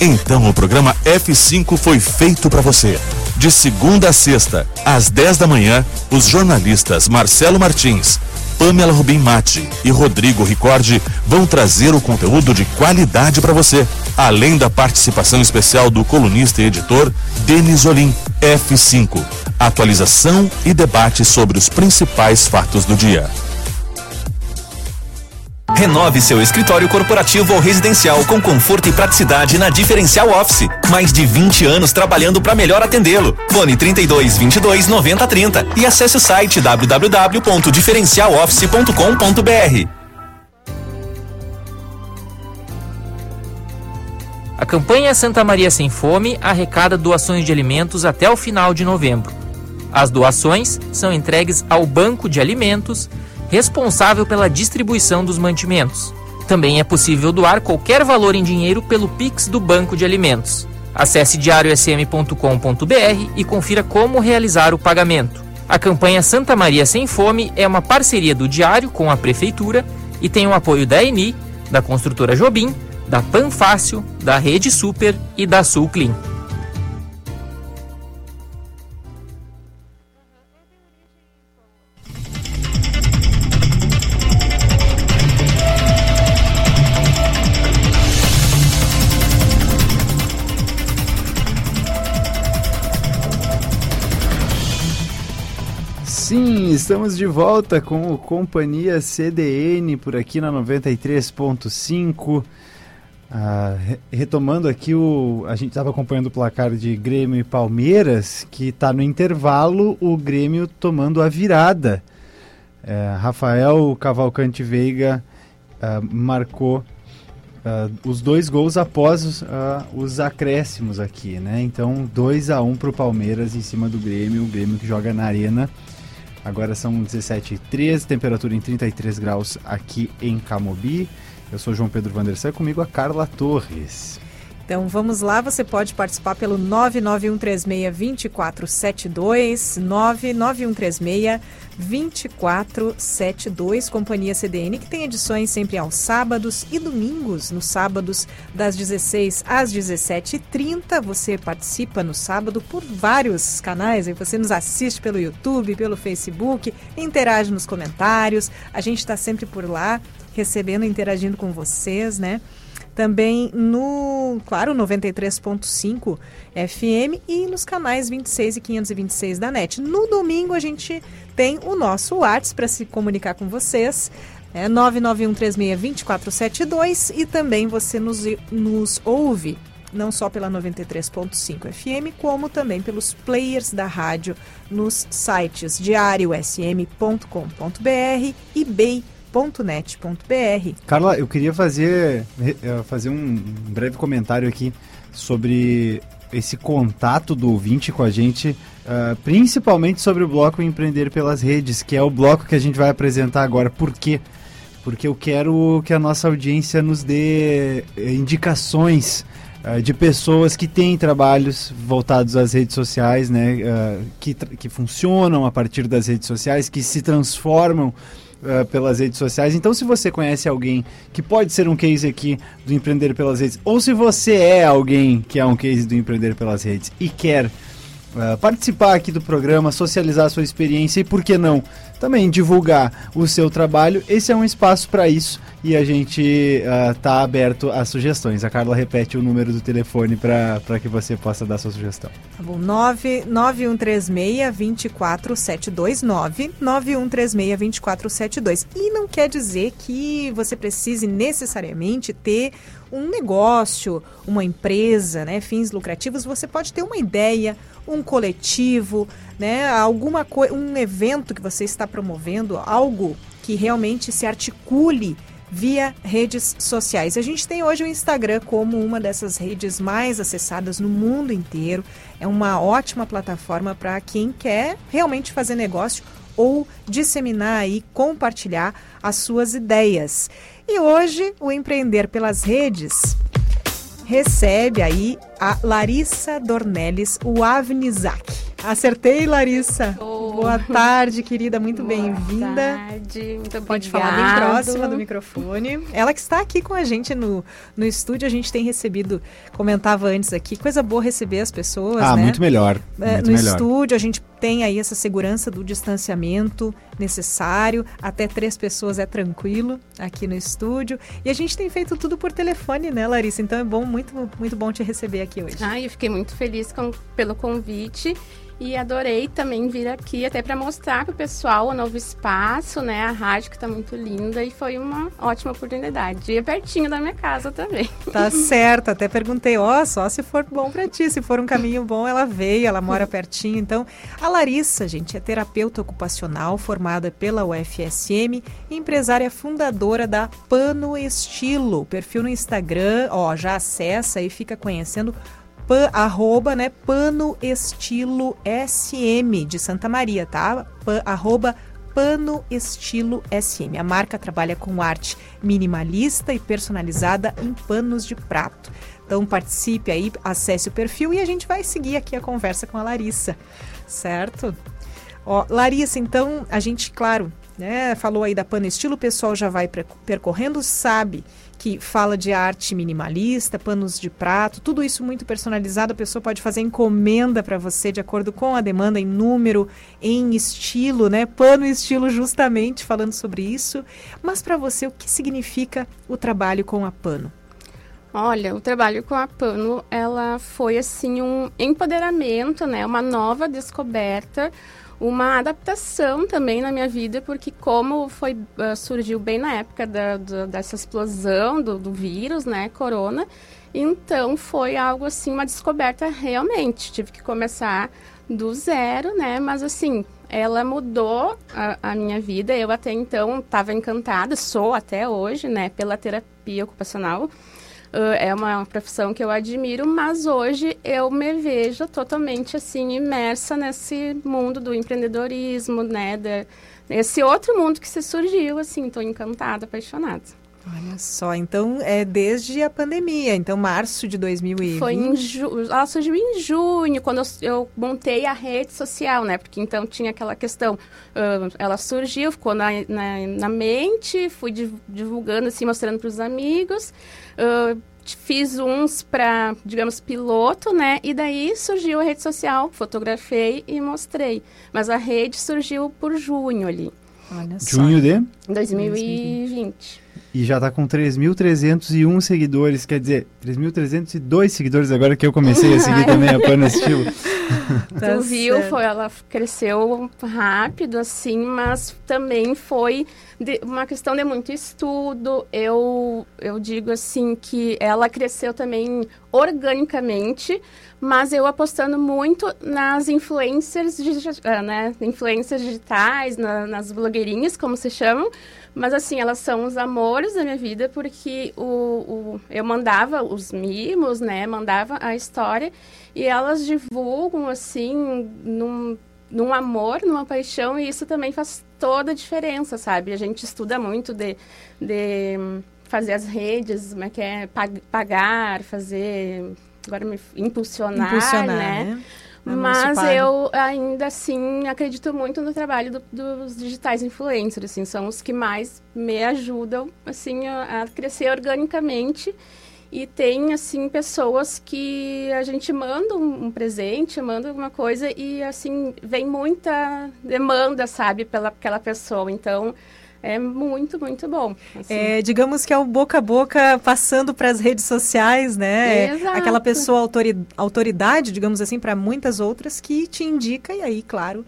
Então o programa F5 foi feito para você. De segunda a sexta, às 10 da manhã, os jornalistas Marcelo Martins, Pamela Rubim Mati e Rodrigo Ricordi vão trazer o conteúdo de qualidade para você, além da participação especial do colunista e editor Denis Olim. F5. Atualização e debate sobre os principais fatos do dia. Renove seu escritório corporativo ou residencial com conforto e praticidade na Diferencial Office. Mais de 20 anos trabalhando para melhor atendê-lo. Fone 32 22 90 30 e acesse o site www.diferencialoffice.com.br. A campanha Santa Maria Sem Fome arrecada doações de alimentos até o final de novembro. As doações são entregues ao Banco de Alimentos, responsável pela distribuição dos mantimentos. Também é possível doar qualquer valor em dinheiro pelo Pix do Banco de Alimentos. Acesse diariosm.com.br e confira como realizar o pagamento. A campanha Santa Maria Sem Fome é uma parceria do Diário com a Prefeitura e tem o apoio da ENI, da construtora Jobim, da Panfácil, da Rede Super e da Sul Clean. Estamos de volta com o Companhia CDN por aqui na 93.5. Ah, re- retomando aqui o. A gente estava acompanhando o placar de Grêmio e Palmeiras, que está no intervalo, o Grêmio tomando a virada. É, Rafael Cavalcante Veiga ah, marcou ah, os dois gols após os, ah, os acréscimos aqui, né? Então, 2 a 1 para o Palmeiras em cima do Grêmio, o Grêmio que joga na arena. Agora são 17h13, temperatura em 33 graus aqui em Camobi. Eu sou João Pedro Vandersan, comigo a Carla Torres. Então vamos lá, você pode participar pelo 99136-2472, 99136-2472, Companhia CDN, que tem edições sempre aos sábados e domingos, nos sábados das 16 às 17h30. Você participa no sábado por vários canais, aí você nos assiste pelo YouTube, pelo Facebook, interage nos comentários, a gente está sempre por lá, recebendo, interagindo com vocês, né? Também no, claro, 93.5 FM e nos canais 26 e 526 da NET. No domingo a gente tem o nosso WhatsApp para se comunicar com vocês. É 991362472 e também você nos, nos ouve não só pela 93.5 FM, como também pelos players da rádio nos sites diariosm.com.br e bay.net.br. Carla, eu queria fazer, eh, fazer um breve comentário aqui sobre esse contato do ouvinte com a gente, uh, principalmente sobre o bloco Empreender pelas Redes, que é o bloco que a gente vai apresentar agora. Por quê? Porque eu quero que a nossa audiência nos dê eh, indicações uh, de pessoas que têm trabalhos voltados às redes sociais, né, uh, que, que funcionam a partir das redes sociais, que se transformam Uh, pelas redes sociais. Então, se você conhece alguém que pode ser um case aqui do Empreender pelas Redes, ou se você é alguém que é um case do Empreender pelas Redes e quer uh, participar aqui do programa, socializar a sua experiência e, por que não, também divulgar o seu trabalho, esse é um espaço para isso e a gente está aberto a sugestões. A Carla repete o número do telefone para que você possa dar sua sugestão. Tá bom, 9136-24729, 9136-2472. E não quer dizer que você precise necessariamente ter um negócio, uma empresa, né, fins lucrativos, você pode ter uma ideia, um coletivo, né, alguma coisa, um evento que você está promovendo, algo que realmente se articule via redes sociais. A gente tem hoje o Instagram como uma dessas redes mais acessadas no mundo inteiro. É uma ótima plataforma para quem quer realmente fazer negócio ou disseminar e compartilhar as suas ideias. E hoje o Empreender pelas Redes recebe aí a Larissa Dornelles, o Avnizac. Acertei, Larissa. Oh. Boa tarde, querida. Muito bem-vinda. Boa tarde, muito. Pode falar bem próxima do microfone. Ela que está aqui com a gente no, no estúdio, a gente tem recebido, comentava antes aqui, coisa boa receber as pessoas, ah, né? muito melhor. É, muito no melhor. estúdio, a gente tem aí essa segurança do distanciamento necessário. Até três pessoas é tranquilo aqui no estúdio. E a gente tem feito tudo por telefone, né, Larissa? Então é bom, muito, muito bom te receber aqui hoje. Ah, eu fiquei muito feliz com, pelo convite. E adorei também vir aqui até para mostrar para o pessoal o novo espaço, né? A rádio que está muito linda e foi uma ótima oportunidade. E é pertinho da minha casa também. Tá certo, até perguntei, ó, oh, só se for bom para ti, se for um caminho bom, ela veio, ela mora pertinho. Então, a Larissa, gente, é terapeuta ocupacional formada pela UFSM e empresária fundadora da Pano Estilo. Perfil no Instagram, ó, já acessa e fica conhecendo pan, arroba, né, pano estilo SM de Santa Maria, tá? Pan, arroba Pano Estilo SM. A marca trabalha com arte minimalista e personalizada em panos de prato. Então participe aí, acesse o perfil e a gente vai seguir aqui a conversa com a Larissa, certo? Ó, Larissa, então a gente, claro, né, falou aí da Pano Estilo, o pessoal já vai percorrendo, sabe que fala de arte minimalista, panos de prato, tudo isso muito personalizado. A pessoa pode fazer encomenda para você de acordo com a demanda, em número, em estilo, né? Pano e estilo, justamente falando sobre isso. Mas para você, o que significa o trabalho com a pano? Olha, o trabalho com a Pano, ela foi assim um empoderamento, né? Uma nova descoberta uma adaptação também na minha vida, porque como foi uh, surgiu bem na época da, da, dessa explosão do, do vírus, né, corona, então foi algo assim, uma descoberta realmente. Tive que começar do zero, né, mas assim, ela mudou a, a minha vida. Eu até então estava encantada, sou até hoje, né, pela terapia ocupacional. Uh, é uma profissão que eu admiro, mas hoje eu me vejo totalmente assim imersa nesse mundo do empreendedorismo, né, de, outro mundo que se surgiu, assim, estou encantada, apaixonada. Olha só, então é desde a pandemia, então março de 2020. Foi em ju... ela surgiu em junho, quando eu, eu, montei a rede social, né? Porque então tinha aquela questão, uh, ela surgiu, ficou na, na, na mente, fui divulgando assim, mostrando para os amigos. Uh, fiz uns para, digamos, piloto, né? E daí surgiu a rede social, fotografei e mostrei. Mas a rede surgiu por junho ali. Olha junho de? 2020. E já tá com 3.301 seguidores, quer dizer, 3.302 seguidores agora que eu comecei a seguir também a Pana Estilo. Tá tu viu, foi, ela cresceu rápido, assim, mas também foi de, uma questão de muito estudo. Eu, eu digo assim que ela cresceu também organicamente, mas eu apostando muito nas influencers, ah, né, influencers digitais, na, nas blogueirinhas, como se chamam, mas assim, elas são os amores da minha vida, porque o, o, eu mandava os mimos, né, mandava a história, e elas divulgam, assim, num, num amor, numa paixão, e isso também faz toda a diferença, sabe? A gente estuda muito de, de fazer as redes, como é que é, pagar, fazer, agora me impulsionar, impulsionar né? né? Mas eu ainda assim acredito muito no trabalho do, dos digitais influencers, assim, são os que mais me ajudam assim a, a crescer organicamente e tem assim pessoas que a gente manda um, um, presente, manda alguma coisa e assim vem muita demanda, sabe, pela aquela pessoa. Então é muito, muito bom. Assim. É, digamos que é o boca a boca passando para as redes sociais, né? Exato. Aquela pessoa autoridade, digamos assim, para muitas outras que te indica e aí, claro,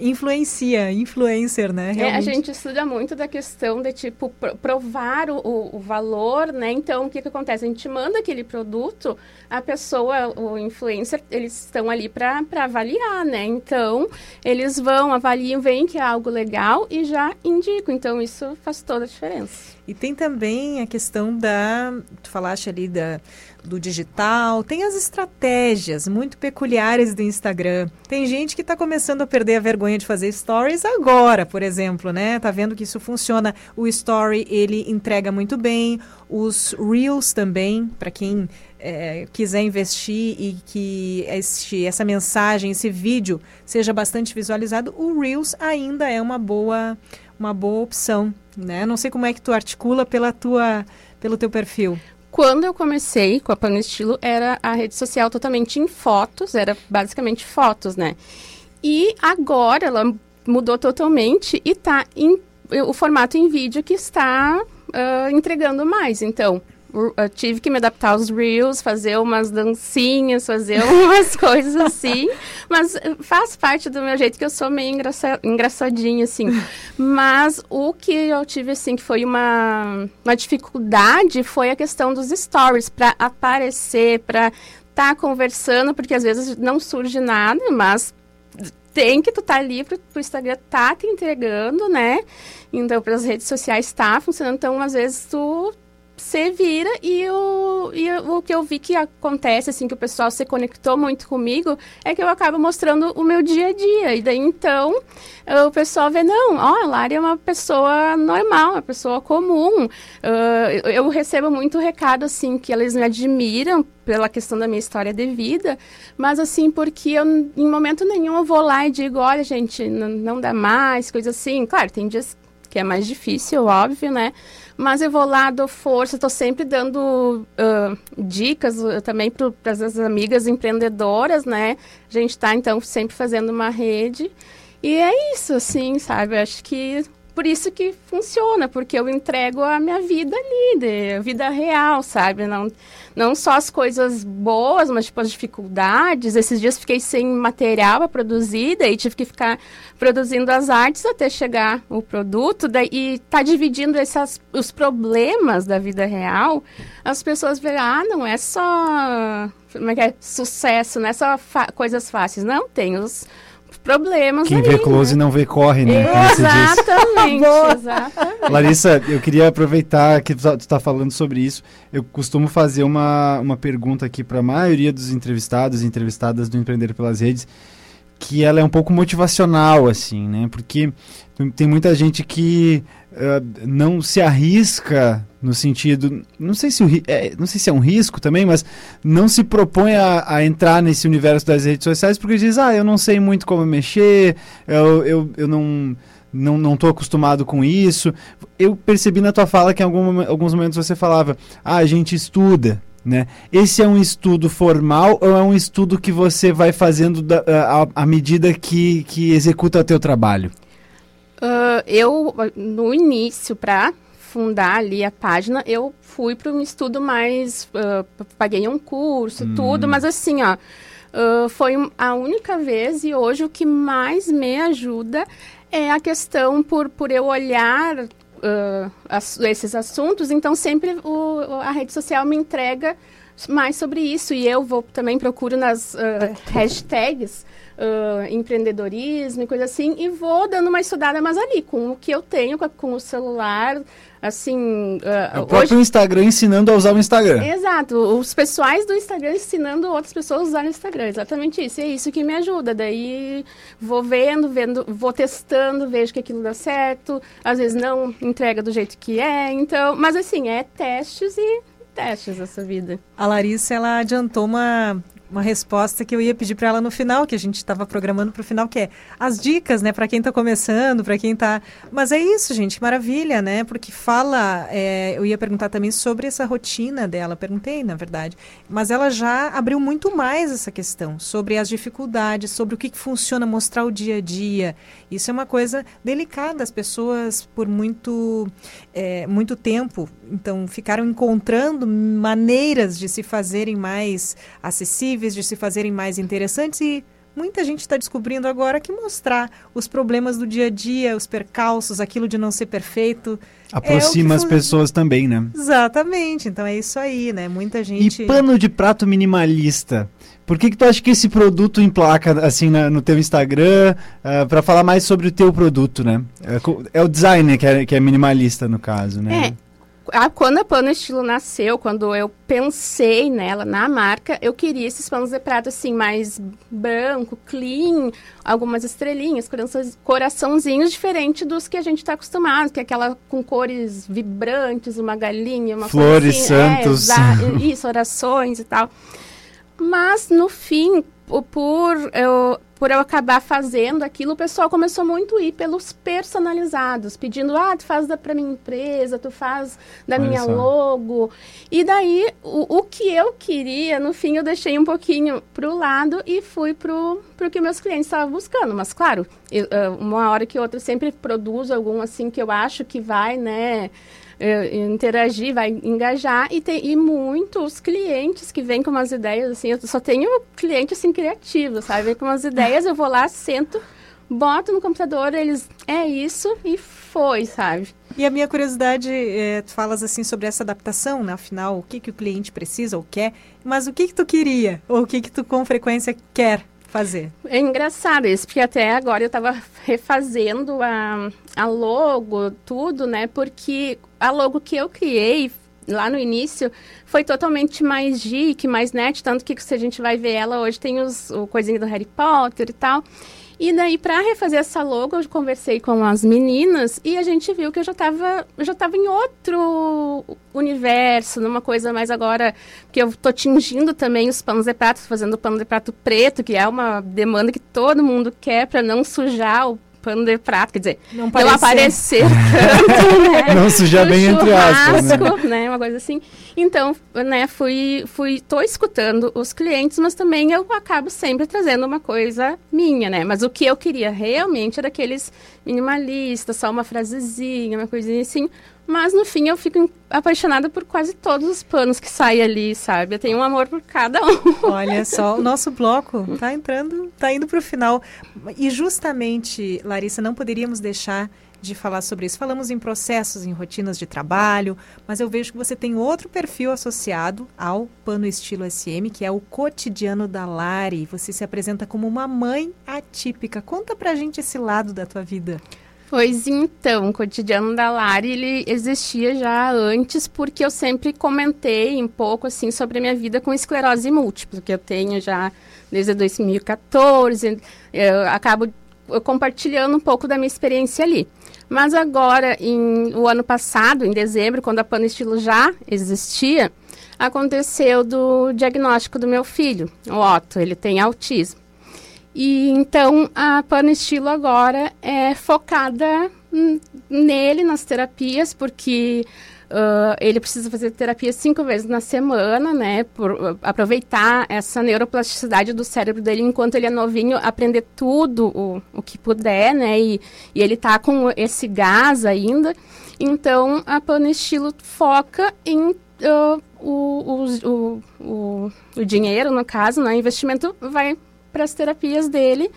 influencia, influencer, né? É, a gente estuda muito da questão de, tipo, provar o, o, valor, né? Então, o que, que acontece? A gente manda aquele produto, a pessoa, o influencer, eles estão ali para avaliar, né? Então, eles vão, avaliam, veem que é algo legal e já indicam. Então, isso faz toda a diferença. E tem também a questão da, tu falaste ali da do digital, tem as estratégias muito peculiares do Instagram. Tem gente que está começando a perder a vergonha de fazer stories agora, por exemplo, né? Tá vendo que isso funciona. O story ele entrega muito bem, os reels também, para quem é, quiser investir e que este, essa mensagem, esse vídeo seja bastante visualizado, o reels ainda é uma boa uma boa opção, né? Não sei como é que tu articula pela tua pelo teu perfil. Quando eu comecei com a Pano Estilo, era a rede social totalmente em fotos, era basicamente fotos, né? E agora ela mudou totalmente e tá em o formato em vídeo que está uh, entregando mais. Então, eu tive que me adaptar aos Reels, fazer umas dancinhas, fazer umas coisas assim. Mas faz parte do meu jeito que eu sou meio engraça, engraçadinha, assim. Mas o que eu tive, assim, que foi uma, uma dificuldade foi a questão dos stories, para aparecer, para estar tá conversando, porque às vezes não surge nada, mas tem que tu tá ali pro, pro Instagram tá te entregando, né? Então, para as redes sociais tá funcionando. Então, às vezes, tu se vira e, o, e o que eu vi que acontece, assim, que o pessoal se conectou muito comigo, é que eu acabo mostrando o meu dia a dia. E daí, então, o pessoal vê, não, ó, a Lari é uma pessoa normal, uma pessoa comum. Uh, eu recebo muito recado, assim, que eles me admiram pela questão da minha história de vida, mas, assim, porque eu, em momento nenhum, eu vou lá e digo, olha, gente, não dá mais, coisa assim. Claro, tem dias que é mais difícil, óbvio, né? Mas eu vou lá, dou força, estou sempre dando uh, dicas uh, também para as amigas empreendedoras, né? A gente está, então, sempre fazendo uma rede. E é isso, assim, sabe? Eu acho que por isso que funciona, porque eu entrego a minha vida ali, a vida real, sabe? Não, não só as coisas boas, mas tipo as dificuldades. Esses dias fiquei sem material para produzir, daí tive que ficar produzindo as artes até chegar o produto, daí, e tá dividindo essas, os problemas da vida real. As pessoas veem, ah, não é só como é que é? sucesso, não é só coisas fáceis. Não, tem os problemas. Quem aí, vê close né? não vê corre, né? Exatamente, exatamente. Larissa, eu queria aproveitar que tu está tá falando sobre isso. Eu costumo fazer uma, uma pergunta aqui para a maioria dos entrevistados e entrevistadas do Empreender pelas Redes, que ela é um pouco motivacional, assim, né? Porque tem muita gente que uh, não se arrisca no sentido, não sei se é, não sei se é um risco também, mas não se propõe a, a, entrar nesse universo das redes sociais porque diz, ah, eu não sei muito como mexer, eu, eu, eu não não não estou acostumado com isso. Eu percebi na tua fala que em algum, alguns momentos você falava, ah, a gente estuda, né? Esse é um estudo formal ou é um estudo que você vai fazendo à medida que, que executa o teu trabalho? Uh, eu, no início, para fundar ali a página, eu fui para um estudo mais. Uh, paguei um curso, hum. tudo, mas assim, ó. Uh, foi a única vez e hoje o que mais me ajuda é a questão por, por eu olhar uh, esses assuntos, então sempre o, a rede social me entrega mais sobre isso e eu vou também procuro nas uh, hashtags uh, empreendedorismo e coisa assim, e vou dando uma estudada mais ali, com o que eu tenho, com, com o celular, assim... Uh, o próprio hoje... Instagram ensinando a usar o Instagram. Exato, os pessoais do Instagram ensinando outras pessoas a usar o Instagram, exatamente isso, e é isso que me ajuda, daí vou vendo, vendo, vou testando, vejo que aquilo dá certo, às vezes não entrega do jeito que é, então, mas assim, é testes e testes essa vida. A Larissa, ela adiantou uma uma resposta que eu ia pedir para ela no final, que a gente estava programando para o final, que é as dicas, né, para quem está começando, para quem está. Mas é isso, gente, maravilha, né? Porque fala, é, eu ia perguntar também sobre essa rotina dela, perguntei, na verdade, mas ela já abriu muito mais essa questão sobre as dificuldades, sobre o que, que funciona, mostrar o dia a dia. Isso é uma coisa delicada. As pessoas, por muito, é, muito tempo, então, ficaram encontrando maneiras de se fazerem mais acessíveis de se fazerem mais interessantes e muita gente está descobrindo agora que mostrar os problemas do dia a dia, os percalços, aquilo de não ser perfeito. É Aproxima é as pessoas também, né? Exatamente, então é isso aí, né? Muita gente. E pano de prato minimalista. Por que, que tu acha que esse produto emplaca assim na, no teu Instagram uh, ah, para falar mais sobre o teu produto, né? É, é o designer que é, que é minimalista no caso, né? É, a, quando a Pano Estilo nasceu, quando eu pensei nela, na marca, eu queria esses panos de prato assim, mais branco, clean, algumas estrelinhas, coraçãozinhos diferente dos que a gente está acostumado, que é aquela com cores vibrantes, uma galinha, uma Flores, assim, santos. É, isso, orações e tal. Mas, no fim, por eu por eu acabar fazendo aquilo, o pessoal começou muito a ir pelos personalizados, pedindo, ah, tu faz da pra minha empresa, tu faz da Olha minha só. logo. E daí, o, o que eu queria, no fim, eu deixei um pouquinho pro lado e fui pro, pro que meus clientes estavam buscando. Mas, claro, eu, uma hora que outra sempre produzo algum, assim, que eu acho que vai, né interagir, vai engajar e tem e muitos clientes que vêm com umas ideias assim, eu só tenho cliente assim criativo, sabe? Vem com umas ideias, eu vou lá, sento, boto no computador, eles é isso e foi, sabe? E a minha curiosidade, é, tu falas assim sobre essa adaptação, né? Afinal, o que, que o cliente precisa ou quer, mas o que, que tu queria? Ou o que, que tu com frequência quer fazer? É engraçado isso, porque até agora eu estava refazendo a, a logo, tudo, né? Porque a logo que eu criei lá no início foi totalmente mais geek, mais net, tanto que se a gente vai ver ela hoje tem os, o coisinho do Harry Potter e tal. E daí, para refazer essa logo, eu conversei com as meninas e a gente viu que eu já estava já tava em outro universo, numa coisa mais agora que eu tô tingindo também os panos de prato, fazendo pano de prato preto, que é uma demanda que todo mundo quer para não sujar o pano de prato, quer dizer, não, não aparecer tanto, né? Não sujar bem entre aspas, né? né? Uma coisa assim. Então, né, fui, fui, tô escutando os clientes, mas também eu acabo sempre trazendo uma coisa minha, né? Mas o que eu queria realmente era aqueles minimalistas, só uma frasezinha, uma coisinha assim, mas no fim eu fico apaixonada por quase todos os panos que saem ali, sabe? Eu tenho um amor por cada um. Olha só, o nosso bloco tá entrando, tá indo para o final. E justamente, Larissa, não poderíamos deixar de falar sobre isso. Falamos em processos, em rotinas de trabalho, mas eu vejo que você tem outro perfil associado ao Pano Estilo SM, que é o cotidiano da Lari. Você se apresenta como uma mãe atípica. Conta pra gente esse lado da tua vida. Pois então, o cotidiano da Lari, ele existia já antes, porque eu sempre comentei um pouco, assim, sobre a minha vida com esclerose múltipla, que eu tenho já desde 2014, eu acabo compartilhando um pouco da minha experiência ali. Mas agora, em, o ano passado, em dezembro, quando a Pano Estilo já existia, aconteceu do diagnóstico do meu filho, o Otto, ele tem autismo. E então a Pano Estilo agora é focada nele, nas terapias, porque uh, ele precisa fazer terapia cinco vezes na semana, né? Por uh, aproveitar essa neuroplasticidade do cérebro dele enquanto ele é novinho, aprender tudo o, o que puder, né? E, e ele tá com esse gás ainda. Então a Pano Estilo foca em uh, o, o, o, o, dinheiro, no caso, né? investimento vai para as terapias dele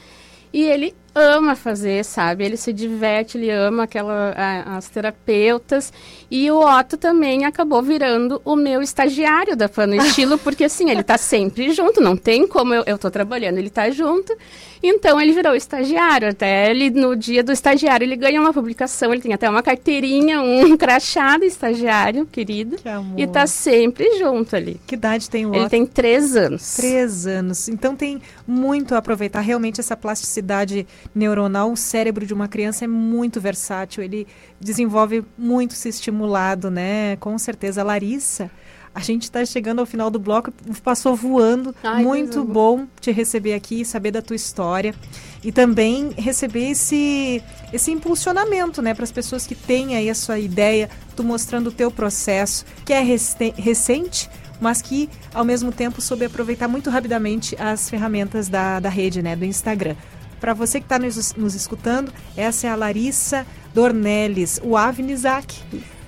e ele ama fazer, sabe? Ele se diverte, ele ama aquela, a, as terapeutas. E o Otto também acabou virando o meu estagiário da Pano Estilo, porque assim, ele tá sempre junto, não tem como eu, eu tô trabalhando, ele tá junto. Então ele virou estagiário. Até ele, no dia do estagiário, ele ganha uma publicação, ele tem até uma carteirinha, um crachá de estagiário, querido. Que amor. E tá sempre junto ali. Que idade tem o Otto? Ele tem três anos. Três anos. Então tem muito a aproveitar realmente essa plasticidade neuronal, o cérebro de uma criança é muito versátil, ele desenvolve muito se estimulado, né? Com certeza. Larissa, a gente está chegando ao final do bloco, passou voando. Ai, muito bom te receber aqui, saber da tua história e também receber esse esse impulsionamento, né, para as pessoas que têm aí a sua ideia, tu mostrando o teu processo, que é recente, mas que ao mesmo tempo soube aproveitar muito rapidamente as ferramentas da, da rede, né, do Instagram. Para você que está nos, nos, escutando, essa é a Larissa Dornelles, o Avnisak,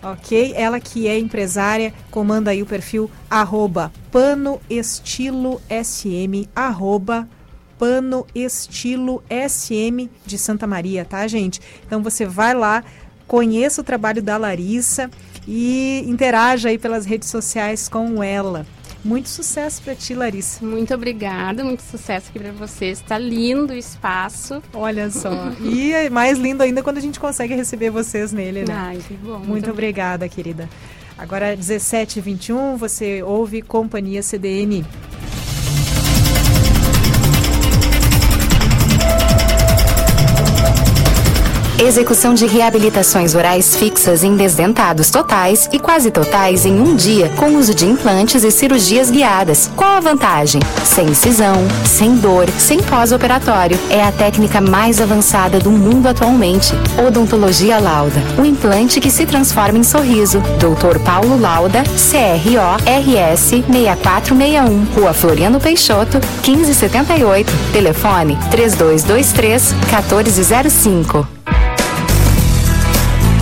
ok? Ela que é empresária, comanda aí o perfil arroba panoestilosm, arroba panoestilosm de Santa Maria, tá, gente? Então você vai lá, conheça o trabalho da Larissa e interaja aí pelas redes sociais com ela. Muito sucesso para ti, Larissa. Muito obrigada, muito sucesso aqui para você. Está lindo o espaço. Olha só. e é mais lindo ainda quando a gente consegue receber vocês nele, né? Ai, que bom. Muito, muito obrigada, obrigada, querida. Agora, 17h21, você ouve Companhia CDN. Execução de reabilitações orais fixas em desdentados totais e quase totais em um dia, com uso de implantes e cirurgias guiadas. Qual a vantagem? Sem incisão, sem dor, sem pós-operatório. É a técnica mais avançada do mundo atualmente. Odontologia Lauda, o implante que se transforma em sorriso. Dr. Paulo Lauda, CRO-RS 6461, Rua Floriano Peixoto, 1578. Telefone 3223 1405.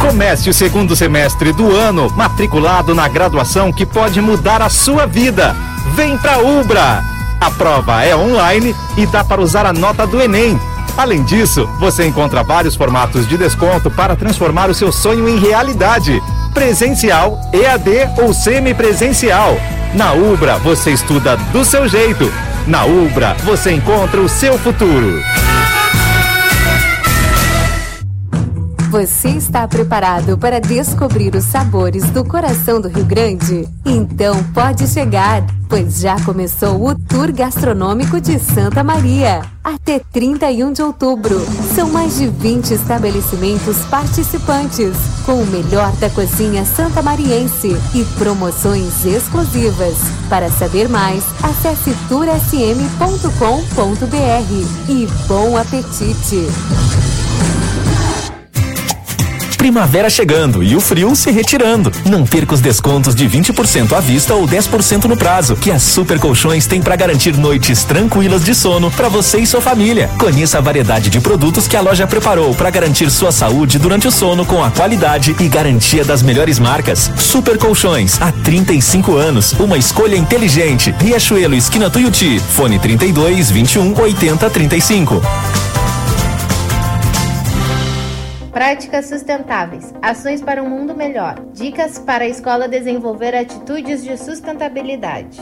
Comece o segundo semestre do ano matriculado na graduação que pode mudar a sua vida. Vem pra Ubra! A prova é online e dá para usar a nota do Enem. Além disso, você encontra vários formatos de desconto para transformar o seu sonho em realidade. Presencial, EAD ou semipresencial. Na Ubra, você estuda do seu jeito. Na Ubra, você encontra o seu futuro. Você está preparado para descobrir os sabores do coração do Rio Grande? Então pode chegar, pois já começou o Tour Gastronômico de Santa Maria. Até 31 de outubro, são mais de 20 estabelecimentos participantes, com o melhor da cozinha santamariense e promoções exclusivas. Para saber mais, acesse toursm.com.br e bom apetite! Primavera chegando e o frio se retirando. Não perca os descontos de 20% à vista ou 10% no prazo, que a Super Colchões tem para garantir noites tranquilas de sono para você e sua família. Conheça a variedade de produtos que a loja preparou para garantir sua saúde durante o sono com a qualidade e garantia das melhores marcas. Super Colchões, há 35 anos, uma escolha inteligente. Riachuelo, esquina Tuiuti, fone 32 21 80 35. Práticas sustentáveis. Ações para um mundo melhor. Dicas para a escola desenvolver atitudes de sustentabilidade.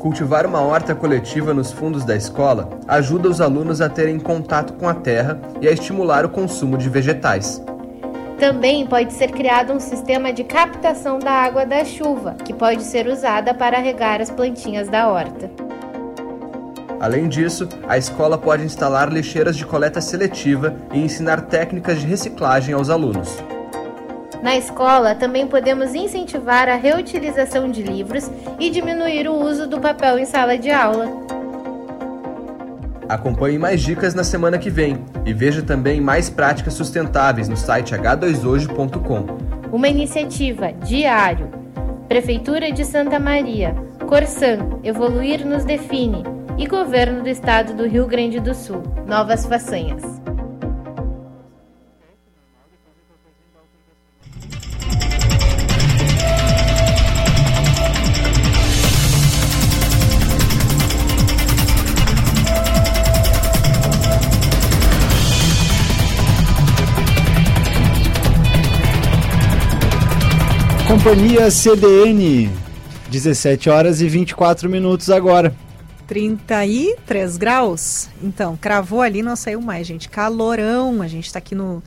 Cultivar uma horta coletiva nos fundos da escola ajuda os alunos a terem contato com a terra e a estimular o consumo de vegetais. Também pode ser criado um sistema de captação da água da chuva, que pode ser usada para regar as plantinhas da horta. Além disso, a escola pode instalar lixeiras de coleta seletiva e ensinar técnicas de reciclagem aos alunos. Na escola, também podemos incentivar a reutilização de livros e diminuir o uso do papel em sala de aula. Acompanhe mais dicas na semana que vem e veja também mais práticas sustentáveis no site h2hoje.com. Uma iniciativa diário. Prefeitura de Santa Maria. Corsan, evoluir nos define e Governo do Estado do Rio Grande do Sul. Novas façanhas. Companhia CDN, 17 horas e 24 minutos agora. 33 graus. Então, cravou ali, não saiu mais, gente. Calorão. A gente está aqui no,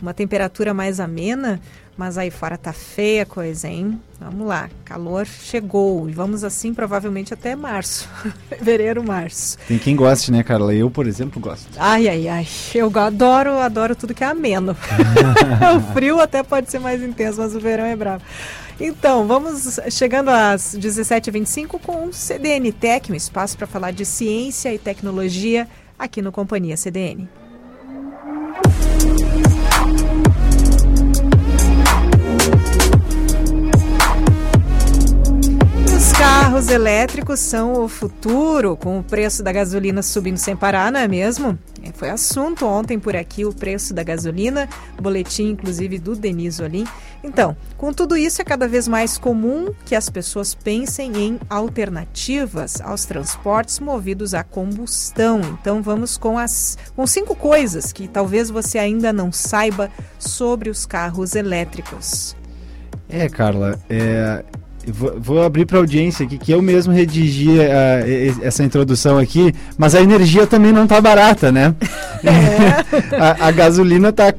numa temperatura mais amena, mas aí fora tá feia a coisa, hein? Vamos lá, calor chegou e vamos assim provavelmente até março, fevereiro, março. Tem quem goste, né, Carla? Eu, por exemplo, gosto. Ai, ai, ai, eu adoro, adoro tudo que é ameno. o frio até pode ser mais intenso, mas o verão é bravo. Então, vamos chegando às 17h25 com o CDN Tech, um espaço para falar de ciência e tecnologia aqui no Companhia CDN. Os carros elétricos são o futuro, com o preço da gasolina subindo sem parar, não é mesmo? É, foi assunto ontem por aqui o preço da gasolina, boletim inclusive do Denis Olim. Então, com tudo isso é cada vez mais comum que as pessoas pensem em alternativas aos transportes movidos a combustão. Então, vamos com as com cinco coisas que talvez você ainda não saiba sobre os carros elétricos. É, Carla, é, Vou, vou, abrir para a audiência aqui que eu mesmo redigi uh, essa introdução aqui, mas a energia também não tá barata, né? É. a, a, gasolina tá,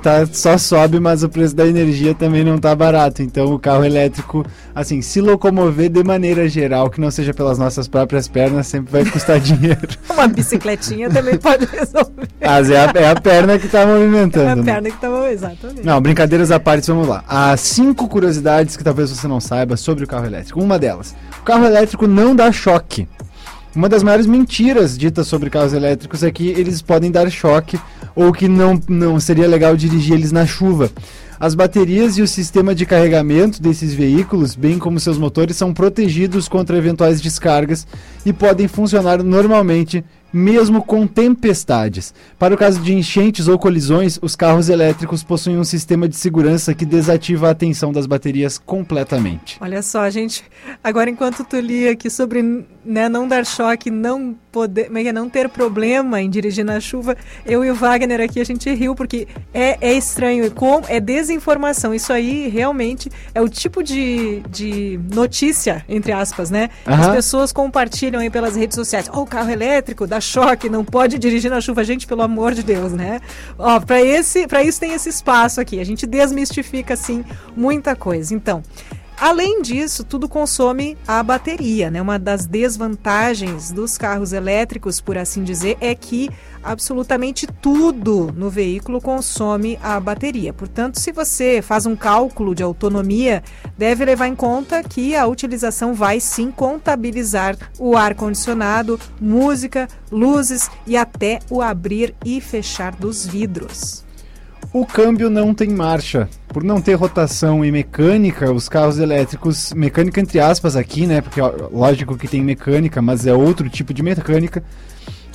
tá, só sobe, mas o preço da energia também não tá barato. Então o carro elétrico, assim, se locomover de maneira geral, que não seja pelas nossas próprias pernas, sempre vai custar dinheiro. Uma bicicletinha também pode resolver. Mas é a, é a perna que está movimentando. É a né? perna que está movimentando, exatamente. Não, brincadeiras à parte, vamos lá. Há cinco curiosidades que talvez você não saiba sobre sobre o carro elétrico. Uma delas, o carro elétrico não dá choque. Uma das maiores mentiras ditas sobre carros elétricos é que eles podem dar choque ou que não, não seria legal dirigir eles na chuva. As baterias e o sistema de carregamento desses veículos, bem como seus motores, são protegidos contra eventuais descargas e podem funcionar normalmente mesmo com tempestades. Para o caso de enchentes ou colisões, os carros elétricos possuem um sistema de segurança que desativa a tensão das baterias completamente. Olha só, gente, agora enquanto tu lia aqui sobre né, não dar choque, não poder, é não ter problema em dirigir na chuva, eu e o Wagner aqui a gente riu porque é, é estranho, com, é desinformação. Isso aí realmente é o tipo de, de notícia, entre aspas, né? Uhum. As pessoas compartilham aí pelas redes sociais. Ó, oh, o carro elétrico dá choque, não pode dirigir na chuva. Gente, pelo amor de Deus, né? Ó, para esse, para isso tem esse espaço aqui. A gente desmistifica assim muita coisa. Então, Além disso, tudo consome a bateria, né? Uma das desvantagens dos carros elétricos, por assim dizer, é que absolutamente tudo no veículo consome a bateria. Portanto, se você faz um cálculo de autonomia, deve levar em conta que a utilização vai sim contabilizar o ar condicionado, música, luzes e até o abrir e fechar dos vidros. O câmbio não tem marcha. Por não ter rotação e mecânica, os carros elétricos, mecânica entre aspas aqui, né? Porque ó, lógico que tem mecânica, mas é outro tipo de mecânica.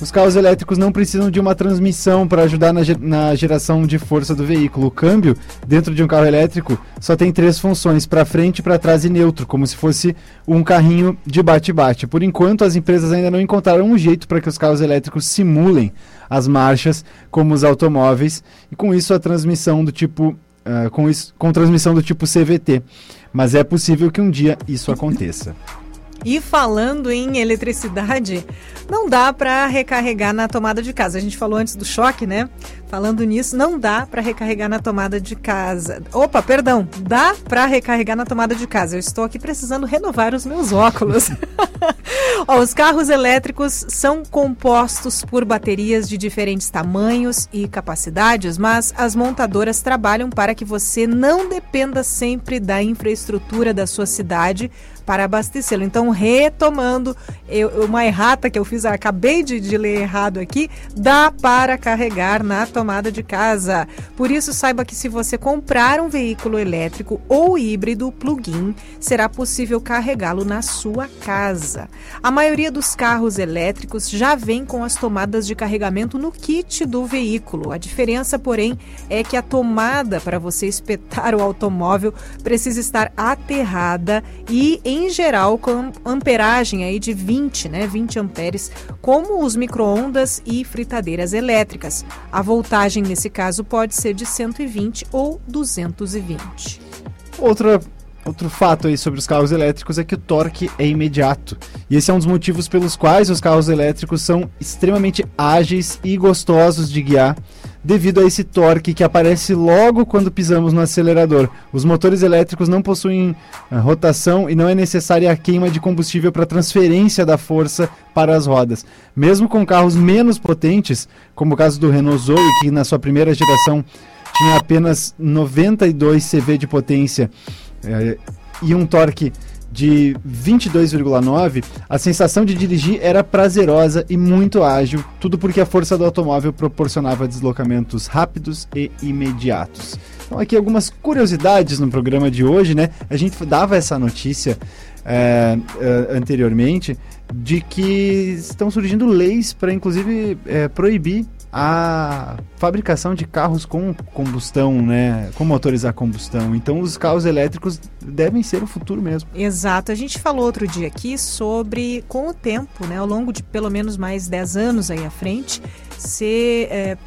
Os carros elétricos não precisam de uma transmissão para ajudar na, na, geração de força do veículo. O câmbio, dentro de um carro elétrico, só tem três funções: para frente, para trás e neutro, como se fosse um carrinho de bate-bate. Por enquanto, as empresas ainda não encontraram um jeito para que os carros elétricos simulem as marchas como os automóveis e com isso a transmissão do tipo uh, com, isso, com transmissão do tipo CVT. Mas é possível que um dia isso aconteça. E falando em eletricidade, não dá para recarregar na tomada de casa. A gente falou antes do choque, né? Falando nisso, não dá para recarregar na tomada de casa. Opa, perdão, dá para recarregar na tomada de casa. Eu estou aqui precisando renovar os meus óculos. Ó, os carros elétricos são compostos por baterias de diferentes tamanhos e capacidades, mas as montadoras trabalham para que você não dependa sempre da infraestrutura da sua cidade para abastecê-lo. Então, retomando eu, uma errata que eu fiz, acabei de, de ler errado aqui, dá para carregar na tomada de casa. Por isso, saiba que se você comprar um veículo elétrico ou híbrido plug-in, será possível carregá-lo na sua casa. A maioria dos carros elétricos já vem com as tomadas de carregamento no kit do veículo. A diferença, porém, é que a tomada para você espetar o automóvel precisa estar aterrada e em em geral com amperagem aí de 20, né, 20 amperes, como os microondas e fritadeiras elétricas. A voltagem nesse caso pode ser de 120 ou 220. Outra Outro fato aí sobre os carros elétricos é que o torque é imediato. E esse é um dos motivos pelos quais os carros elétricos são extremamente ágeis e gostosos de guiar devido a esse torque que aparece logo quando pisamos no acelerador. Os motores elétricos não possuem uh, rotação e não é necessária a queima de combustível para transferência da força para as rodas. Mesmo com carros menos potentes, como o caso do Renault Zoe, que na sua primeira geração tinha apenas 92 CV de potência uh, e um torque de 22,9, a sensação de dirigir era prazerosa e muito ágil, tudo porque a força do automóvel proporcionava deslocamentos rápidos e imediatos. Então, aqui algumas curiosidades no programa de hoje, né? A gente dava essa notícia é, anteriormente de que estão surgindo leis para, inclusive, é, proibir a fabricação de carros com combustão, né, com motores a combustão. Então os carros elétricos devem ser o futuro mesmo. Exato. A gente falou outro dia aqui sobre com o tempo, né, ao longo de pelo menos mais 10 anos aí à frente, ser é,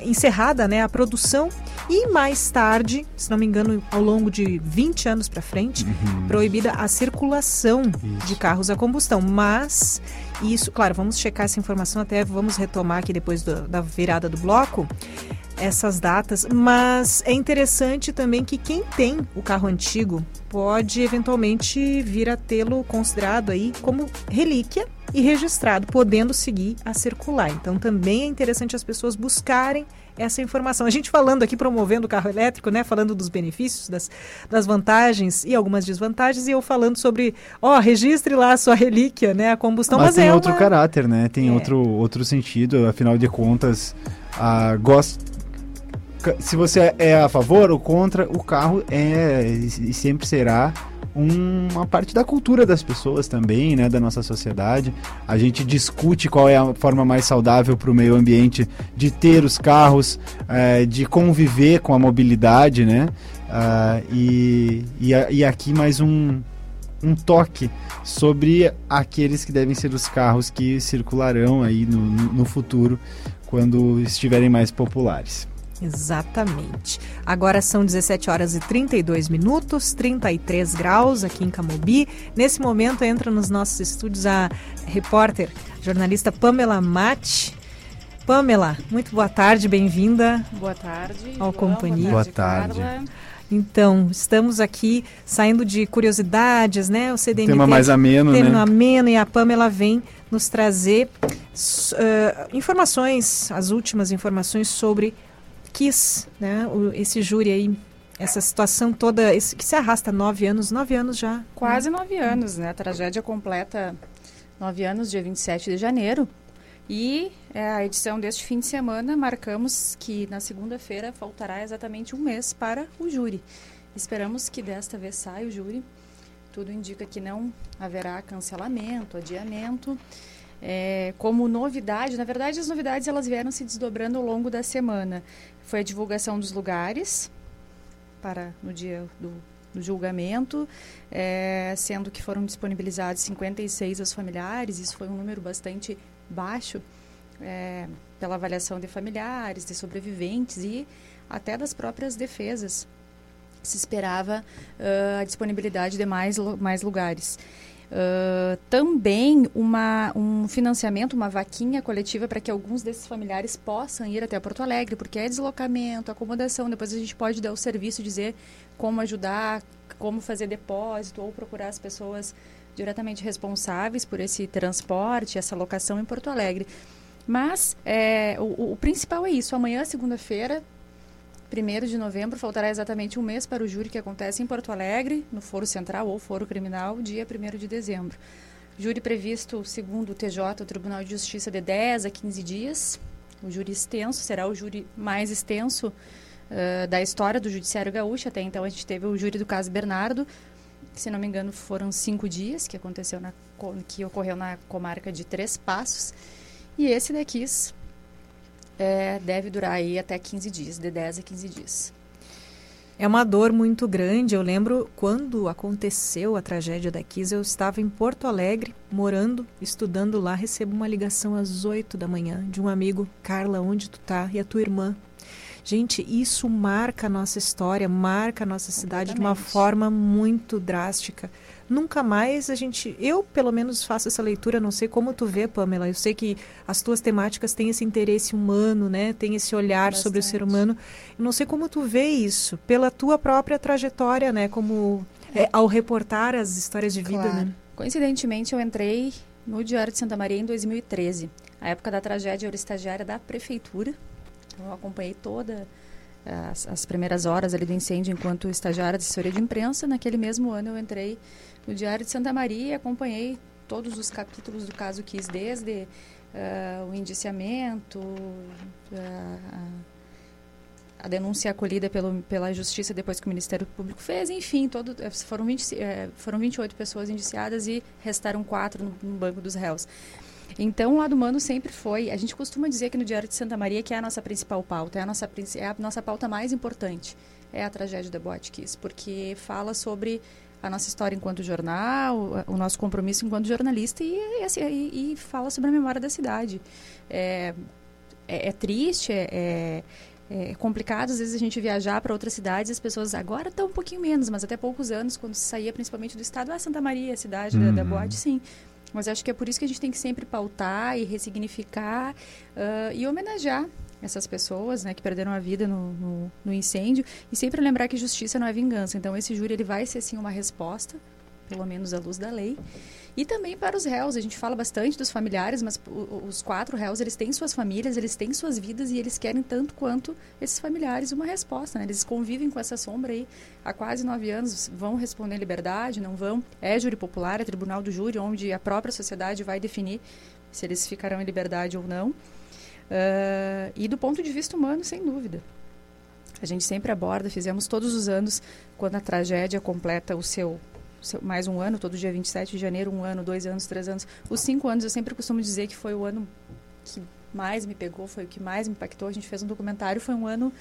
encerrada né, a produção e mais tarde, se não me engano, ao longo de 20 anos para frente, uhum. proibida a circulação Isso. de carros a combustão. Mas isso, claro, vamos checar essa informação até vamos retomar aqui depois do, da virada do bloco essas datas, mas é interessante também que quem tem o carro antigo pode eventualmente vir a tê-lo considerado aí como relíquia e registrado, podendo seguir a circular. Então também é interessante as pessoas buscarem essa informação. A gente falando aqui, promovendo o carro elétrico, né? Falando dos benefícios, das, das vantagens e algumas desvantagens, e eu falando sobre, ó, registre lá a sua relíquia, né? A combustão. Mas, mas tem é outro uma... caráter, né? Tem é. outro, outro sentido, afinal de contas, a, gosta se você é a favor ou contra, o carro é e sempre será uma parte da cultura das pessoas também, né, da nossa sociedade. A gente discute qual é a forma mais saudável para o meio ambiente de ter os carros, é, de conviver com a mobilidade, né? Uh, e, e, e, aqui mais um, um toque sobre aqueles que devem ser os carros que circularão aí no, no, no futuro quando estiverem mais populares. Exatamente. Agora são 17 horas e 32 minutos, 33 graus aqui em Camobi. Nesse momento entra nos nossos estúdios a repórter, jornalista Pamela Mate. Pamela, muito boa tarde, bem-vinda. Boa tarde. Ao João, Companhia. Boa tarde. Boa tarde. Então, estamos aqui saindo de curiosidades, né? O CDMP. Tema mais ameno, tema né? ameno e a Pamela vem nos trazer uh, informações, as últimas informações sobre quis, né? O, esse júri aí, essa situação toda, esse, que se arrasta nove anos, nove anos já. Quase né? nove anos, né? A tragédia completa nove anos, dia 27 de janeiro. E é, a edição deste fim de semana marcamos que na segunda-feira faltará exatamente um mês para o júri. Esperamos que desta vez saia o júri. Tudo indica que não haverá cancelamento, adiamento. É, como novidade, na verdade as novidades elas vieram se desdobrando ao longo da semana. Foi a divulgação dos lugares para no dia do, do julgamento, é, sendo que foram disponibilizados 56 aos familiares, isso foi um número bastante baixo é, pela avaliação de familiares, de sobreviventes e até das próprias defesas. Se esperava uh, a disponibilidade de mais, mais lugares. Uh, também uma, um financiamento, uma vaquinha coletiva para que alguns desses familiares possam ir até Porto Alegre, porque é deslocamento, acomodação. Depois a gente pode dar o serviço, dizer como ajudar, como fazer depósito ou procurar as pessoas diretamente responsáveis por esse transporte, essa locação em Porto Alegre. Mas é, o, o principal é isso. Amanhã, segunda-feira, 1 de novembro, faltará exatamente um mês para o júri que acontece em Porto Alegre, no Foro Central ou Foro Criminal, dia 1 de dezembro. Júri previsto, segundo o TJ, o Tribunal de Justiça, de 10 a 15 dias. O júri extenso será o júri mais extenso uh, da história do Judiciário Gaúcho. Até então, a gente teve o júri do caso Bernardo, que, se não me engano, foram cinco dias, que, aconteceu na, que ocorreu na comarca de Três Passos. E esse daqui é, deve durar aí até 15 dias, de 10 a 15 dias. É uma dor muito grande. Eu lembro quando aconteceu a tragédia da Kiss, eu estava em Porto Alegre, morando, estudando lá, recebo uma ligação às 8 da manhã de um amigo, Carla, onde tu tá? E a tua irmã. Gente, isso marca a nossa história, marca a nossa cidade de uma forma muito drástica nunca mais a gente, eu pelo menos faço essa leitura, não sei como tu vê, Pamela, eu sei que as tuas temáticas têm esse interesse humano, né, tem esse olhar Bastante. sobre o ser humano, eu não sei como tu vê isso, pela tua própria trajetória, né, como é, ao reportar as histórias de vida, claro. né? Coincidentemente, eu entrei no Diário de Santa Maria em 2013. A época da tragédia, eu era estagiária da prefeitura. Então, eu acompanhei toda as, as, primeiras horas ali do incêndio enquanto estagiária de assessoria de imprensa. Naquele mesmo ano, eu entrei no Diário de Santa Maria, acompanhei todos os capítulos do caso Kiss, desde uh, o indiciamento, uh, a denúncia acolhida pelo, pela Justiça depois que o Ministério Público fez, enfim, todo, eh, foram, 20, foram 28 pessoas indiciadas e restaram quatro no, no banco dos réus. Então, o lado humano sempre foi. A gente costuma dizer que no Diário de Santa Maria que é a nossa principal pauta, é a nossa, é a nossa pauta mais importante, é a tragédia da Boate Kiss, porque fala sobre a nossa história enquanto jornal, o nosso compromisso enquanto jornalista e, e, assim, e, e fala sobre a memória da cidade. É, é, é triste, é, é, é, complicado às vezes a gente viajar para outras cidades, as pessoas agora estão um pouquinho menos, mas até poucos anos, quando se saía principalmente do estado, ah, Santa Maria, a cidade uhum. da, da uhum. boate, sim. Mas acho que é por isso que a gente tem que sempre pautar e ressignificar uh, e homenagear essas pessoas né, que perderam a vida no, no, no, incêndio e sempre lembrar que justiça não é vingança. Então, esse júri ele vai ser, sim, uma resposta, pelo menos à luz da lei. E também para os réus, a gente fala bastante dos familiares, mas os quatro réus, eles têm suas famílias, eles têm suas vidas e eles querem tanto quanto esses familiares uma resposta, né? Eles convivem com essa sombra aí há quase nove anos, vão responder liberdade, não vão? É júri popular, é tribunal do júri, onde a própria sociedade vai definir se eles ficarão em liberdade ou não. Uh, e do ponto de vista humano, sem dúvida. A gente sempre aborda, fizemos todos os anos, quando a tragédia completa o seu mais um ano, todo dia 27 de janeiro, um ano, dois anos, três anos. Os cinco anos eu sempre costumo dizer que foi o ano que mais me pegou, foi o que mais me impactou. A gente fez um documentário, foi um ano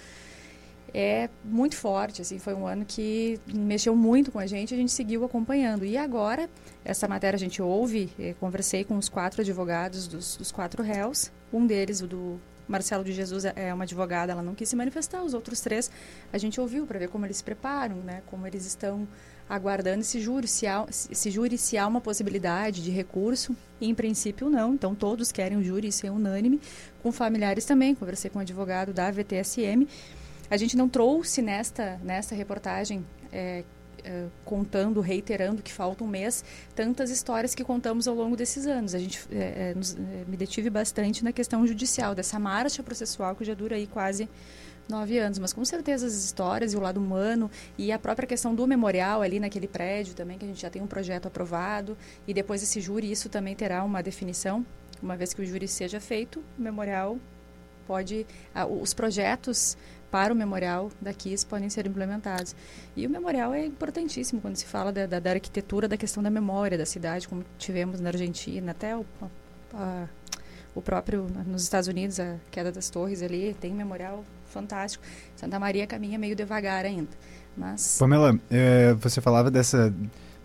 é muito forte, assim, foi um ano que mexeu muito com a gente, a gente seguiu acompanhando. E agora, essa matéria a gente ouve, eh, conversei com os quatro advogados dos, dos, quatro réus, um deles, o do Marcelo de Jesus, é, é uma advogada, ela não quis se manifestar, os outros três a gente ouviu para ver como eles se preparam, né, como eles estão aguardando esse júri, se há, esse júri, se há uma possibilidade de recurso, e em princípio não, então todos querem o júri, isso é unânime, com familiares também, conversei com um advogado da VTSM, a gente não trouxe nesta, nesta reportagem, é, é, contando, reiterando que falta um mês, tantas histórias que contamos ao longo desses anos. A gente é, é nos, me detive bastante na questão judicial, dessa marcha processual que já dura aí quase nove anos, mas com certeza as histórias e o lado humano e a própria questão do memorial ali naquele prédio também, que a gente já tem um projeto aprovado e depois esse júri, isso também terá uma definição, uma vez que o júri seja feito, o memorial pode, ah, os projetos para o memorial da KISS podem ser implementados. E o memorial é importantíssimo quando se fala da, da, da arquitetura, da questão da memória da cidade, como tivemos na Argentina, até o, a, o próprio nos Estados Unidos, a queda das torres ali, tem um memorial fantástico. Santa Maria caminha meio devagar ainda. Mas... Pamela, é, você falava dessa,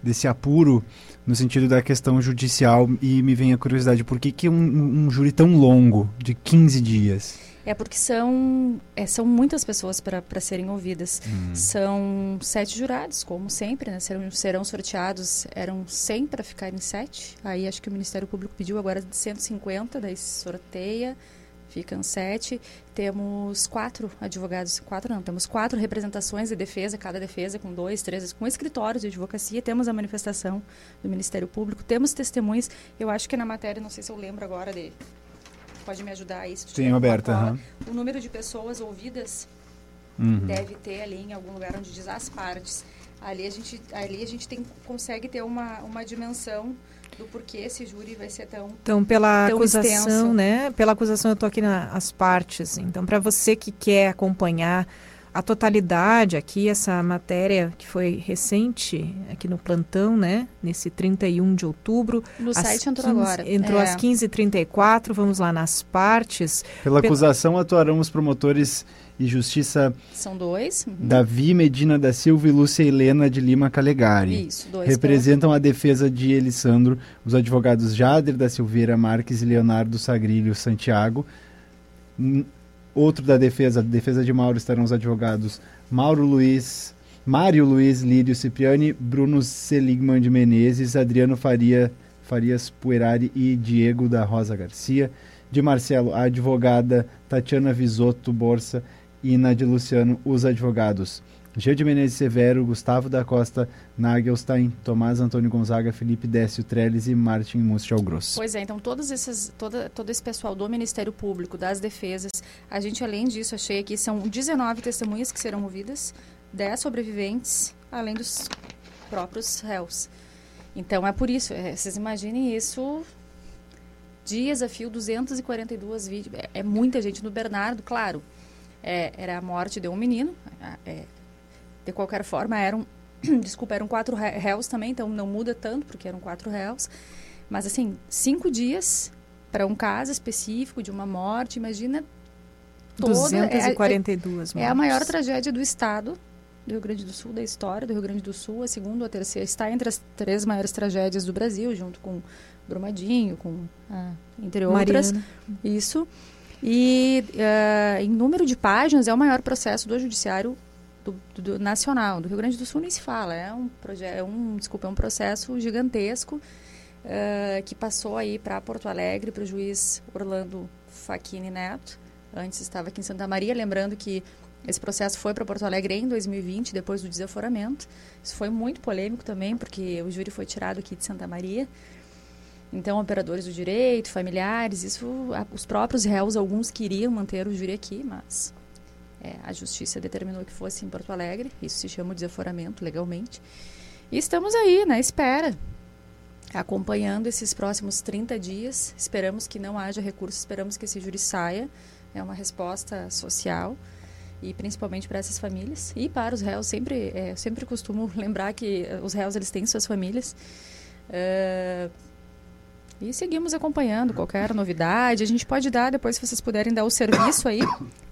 desse apuro no sentido da questão judicial e me vem a curiosidade, por que, que um, um júri tão longo, de 15 dias? É porque são, é, são muitas pessoas para serem ouvidas. Hum. São sete jurados, como sempre, né? Serão, serão sorteados, eram 100 para ficarem sete. Aí acho que o Ministério Público pediu agora de 150, daí sorteia, ficam sete. Temos quatro advogados, quatro não, temos quatro representações de defesa, cada defesa com dois, três, com escritórios de advocacia. Temos a manifestação do Ministério Público, temos testemunhas. Eu acho que na matéria, não sei se eu lembro agora de pode me ajudar aí. Se Sim, Roberta. Uhum. O número de pessoas ouvidas uhum. deve ter ali em algum lugar onde diz as partes. Ali a gente, ali a gente tem, consegue ter uma, uma dimensão do porquê esse júri vai ser tão Então, pela tão acusação, extenso. né? Pela acusação eu estou aqui nas partes. Então, para você que quer acompanhar a totalidade aqui, essa matéria que foi recente aqui no plantão, né? Nesse 31 de outubro. No site entrou 15, agora. Entrou é. às 15h34, vamos lá nas partes. Pela acusação atuarão os promotores e Justiça. São dois. Uhum. Davi Medina da Silva e Lúcia Helena de Lima Calegari. Isso, dois. Representam a defesa de Elisandro os advogados Jader da Silveira Marques e Leonardo Sagrilho Santiago. Outro da defesa, defesa de Mauro, estarão os advogados Mauro Luiz, Mário Luiz Lídio Cipriani, Bruno Seligman de Menezes, Adriano Faria, Farias Puerari e Diego da Rosa Garcia. De Marcelo, a advogada Tatiana Visotto Borsa e na de Luciano, os advogados Gil de Menezes Severo, Gustavo da Costa, Nagelstein, Tomás Antônio Gonzaga, Felipe Décio Trellis e Martin Mustial Grosso. Pois é, então todos esses, todo esse pessoal do Ministério Público, das defesas, a gente além disso, achei aqui, são 19 testemunhas que serão ouvidas, 10 sobreviventes, além dos próprios réus. Então é por isso, é, vocês imaginem isso, dias a fio, 242 vídeos, é, é muita gente. No Bernardo, claro, é, era a morte de um menino, é, de qualquer forma, eram, desculpa, eram quatro réus também, então não muda tanto, porque eram quatro réus. Mas, assim, cinco dias para um caso específico de uma morte, imagina toda... 242 é, é, é a maior tragédia do Estado do Rio Grande do Sul, da história do Rio Grande do Sul, a segunda ou a terceira, está entre as três maiores tragédias do Brasil, junto com Brumadinho, com, ah, entre outras. Mariana. Isso. E uh, em número de páginas, é o maior processo do Judiciário do, do, nacional. Do Rio Grande do Sul nem se fala. É um, projeto, é um, desculpa, é um processo gigantesco uh, que passou aí para Porto Alegre, para o juiz Orlando Facchini Neto. Antes estava aqui em Santa Maria. Lembrando que esse processo foi para Porto Alegre em 2020, depois do desaforamento. Isso foi muito polêmico também, porque o júri foi tirado aqui de Santa Maria. Então, operadores do direito, familiares, isso, os próprios réus, alguns queriam manter o júri aqui, mas é, a justiça determinou que fosse em Porto Alegre, isso se chama desaforamento legalmente. E estamos aí, na espera, acompanhando esses próximos 30 dias. Esperamos que não haja recurso, esperamos que esse júri saia. É uma resposta social. e principalmente para essas famílias e para os réus. Sempre, é, sempre costumo lembrar que os réus eles têm suas famílias. Uh, e seguimos acompanhando qualquer novidade. A gente pode dar, depois, se vocês puderem dar o serviço aí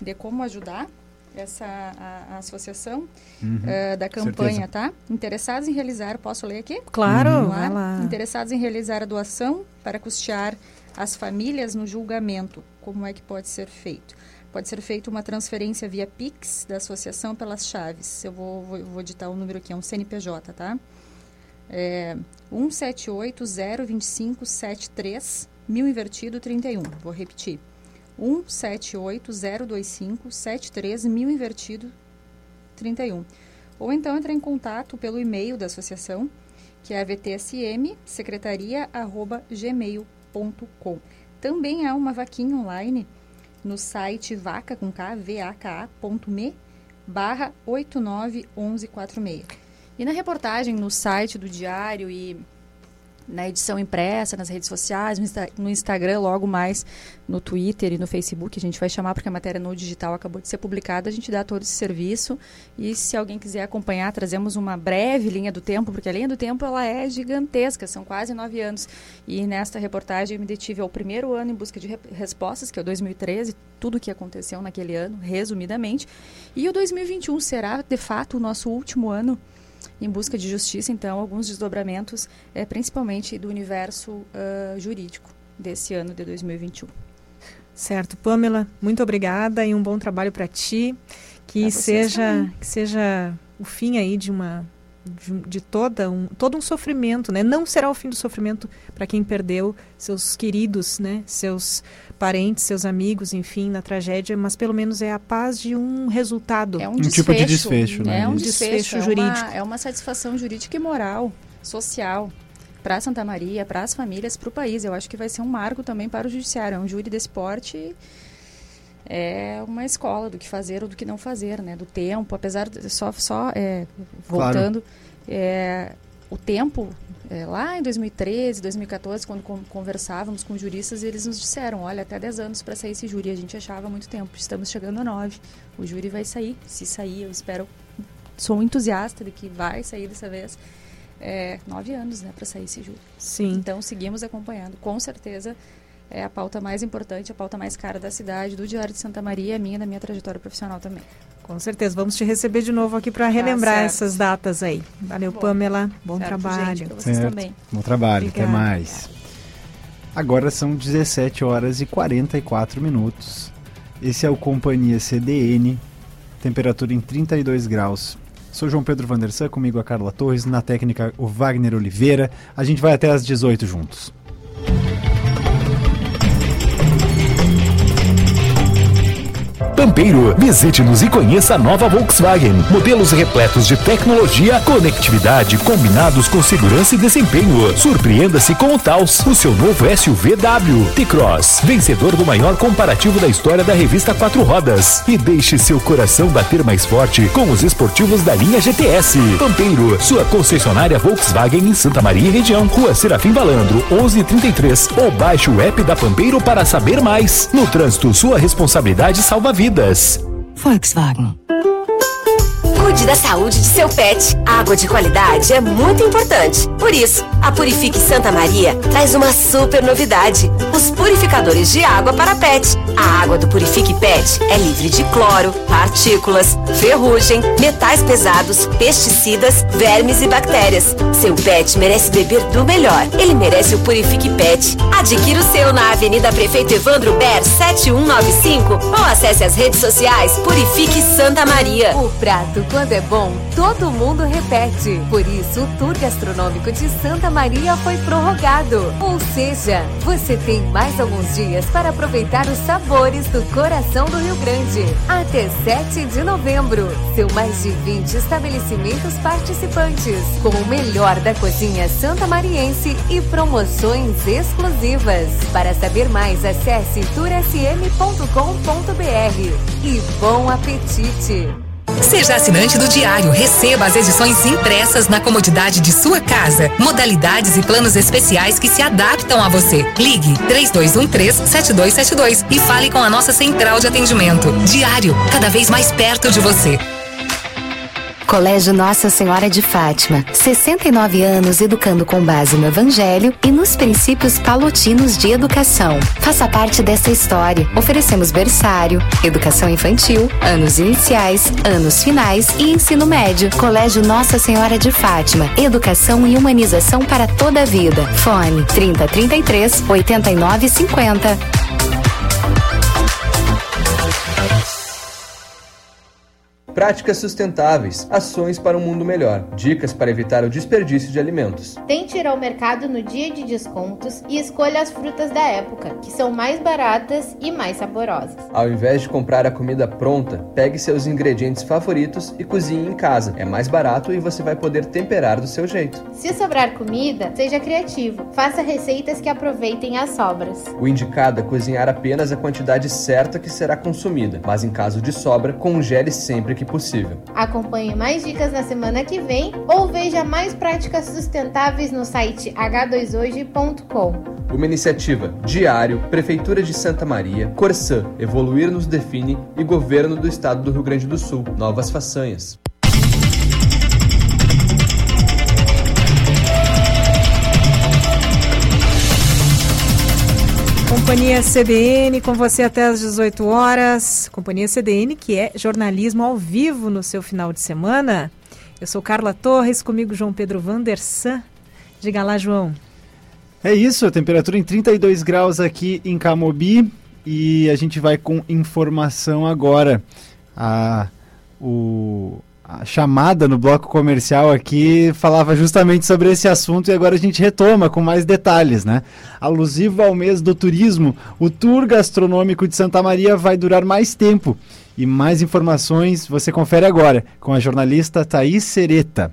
de como ajudar essa a, a associação uhum, uh, da campanha, certeza. tá? Interessados em realizar, posso ler aqui? Claro, uhum. vai lá. Interessados em realizar a doação para custear as famílias no julgamento. Como é que pode ser feito? Pode ser feita uma transferência via Pix da associação pelas chaves. Eu vou, vou, vou o número aqui, é um CNPJ, tá? É 17802573 mil invertido 31. Vou repetir. 17802573 mil invertido 31. Ou então entrar em contato pelo e-mail da associação, que é vtsm secretaria@gmail.com. Também há uma vaquinha online no site vaca com k, vaka.me barra 891146. E na reportagem no site do Diário e na edição impressa, nas redes sociais, no, Instagram, logo mais no Twitter e no Facebook. A gente vai chamar porque a matéria no digital acabou de ser publicada. A gente dá todo esse serviço. E se alguém quiser acompanhar, trazemos uma breve linha do tempo, porque a linha do tempo ela é gigantesca, são quase nove anos. E nesta reportagem eu me detive ao primeiro ano em busca de re respostas, que é o 2013, tudo o que aconteceu naquele ano, resumidamente. E o 2021 será, de fato, o nosso último ano em busca de justiça, então, alguns desdobramentos, é, principalmente do universo uh, jurídico desse ano de 2021. Certo, Pamela, muito obrigada e um bom trabalho para ti. Que seja, que seja o fim aí de uma de, de, toda um, todo um sofrimento, né? Não será o fim do sofrimento para quem perdeu seus queridos, né? Seus parentes, seus amigos, enfim, na tragédia, mas pelo menos é a paz de um resultado. É um, um tipo de desfecho, né? É um desfecho, desfecho jurídico. É uma, é uma satisfação jurídica e moral, social para Santa Maria, para as famílias, para o país. Eu acho que vai ser um marco também para o judiciário. É um júri de esporte é uma escola do que fazer ou do que não fazer, né? Do tempo, apesar de só só é, voltando, claro. é, o tempo é, lá em 2013, 2014, quando conversávamos com juristas, eles nos disseram, olha, até 10 anos para sair esse júri. A gente achava muito tempo. Estamos chegando a 9. O júri vai sair. Se sair, eu espero. Sou um entusiasta de que vai sair dessa vez. É, nove anos, né, para sair esse júri. Sim. Então, seguimos acompanhando. Com certeza, é a pauta mais importante, a pauta mais cara da cidade, do Diário de Santa Maria, minha da minha trajetória profissional também. Com certeza, vamos te receber de novo aqui para relembrar ah, essas datas aí. Valeu, Bom, Pamela. Bom certo, trabalho. Gente, vocês certo. também. Bom trabalho, Obrigada. até mais. Agora são 17 horas e 44 minutos. Esse é o Companhia CDN, temperatura em 32 graus. Sou João Pedro Vandersan, comigo a Carla Torres, na técnica o Wagner Oliveira. A gente vai até às 18 juntos. Pampeiro. Visite-nos e conheça a nova Volkswagen. Modelos repletos de tecnologia, conectividade, combinados com segurança e desempenho. Surpreenda-se com o Taos, o seu novo SUV W. T-Cross, vencedor do maior comparativo da história da revista Quatro Rodas. E deixe seu coração bater mais forte com os esportivos da linha GTS. Pampeiro, sua concessionária Volkswagen em Santa Maria e região. Rua Serafim Balandro, 1133. Ou baixe o app da Pampeiro para saber mais. No trânsito, sua responsabilidade salva vidas vidas. Volkswagen. Cuide da saúde de seu pet. Água de qualidade é muito importante. Por isso, a Purifique Santa Maria traz uma super novidade: os purificadores de água para pet. A água do Purifique Pet é livre de cloro, partículas, ferrugem, metais pesados, pesticidas, vermes e bactérias. Seu pet merece beber do melhor. Ele merece o Purifique Pet. Adquira o seu na Avenida Prefeito Evandro Ber 7195 ou acesse as redes sociais Purifique Santa Maria. O prato quando é bom, todo mundo repete. Por isso, o Tour Gastronômico de Santa Maria foi prorrogado. Ou seja, você tem mais alguns dias para aproveitar os sabores do coração do Rio Grande. Até 7 de novembro. São mais de 20 estabelecimentos participantes, com o melhor da cozinha santa mariense e promoções exclusivas. Para saber mais, acesse tursm.com.br. E bom apetite! Seja assinante do Diário, receba as edições impressas na comodidade de sua casa. Modalidades e planos especiais que se adaptam a você. Ligue 3213-7272 e fale com a nossa central de atendimento. Diário, cada vez mais perto de você. Colégio Nossa Senhora de Fátima, 69 anos educando com base no Evangelho e nos princípios palotinos de educação. Faça parte dessa história. Oferecemos berçário, educação infantil, anos iniciais, anos finais e ensino médio. Colégio Nossa Senhora de Fátima, educação e humanização para toda a vida. Fone 3033 8950. Práticas sustentáveis, ações para um mundo melhor, dicas para evitar o desperdício de alimentos. Tente ir ao mercado no dia de descontos e escolha as frutas da época, que são mais baratas e mais saborosas. Ao invés de comprar a comida pronta, pegue seus ingredientes favoritos e cozinhe em casa. É mais barato e você vai poder temperar do seu jeito. Se sobrar comida, seja criativo. Faça receitas que aproveitem as sobras. O indicado é cozinhar apenas a quantidade certa que será consumida, mas em caso de sobra, congele sempre que que possível. Acompanhe mais dicas na semana que vem ou veja mais práticas sustentáveis no site h2hoje.com. Uma iniciativa Diário, Prefeitura de Santa Maria, Corsã, Evoluir nos Define e Governo do Estado do Rio Grande do Sul. Novas façanhas. Companhia CDN com você até às 18 horas. Companhia CDN, que é jornalismo ao vivo no seu final de semana. Eu sou Carla Torres, comigo João Pedro Vandersan. Diga lá, João. É isso, a temperatura em 32 graus aqui em Camobi e a gente vai com informação agora. A, o, chamada no bloco comercial aqui falava justamente sobre esse assunto e agora a gente retoma com mais detalhes, né? Alusivo ao mês do turismo, o tour gastronômico de Santa Maria vai durar mais tempo. E mais informações você confere agora com a jornalista Thaís Sereta.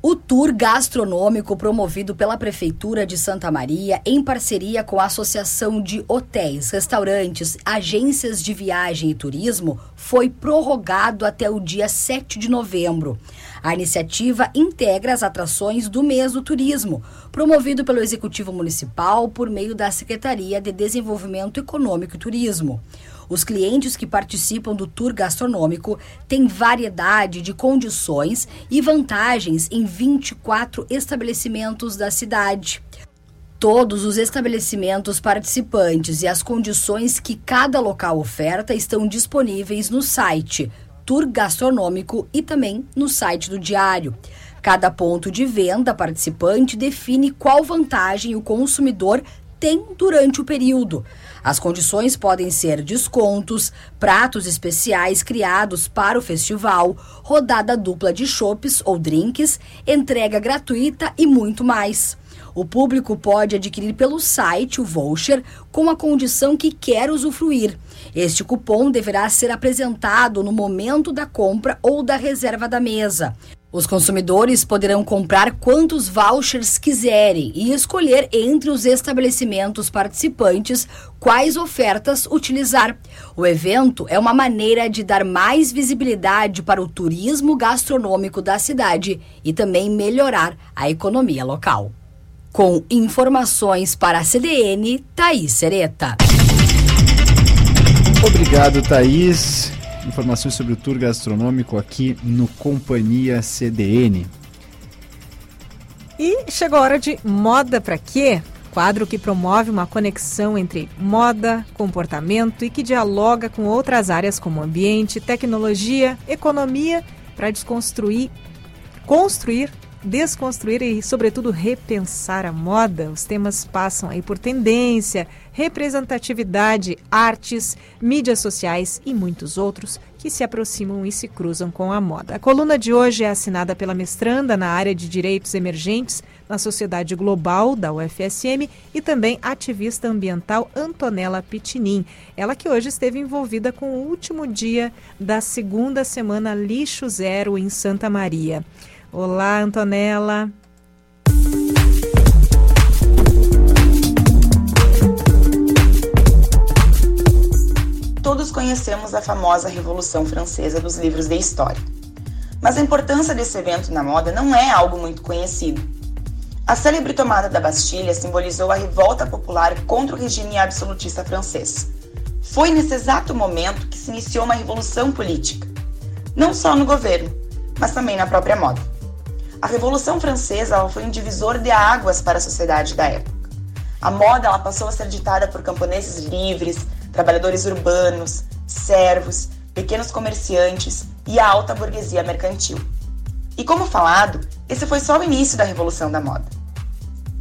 O tour gastronômico promovido pela Prefeitura de Santa Maria, em parceria com a Associação de Hotéis, Restaurantes, Agências de Viagem e Turismo, foi prorrogado até o dia 7 de novembro. A iniciativa integra as atrações do mês do turismo, promovido pelo Executivo Municipal por meio da Secretaria de Desenvolvimento Econômico e Turismo. Os clientes que participam do tour gastronômico têm variedade de condições e vantagens em 24 estabelecimentos da cidade. Todos os estabelecimentos participantes e as condições que cada local oferta estão disponíveis no site Tour Gastronômico e também no site do Diário. Cada ponto de venda participante define qual vantagem o consumidor tem durante o período. As condições podem ser descontos, pratos especiais criados para o festival, rodada dupla de chopes ou drinks, entrega gratuita e muito mais. O público pode adquirir pelo site o voucher com a condição que quer usufruir. Este cupom deverá ser apresentado no momento da compra ou da reserva da mesa. Os consumidores poderão comprar quantos vouchers quiserem e escolher entre os estabelecimentos participantes quais ofertas utilizar. O evento é uma maneira de dar mais visibilidade para o turismo gastronômico da cidade e também melhorar a economia local. Com informações para a CDN, Thaís Sereta. Obrigado, Thaís. Informações sobre o tour gastronômico aqui no Companhia CDN. E chegou a hora de Moda para quê? Quadro que promove uma conexão entre moda, comportamento e que dialoga com outras áreas como ambiente, tecnologia, economia, para desconstruir, construir desconstruir e, sobretudo, repensar a moda. Os temas passam aí por tendência, representatividade, artes, mídias sociais e muitos outros que se aproximam e se cruzam com a moda. A coluna de hoje é assinada pela mestranda na área de direitos emergentes na sociedade global da UFSM e também ativista ambiental Antonella Pitinin. Ela que hoje esteve envolvida com o último dia da segunda semana Lixo Zero em Santa Maria. Olá, Antonella. Todo todos conhecemos a famosa Revolução Francesa dos livros de história. Mas a importância desse evento na moda não é algo muito conhecido. A célebre tomada da Bastilha simbolizou a revolta popular contra o regime absolutista francês. Foi nesse exato momento que se iniciou uma revolução política, não só no governo, mas também na própria moda. A Revolução Francesa foi um divisor de águas para a sociedade da época. A moda ela passou a ser ditada por camponeses livres, trabalhadores urbanos, servos, pequenos comerciantes e a alta burguesia mercantil. E como falado, esse foi só o início da Revolução da Moda.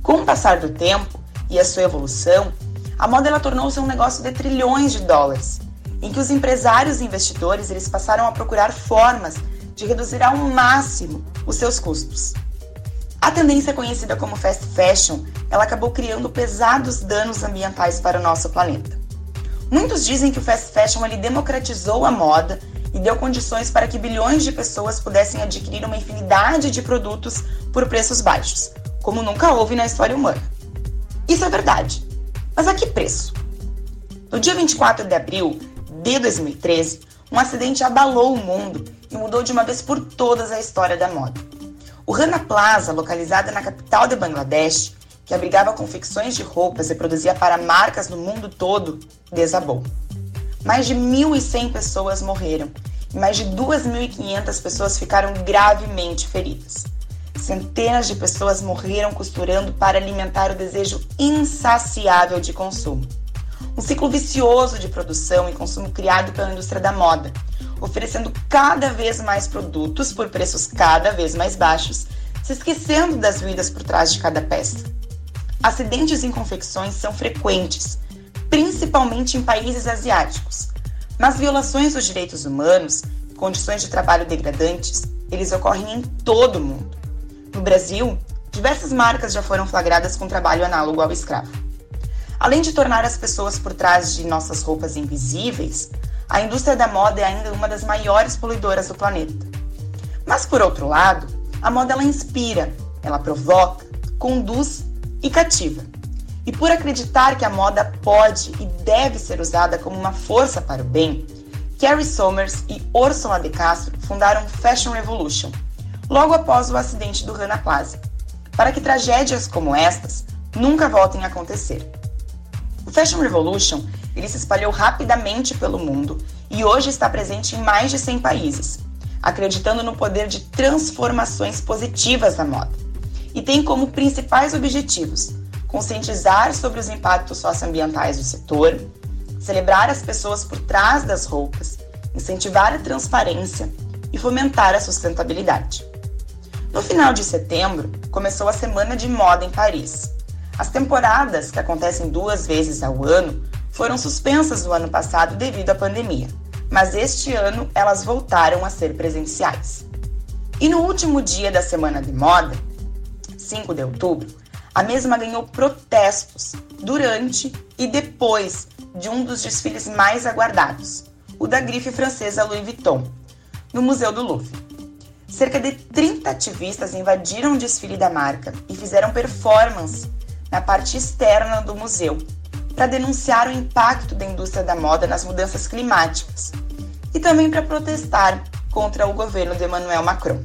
Com o passar do tempo e a sua evolução, a moda tornou-se um negócio de trilhões de dólares, em que os empresários e investidores eles passaram a procurar formas de reduzir ao máximo os seus custos. A tendência conhecida como fast fashion, ela acabou criando pesados danos ambientais para o nosso planeta. Muitos dizem que o fast fashion ele democratizou a moda e deu condições para que bilhões de pessoas pudessem adquirir uma infinidade de produtos por preços baixos, como nunca houve na história humana. Isso é verdade. Mas a que preço? No dia 24 de abril de 2013, um acidente abalou o mundo e mudou de uma vez por todas a história da moda. O Rana Plaza, localizada na capital de Bangladesh, que abrigava confecções de roupas e produzia para marcas no mundo todo, desabou. Mais de 1.100 pessoas morreram e mais de 2.500 pessoas ficaram gravemente feridas. Centenas de pessoas morreram costurando para alimentar o desejo insaciável de consumo. Um ciclo vicioso de produção e consumo criado pela indústria da moda, oferecendo cada vez mais produtos por preços cada vez mais baixos, se esquecendo das vidas por trás de cada peça. Acidentes em confecções são frequentes, principalmente em países asiáticos, mas violações dos direitos humanos, condições de trabalho degradantes, eles ocorrem em todo o mundo. No Brasil, diversas marcas já foram flagradas com trabalho análogo ao escravo. Além de tornar as pessoas por trás de nossas roupas invisíveis, a indústria da moda é ainda uma das maiores poluidoras do planeta. Mas por outro lado, a moda ela inspira, ela provoca, conduz e cativa. E por acreditar que a moda pode e deve ser usada como uma força para o bem, Carrie Somers e Ursula de Castro fundaram Fashion Revolution, logo após o acidente do Rana Plaza, para que tragédias como estas nunca voltem a acontecer. O Fashion Revolution ele se espalhou rapidamente pelo mundo e hoje está presente em mais de 100 países, acreditando no poder de transformações positivas na moda. E tem como principais objetivos conscientizar sobre os impactos socioambientais do setor, celebrar as pessoas por trás das roupas, incentivar a transparência e fomentar a sustentabilidade. No final de setembro, começou a Semana de Moda em Paris, as temporadas, que acontecem duas vezes ao ano, foram suspensas no ano passado devido à pandemia, mas este ano elas voltaram a ser presenciais. E no último dia da Semana de Moda, 5 de outubro, a mesma ganhou protestos durante e depois de um dos desfiles mais aguardados, o da grife francesa Louis Vuitton, no Museu do Louvre. Cerca de 30 ativistas invadiram o desfile da marca e fizeram performance na parte externa do museu, para denunciar o impacto da indústria da moda nas mudanças climáticas e também para protestar contra o governo de Emmanuel Macron.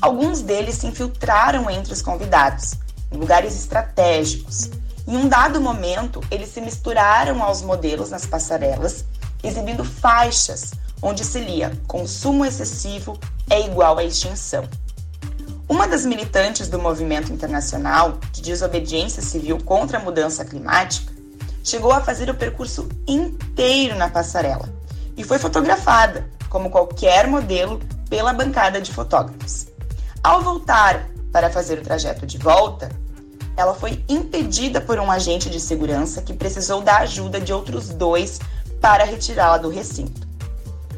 Alguns deles se infiltraram entre os convidados, em lugares estratégicos. Em um dado momento, eles se misturaram aos modelos nas passarelas, exibindo faixas onde se lia: consumo excessivo é igual à extinção. Uma das militantes do movimento internacional de desobediência civil contra a mudança climática chegou a fazer o percurso inteiro na passarela e foi fotografada, como qualquer modelo, pela bancada de fotógrafos. Ao voltar para fazer o trajeto de volta, ela foi impedida por um agente de segurança que precisou da ajuda de outros dois para retirá-la do recinto.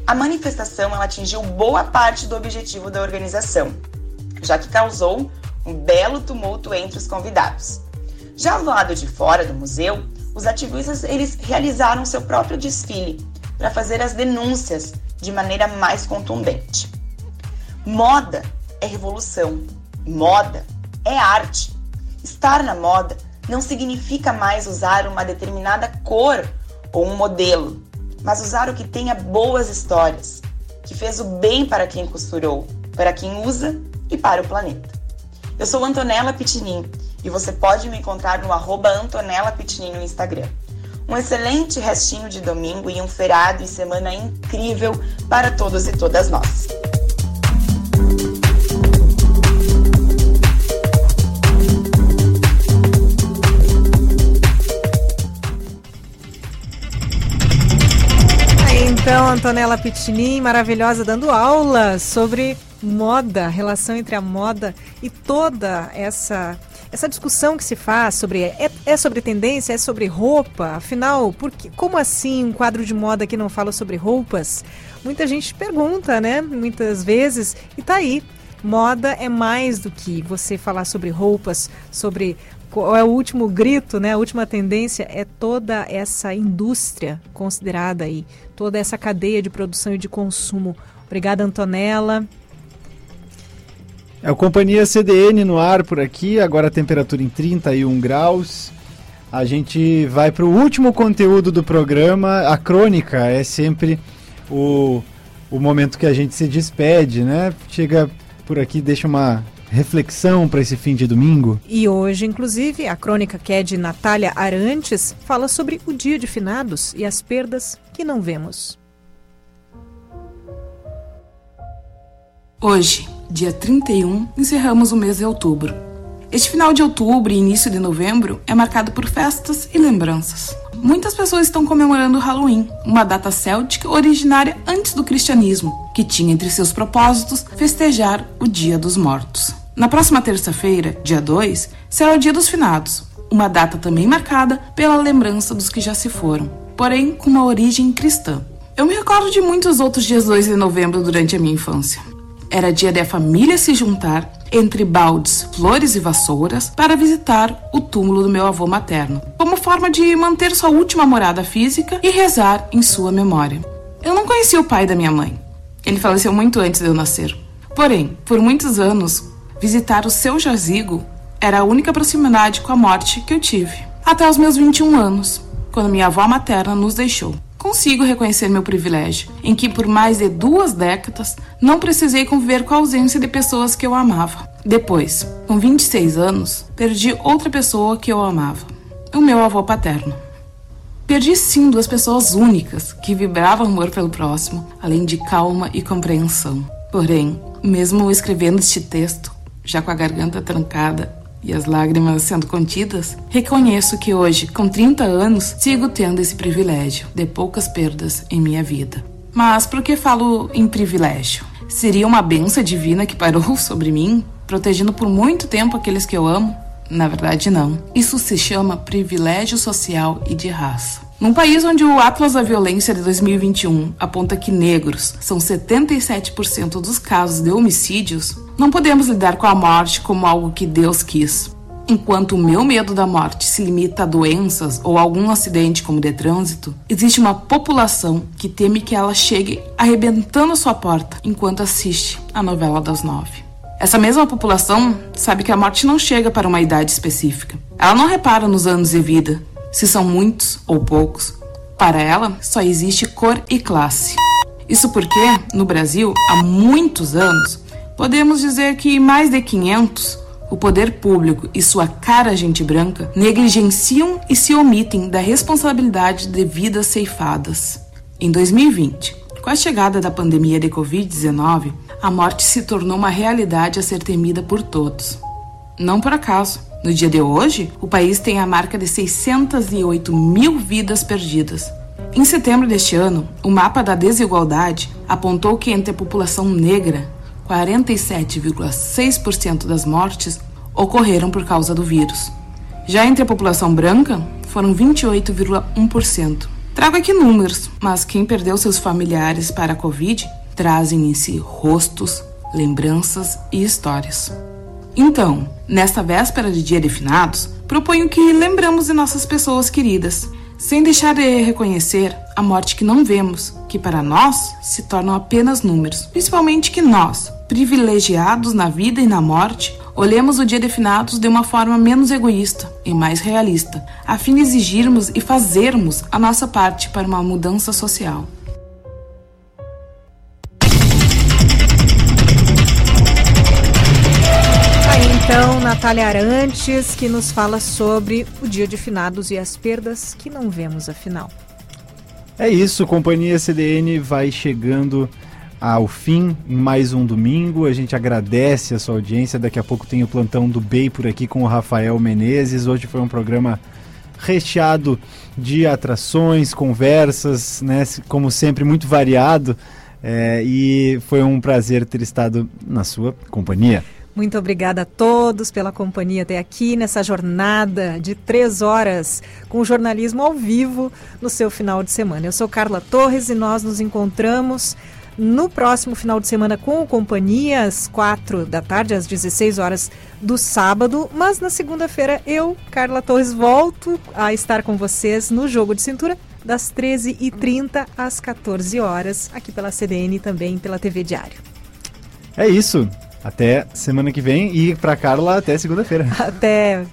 A manifestação atingiu boa parte do objetivo da organização, já que causou um belo tumulto entre os convidados. Já do lado de fora do museu, os ativistas eles realizaram seu próprio desfile para fazer as denúncias de maneira mais contundente. Moda é revolução, moda é arte. Estar na moda não significa mais usar uma determinada cor ou um modelo. mas usar o que tenha boas histórias, que fez o bem para quem costurou, para quem usa e para o planeta. Eu sou Antonella Pitinin e você pode me encontrar no arroba Antonella Pitinin no Instagram. Um excelente restinho de domingo e um feriado e semana incrível para todos e todas nós. Então, Antonella Pitinin, maravilhosa, dando aula sobre moda, relação entre a moda e toda essa essa discussão que se faz sobre é, é sobre tendência, é sobre roupa, afinal, por que, como assim um quadro de moda que não fala sobre roupas? Muita gente pergunta, né? Muitas vezes, e tá aí. Moda é mais do que você falar sobre roupas, sobre qual é o último grito, né? A última tendência é toda essa indústria considerada aí, toda essa cadeia de produção e de consumo. Obrigada, Antonella. É a companhia CDN no ar por aqui, agora a temperatura em 31 graus. A gente vai para o último conteúdo do programa. A crônica é sempre o, o momento que a gente se despede, né? Chega por aqui, deixa uma reflexão para esse fim de domingo. E hoje, inclusive, a crônica que é de Natália Arantes fala sobre o dia de finados e as perdas que não vemos. Hoje, dia 31, encerramos o mês de outubro. Este final de outubro e início de novembro é marcado por festas e lembranças. Muitas pessoas estão comemorando Halloween, uma data céltica originária antes do cristianismo, que tinha entre seus propósitos festejar o Dia dos Mortos. Na próxima terça-feira, dia 2, será o Dia dos Finados, uma data também marcada pela lembrança dos que já se foram, porém com uma origem cristã. Eu me recordo de muitos outros dias 2 de novembro durante a minha infância. Era dia de a família se juntar entre baldes, flores e vassouras para visitar o túmulo do meu avô materno, como forma de manter sua última morada física e rezar em sua memória. Eu não conhecia o pai da minha mãe. Ele faleceu muito antes de eu nascer. Porém, por muitos anos, visitar o seu jazigo era a única proximidade com a morte que eu tive. Até os meus 21 anos, quando minha avó materna nos deixou consigo reconhecer meu privilégio, em que por mais de duas décadas não precisei conviver com a ausência de pessoas que eu amava. Depois, com 26 anos, perdi outra pessoa que eu amava, o meu avô paterno. Perdi sim duas pessoas únicas que vibravam amor pelo próximo, além de calma e compreensão. Porém, mesmo escrevendo este texto, já com a garganta trancada e as lágrimas sendo contidas, reconheço que hoje, com 30 anos, sigo tendo esse privilégio de poucas perdas em minha vida. Mas por que falo em privilégio? Seria uma benção divina que parou sobre mim, protegendo por muito tempo aqueles que eu amo? Na verdade, não. Isso se chama privilégio social e de raça. Num país onde o Atlas da Violência de 2021 aponta que negros são 77% dos casos de homicídios, não podemos lidar com a morte como algo que Deus quis. Enquanto o meu medo da morte se limita a doenças ou algum acidente como de trânsito, existe uma população que teme que ela chegue arrebentando sua porta enquanto assiste a novela das nove. Essa mesma população sabe que a morte não chega para uma idade específica. Ela não repara nos anos de vida, se são muitos ou poucos. Para ela, só existe cor e classe. Isso porque, no Brasil, há muitos anos, podemos dizer que mais de 500, o poder público e sua cara gente branca negligenciam e se omitem da responsabilidade de vidas ceifadas. Em 2020, com a chegada da pandemia de Covid-19, a morte se tornou uma realidade a ser temida por todos. Não por acaso. No dia de hoje, o país tem a marca de 608 mil vidas perdidas. Em setembro deste ano, o mapa da desigualdade apontou que entre a população negra, 47,6% das mortes ocorreram por causa do vírus. Já entre a população branca, foram 28,1%. Trago aqui números, mas quem perdeu seus familiares para a Covid trazem em si rostos, lembranças e histórias. Então, nesta véspera de Dia de Finados, proponho que lembramos de nossas pessoas queridas, sem deixar de reconhecer a morte que não vemos, que para nós se tornam apenas números, principalmente que nós, privilegiados na vida e na morte, Olhemos o Dia de Finados de uma forma menos egoísta e mais realista, a fim de exigirmos e fazermos a nossa parte para uma mudança social. Então Natália Arantes, que nos fala sobre o dia de finados e as perdas que não vemos afinal. É isso, Companhia CDN vai chegando ao fim mais um domingo. A gente agradece a sua audiência. Daqui a pouco tem o plantão do BEI por aqui com o Rafael Menezes. Hoje foi um programa recheado de atrações, conversas, né? Como sempre, muito variado. É, e foi um prazer ter estado na sua companhia. Muito obrigada a todos pela companhia até aqui nessa jornada de três horas com jornalismo ao vivo no seu final de semana. Eu sou Carla Torres e nós nos encontramos no próximo final de semana com o Companhia, às quatro da tarde, às 16 horas do sábado. Mas na segunda-feira eu, Carla Torres, volto a estar com vocês no Jogo de Cintura das 13h30 às 14 horas, aqui pela CDN e também pela TV Diário. É isso. Até semana que vem e para Carla até segunda-feira. Até